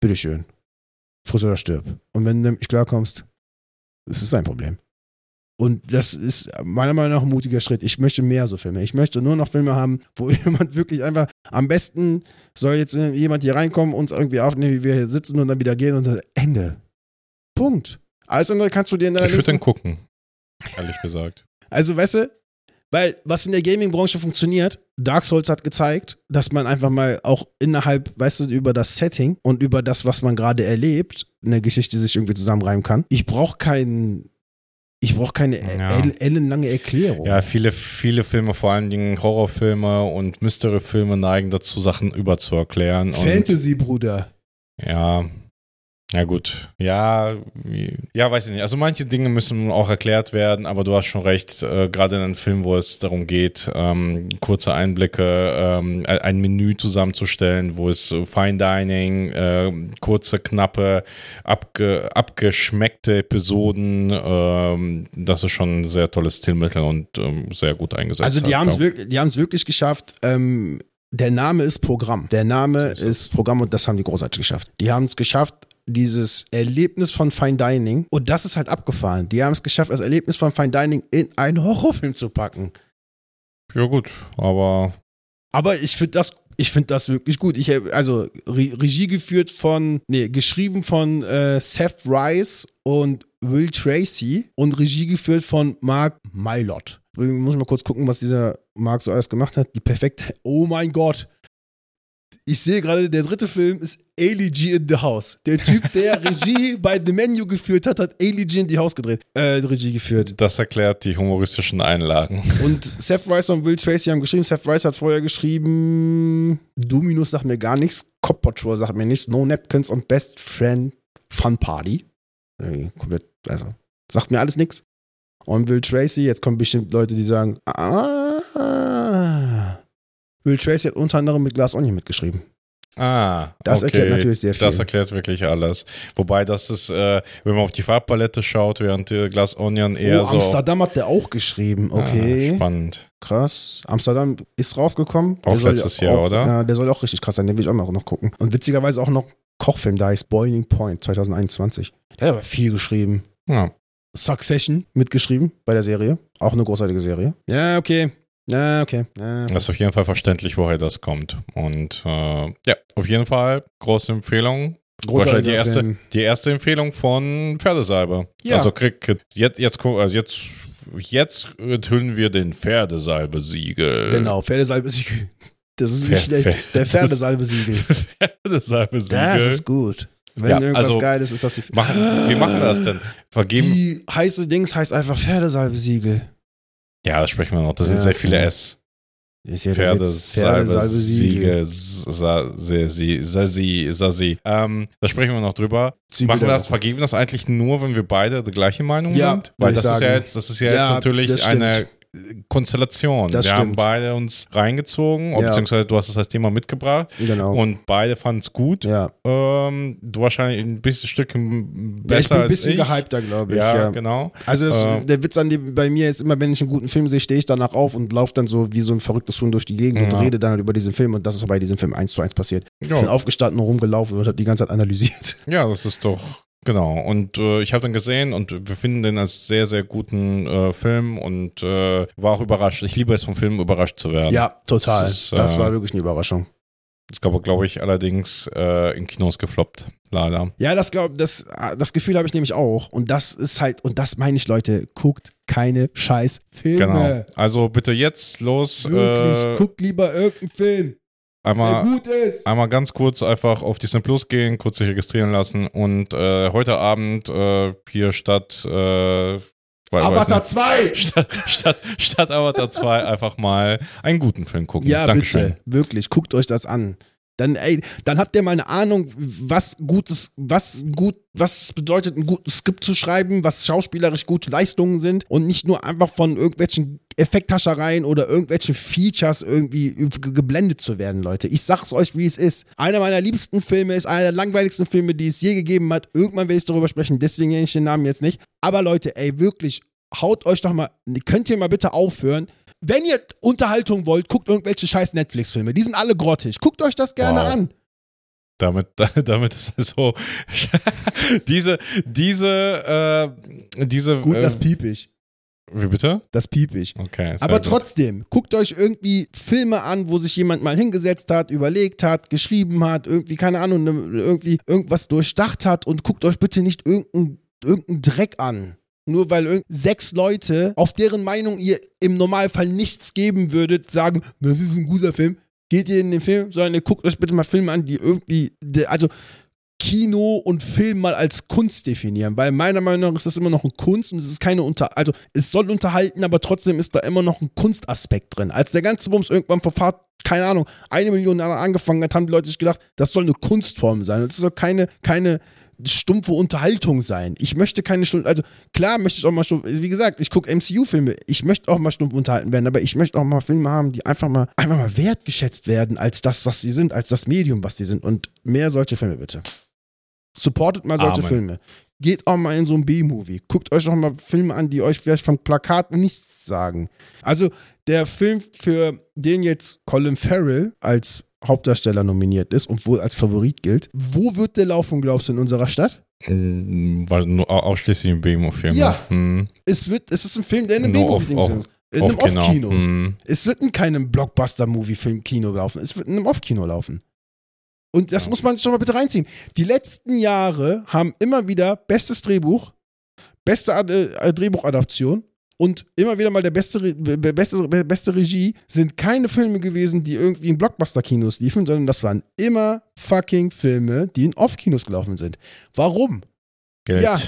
bitteschön, friss oder stirb. Und wenn du nicht klarkommst, das ist ein Problem. Und das ist meiner Meinung nach ein mutiger Schritt. Ich möchte mehr so Filme. Ich möchte nur noch Filme haben, wo jemand wirklich einfach, am besten soll jetzt jemand hier reinkommen, uns irgendwie aufnehmen, wie wir hier sitzen und dann wieder gehen und das Ende. Punkt. Alles andere kannst du dir in deiner Ich würde den gucken. Ehrlich gesagt. Also, weißt du, weil was in der Gaming-Branche funktioniert, Dark Souls hat gezeigt, dass man einfach mal auch innerhalb, weißt du, über das Setting und über das, was man gerade erlebt, eine Geschichte sich irgendwie zusammenreimen kann. Ich brauche keinen. Ich brauche keine Ja. el- ellenlange Erklärung. Ja, viele, viele Filme, vor allen Dingen Horrorfilme und Mystery-Filme neigen dazu, Sachen überzuerklären. Fantasy, Bruder. Ja. Ja, gut. Ja, ja, weiß ich nicht. Also manche Dinge müssen auch erklärt werden, aber du hast schon recht, äh, gerade in einem Film, wo es darum geht, ähm, kurze Einblicke, ähm, ein ein Menü zusammenzustellen, wo es Fine Dining, äh, kurze, knappe, abge, abgeschmeckte Episoden, ähm, das ist schon ein sehr tolles Stilmittel und ähm, sehr gut eingesetzt. Also die haben es wirklich, die wirklich geschafft. Ähm, der Name ist Programm. Der Name So ist ist Programm und das haben die großartig geschafft. Die haben es geschafft, dieses Erlebnis von Fine Dining, und das ist halt abgefahren. Die haben es geschafft, das Erlebnis von Fine Dining in einen Horrorfilm zu packen. Ja, gut, aber Aber ich finde das, ich finde das wirklich gut. Ich also Re Regie geführt von, nee, geschrieben von äh, Seth Rice und Will Tracy und Regie geführt von Mark Mylott. Ich muss mal kurz gucken, was dieser Mark so alles gemacht hat. Die perfekte, oh mein Gott. Ich sehe gerade, der dritte Film ist Ali G in the House. Der Typ, der Regie bei The Menu geführt hat, hat Ali G in the House gedreht. Äh, Regie geführt. das erklärt die humoristischen Einlagen. Und Seth Rice und Will Tracy haben geschrieben. Seth Rice hat vorher geschrieben, Dominus sagt mir gar nichts, Cop Patrol sagt mir nichts, No Napkins und Best Friend Fun Party. Komplett, also, sagt mir alles nichts. Und Will Tracy, jetzt kommen bestimmt Leute, die sagen, ah, Will Tracy hat unter anderem mit Glass Onion mitgeschrieben. Ah, Das okay. erklärt natürlich sehr viel. Das erklärt wirklich alles. Wobei das ist, äh, wenn man auf die Farbpalette schaut, während äh, Glass Onion eher oh, so. Amsterdam hat der auch geschrieben, okay. Ah, spannend. Krass. Amsterdam ist rausgekommen. Auch Der letztes auch, Jahr, oder? Ja, der soll auch richtig krass sein. Den will ich auch noch, noch gucken. Und witzigerweise auch noch Kochfilm, da heißt Boiling Point 2021. Der hat aber viel geschrieben. Ja. Succession mitgeschrieben bei der Serie. Auch eine großartige Serie. Ja, okay. Ja, okay. Ja. Das ist auf jeden Fall verständlich, woher das kommt. Und äh, ja, auf jeden Fall große Empfehlung. Wahrscheinlich die erste, Film. die erste Empfehlung von Pferdesalbe. Ja. Also krieg jetzt, jetzt, also jetzt, jetzt enthüllen wir den Pferdesalbe-Siegel. Genau, Pferdesalbe-Siegel. Das ist nicht Pfer- schlecht. Der Pferdesalbe-Siegel. Pferdesalbe-Siegel. Das ist gut. Wenn Ja, irgendwas also- geil ist, ist das die. Machen, wie machen wir das denn? Vergeben. Die heiße Dings heißt einfach Pferdesalbe-Siegel. Ja, das sprechen wir noch. Das sind Ja, sehr viele. S. Ist ja der Witz. Pferdesalbe, Siegel, Sasi, Sasi, Sasi. Ähm, da sprechen wir noch drüber. Zwiebel Machen wir das, vergeben das eigentlich nur, wenn wir beide der gleichen Meinung Ja, sind? Weil das ist ja jetzt, das ist ja, jetzt Ja, natürlich das stimmt. eine Konstellation. Das wir haben stimmt. beide uns reingezogen, Ja. beziehungsweise du hast als Thema mitgebracht Genau. und beide fanden es gut. ja. Ähm, du wahrscheinlich ein bisschen Stück besser ja, ich bin ein bisschen gehypter, glaube ich. Ja, Ja, genau. Also das, Ähm. der Witz an dem, bei mir ist immer, wenn ich einen guten Film sehe, stehe ich danach auf und laufe dann so wie so ein verrücktes Huhn durch die Gegend und Ja. rede dann halt über diesen Film und das ist bei diesem Film eins zu eins passiert. Ich bin Ja, aufgestanden und rumgelaufen und habe die ganze Zeit analysiert. ja, das ist doch genau. Und äh, ich habe dann gesehen und wir finden den als sehr, sehr guten äh, Film und äh, war auch überrascht. Ich liebe es, vom Film überrascht zu werden. Ja, total. Das ist, das äh, war wirklich eine Überraschung. Das glaube glaub ich allerdings äh, in Kinos gefloppt. Leider. Ja, das glaub, das, das Gefühl habe ich nämlich auch. Und das ist halt, und das meine ich, Leute, guckt keine scheiß Filme. Genau. Also bitte jetzt los. Wirklich, Äh, guckt lieber irgendeinen Film, einmal, einmal ganz kurz einfach auf Disney Plus gehen, kurz sich registrieren lassen und äh, heute Abend äh, hier statt äh, zwei- Avatar nicht, 2! statt, statt, statt Avatar 2 einfach mal einen guten Film gucken. Ja, Dankeschön. bitte. Wirklich, guckt euch das an. Dann, ey, dann habt ihr mal eine Ahnung, was gutes, was gut, was bedeutet, ein gutes Skript zu schreiben, was schauspielerisch gute Leistungen sind und nicht nur einfach von irgendwelchen Effekthaschereien oder irgendwelchen Features irgendwie ge- geblendet zu werden, Leute. Ich sag's euch, wie es ist. Einer meiner liebsten Filme ist einer der langweiligsten Filme, die es je gegeben hat. Irgendwann werde ich darüber sprechen, deswegen nenne ich den Namen jetzt nicht. Aber Leute, ey, wirklich, haut euch doch mal, könnt ihr mal bitte aufhören, wenn ihr Unterhaltung wollt, guckt irgendwelche scheiß Netflix-Filme. Die sind alle grottig. Guckt euch das gerne Wow. an. Damit, damit ist also diese, diese, äh, diese. Gut, äh, das piep ich. wie bitte? Das piep ich. Okay. Aber gut. trotzdem, guckt euch irgendwie Filme an, wo sich jemand mal hingesetzt hat, überlegt hat, geschrieben hat, irgendwie, keine Ahnung, ne, irgendwie irgendwas durchdacht hat und guckt euch bitte nicht irgendeinen irgendein Dreck an. Nur weil sechs Leute, auf deren Meinung ihr im Normalfall nichts geben würdet, sagen, das ist ein guter Film, geht ihr in den Film, sondern ihr guckt euch bitte mal Filme an, die irgendwie, also Kino und Film mal als Kunst definieren, weil meiner Meinung nach ist das immer noch eine Kunst und es ist keine Unter, also es soll unterhalten, aber trotzdem ist da immer noch ein Kunstaspekt drin. Als der ganze Bums irgendwann vor Fahrt, keine Ahnung, eine Million Jahre angefangen hat, haben die Leute sich gedacht, das soll eine Kunstform sein und es soll keine, keine stumpfe Unterhaltung sein. Ich möchte keine stumpfe, also klar möchte ich auch mal stumpf, wie gesagt, ich gucke MCU-Filme, ich möchte auch mal stumpf unterhalten werden, aber ich möchte auch mal Filme haben, die einfach mal, einfach mal wertgeschätzt werden als das, was sie sind, als das Medium, was sie sind und mehr solche Filme bitte. Supportet mal solche Amen. Filme. Geht auch mal in so ein B-Movie. Guckt euch auch mal Filme an, die euch vielleicht vom Plakat nichts sagen. Also der Film, für den jetzt Colin Farrell als Hauptdarsteller nominiert ist und wohl als Favorit gilt, wo wird der laufen, glaubst du, in unserer Stadt? Mm, Weil nur au- ausschließlich im BMO-Film. Ja. Hm. Es, wird, es ist ein Film, der in einem auf- ist. In einem Off-Kino. Hm. Es wird in keinem Blockbuster-Movie-Film-Kino laufen. Es wird in einem Off-Kino laufen. Und das Ja. muss man sich doch mal bitte reinziehen. Die letzten Jahre haben immer wieder bestes Drehbuch, beste Ad äh, Drehbuchadaption und immer wieder mal der beste, beste, be- beste Regie sind keine Filme gewesen, die irgendwie in Blockbuster-Kinos liefen, sondern das waren immer fucking Filme, die in Off-Kinos gelaufen sind. Warum? Geld. Ja.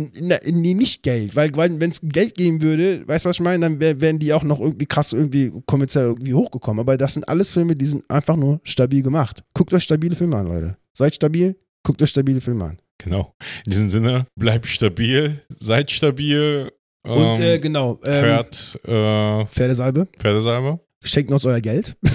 Nee, nicht Geld, weil, weil wenn es Geld geben würde, weißt du, was ich meine, dann wär, wären die auch noch irgendwie krass irgendwie kommerziell irgendwie hochgekommen. Aber das sind alles Filme, die sind einfach nur stabil gemacht. Guckt euch stabile Filme an, Leute. Seid stabil, guckt euch stabile Filme an. Genau. In diesem Sinne, bleibt stabil, seid stabil. Und ähm, äh, genau, ähm, hört äh, Pferdesalbe, Pferdesalbe. schenkt uns euer Geld.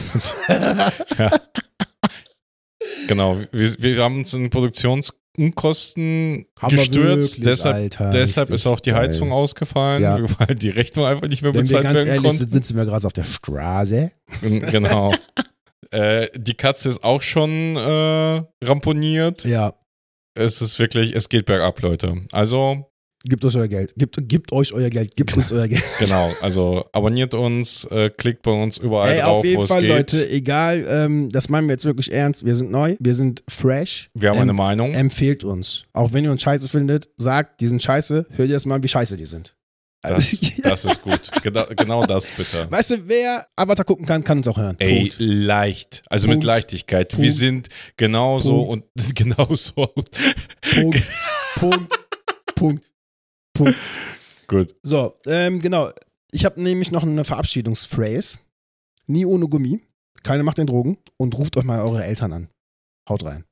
Genau. Wir, wir haben uns in Produktionskosten Haben wir gestürzt. wirklich, deshalb Alter, deshalb ist auch die geil. Heizung ausgefallen, Ja. weil die Rechnung einfach nicht mehr Wenn wir bezahlt ganz werden ehrlich konnte. sind, sitzen wir gerade auf der Straße. genau. äh, die Katze ist auch schon äh, ramponiert. Ja, Es ist wirklich, es geht bergab, Leute. Also, gebt euch euer Geld. Gebt, gebt euch euer Geld. Gebt uns euer Geld. genau. Also, abonniert uns, äh, klickt bei uns überall Ey, drauf, auf jeden Fall, geht. Leute, egal, ähm, das meinen wir jetzt wirklich ernst. Wir sind neu, wir sind fresh. Wir haben Ähm, eine Meinung. Empfehlt uns. Auch wenn ihr uns scheiße findet, sagt, die sind scheiße, hört ihr erst mal, wie scheiße die sind. Das, das ist gut. Genau, genau das bitte. weißt du, wer Avatar gucken kann, kann uns auch hören. Ey, Punkt. leicht. Also Punkt. mit Leichtigkeit. Wir Punkt. sind genauso und genauso. Punkt. Punkt. Punkt. Punkt. Gut. So, ähm, genau. Ich habe nämlich noch eine Verabschiedungsphrase. Nie ohne Gummi. Keine macht den Drogen und ruft euch mal eure Eltern an. Haut rein.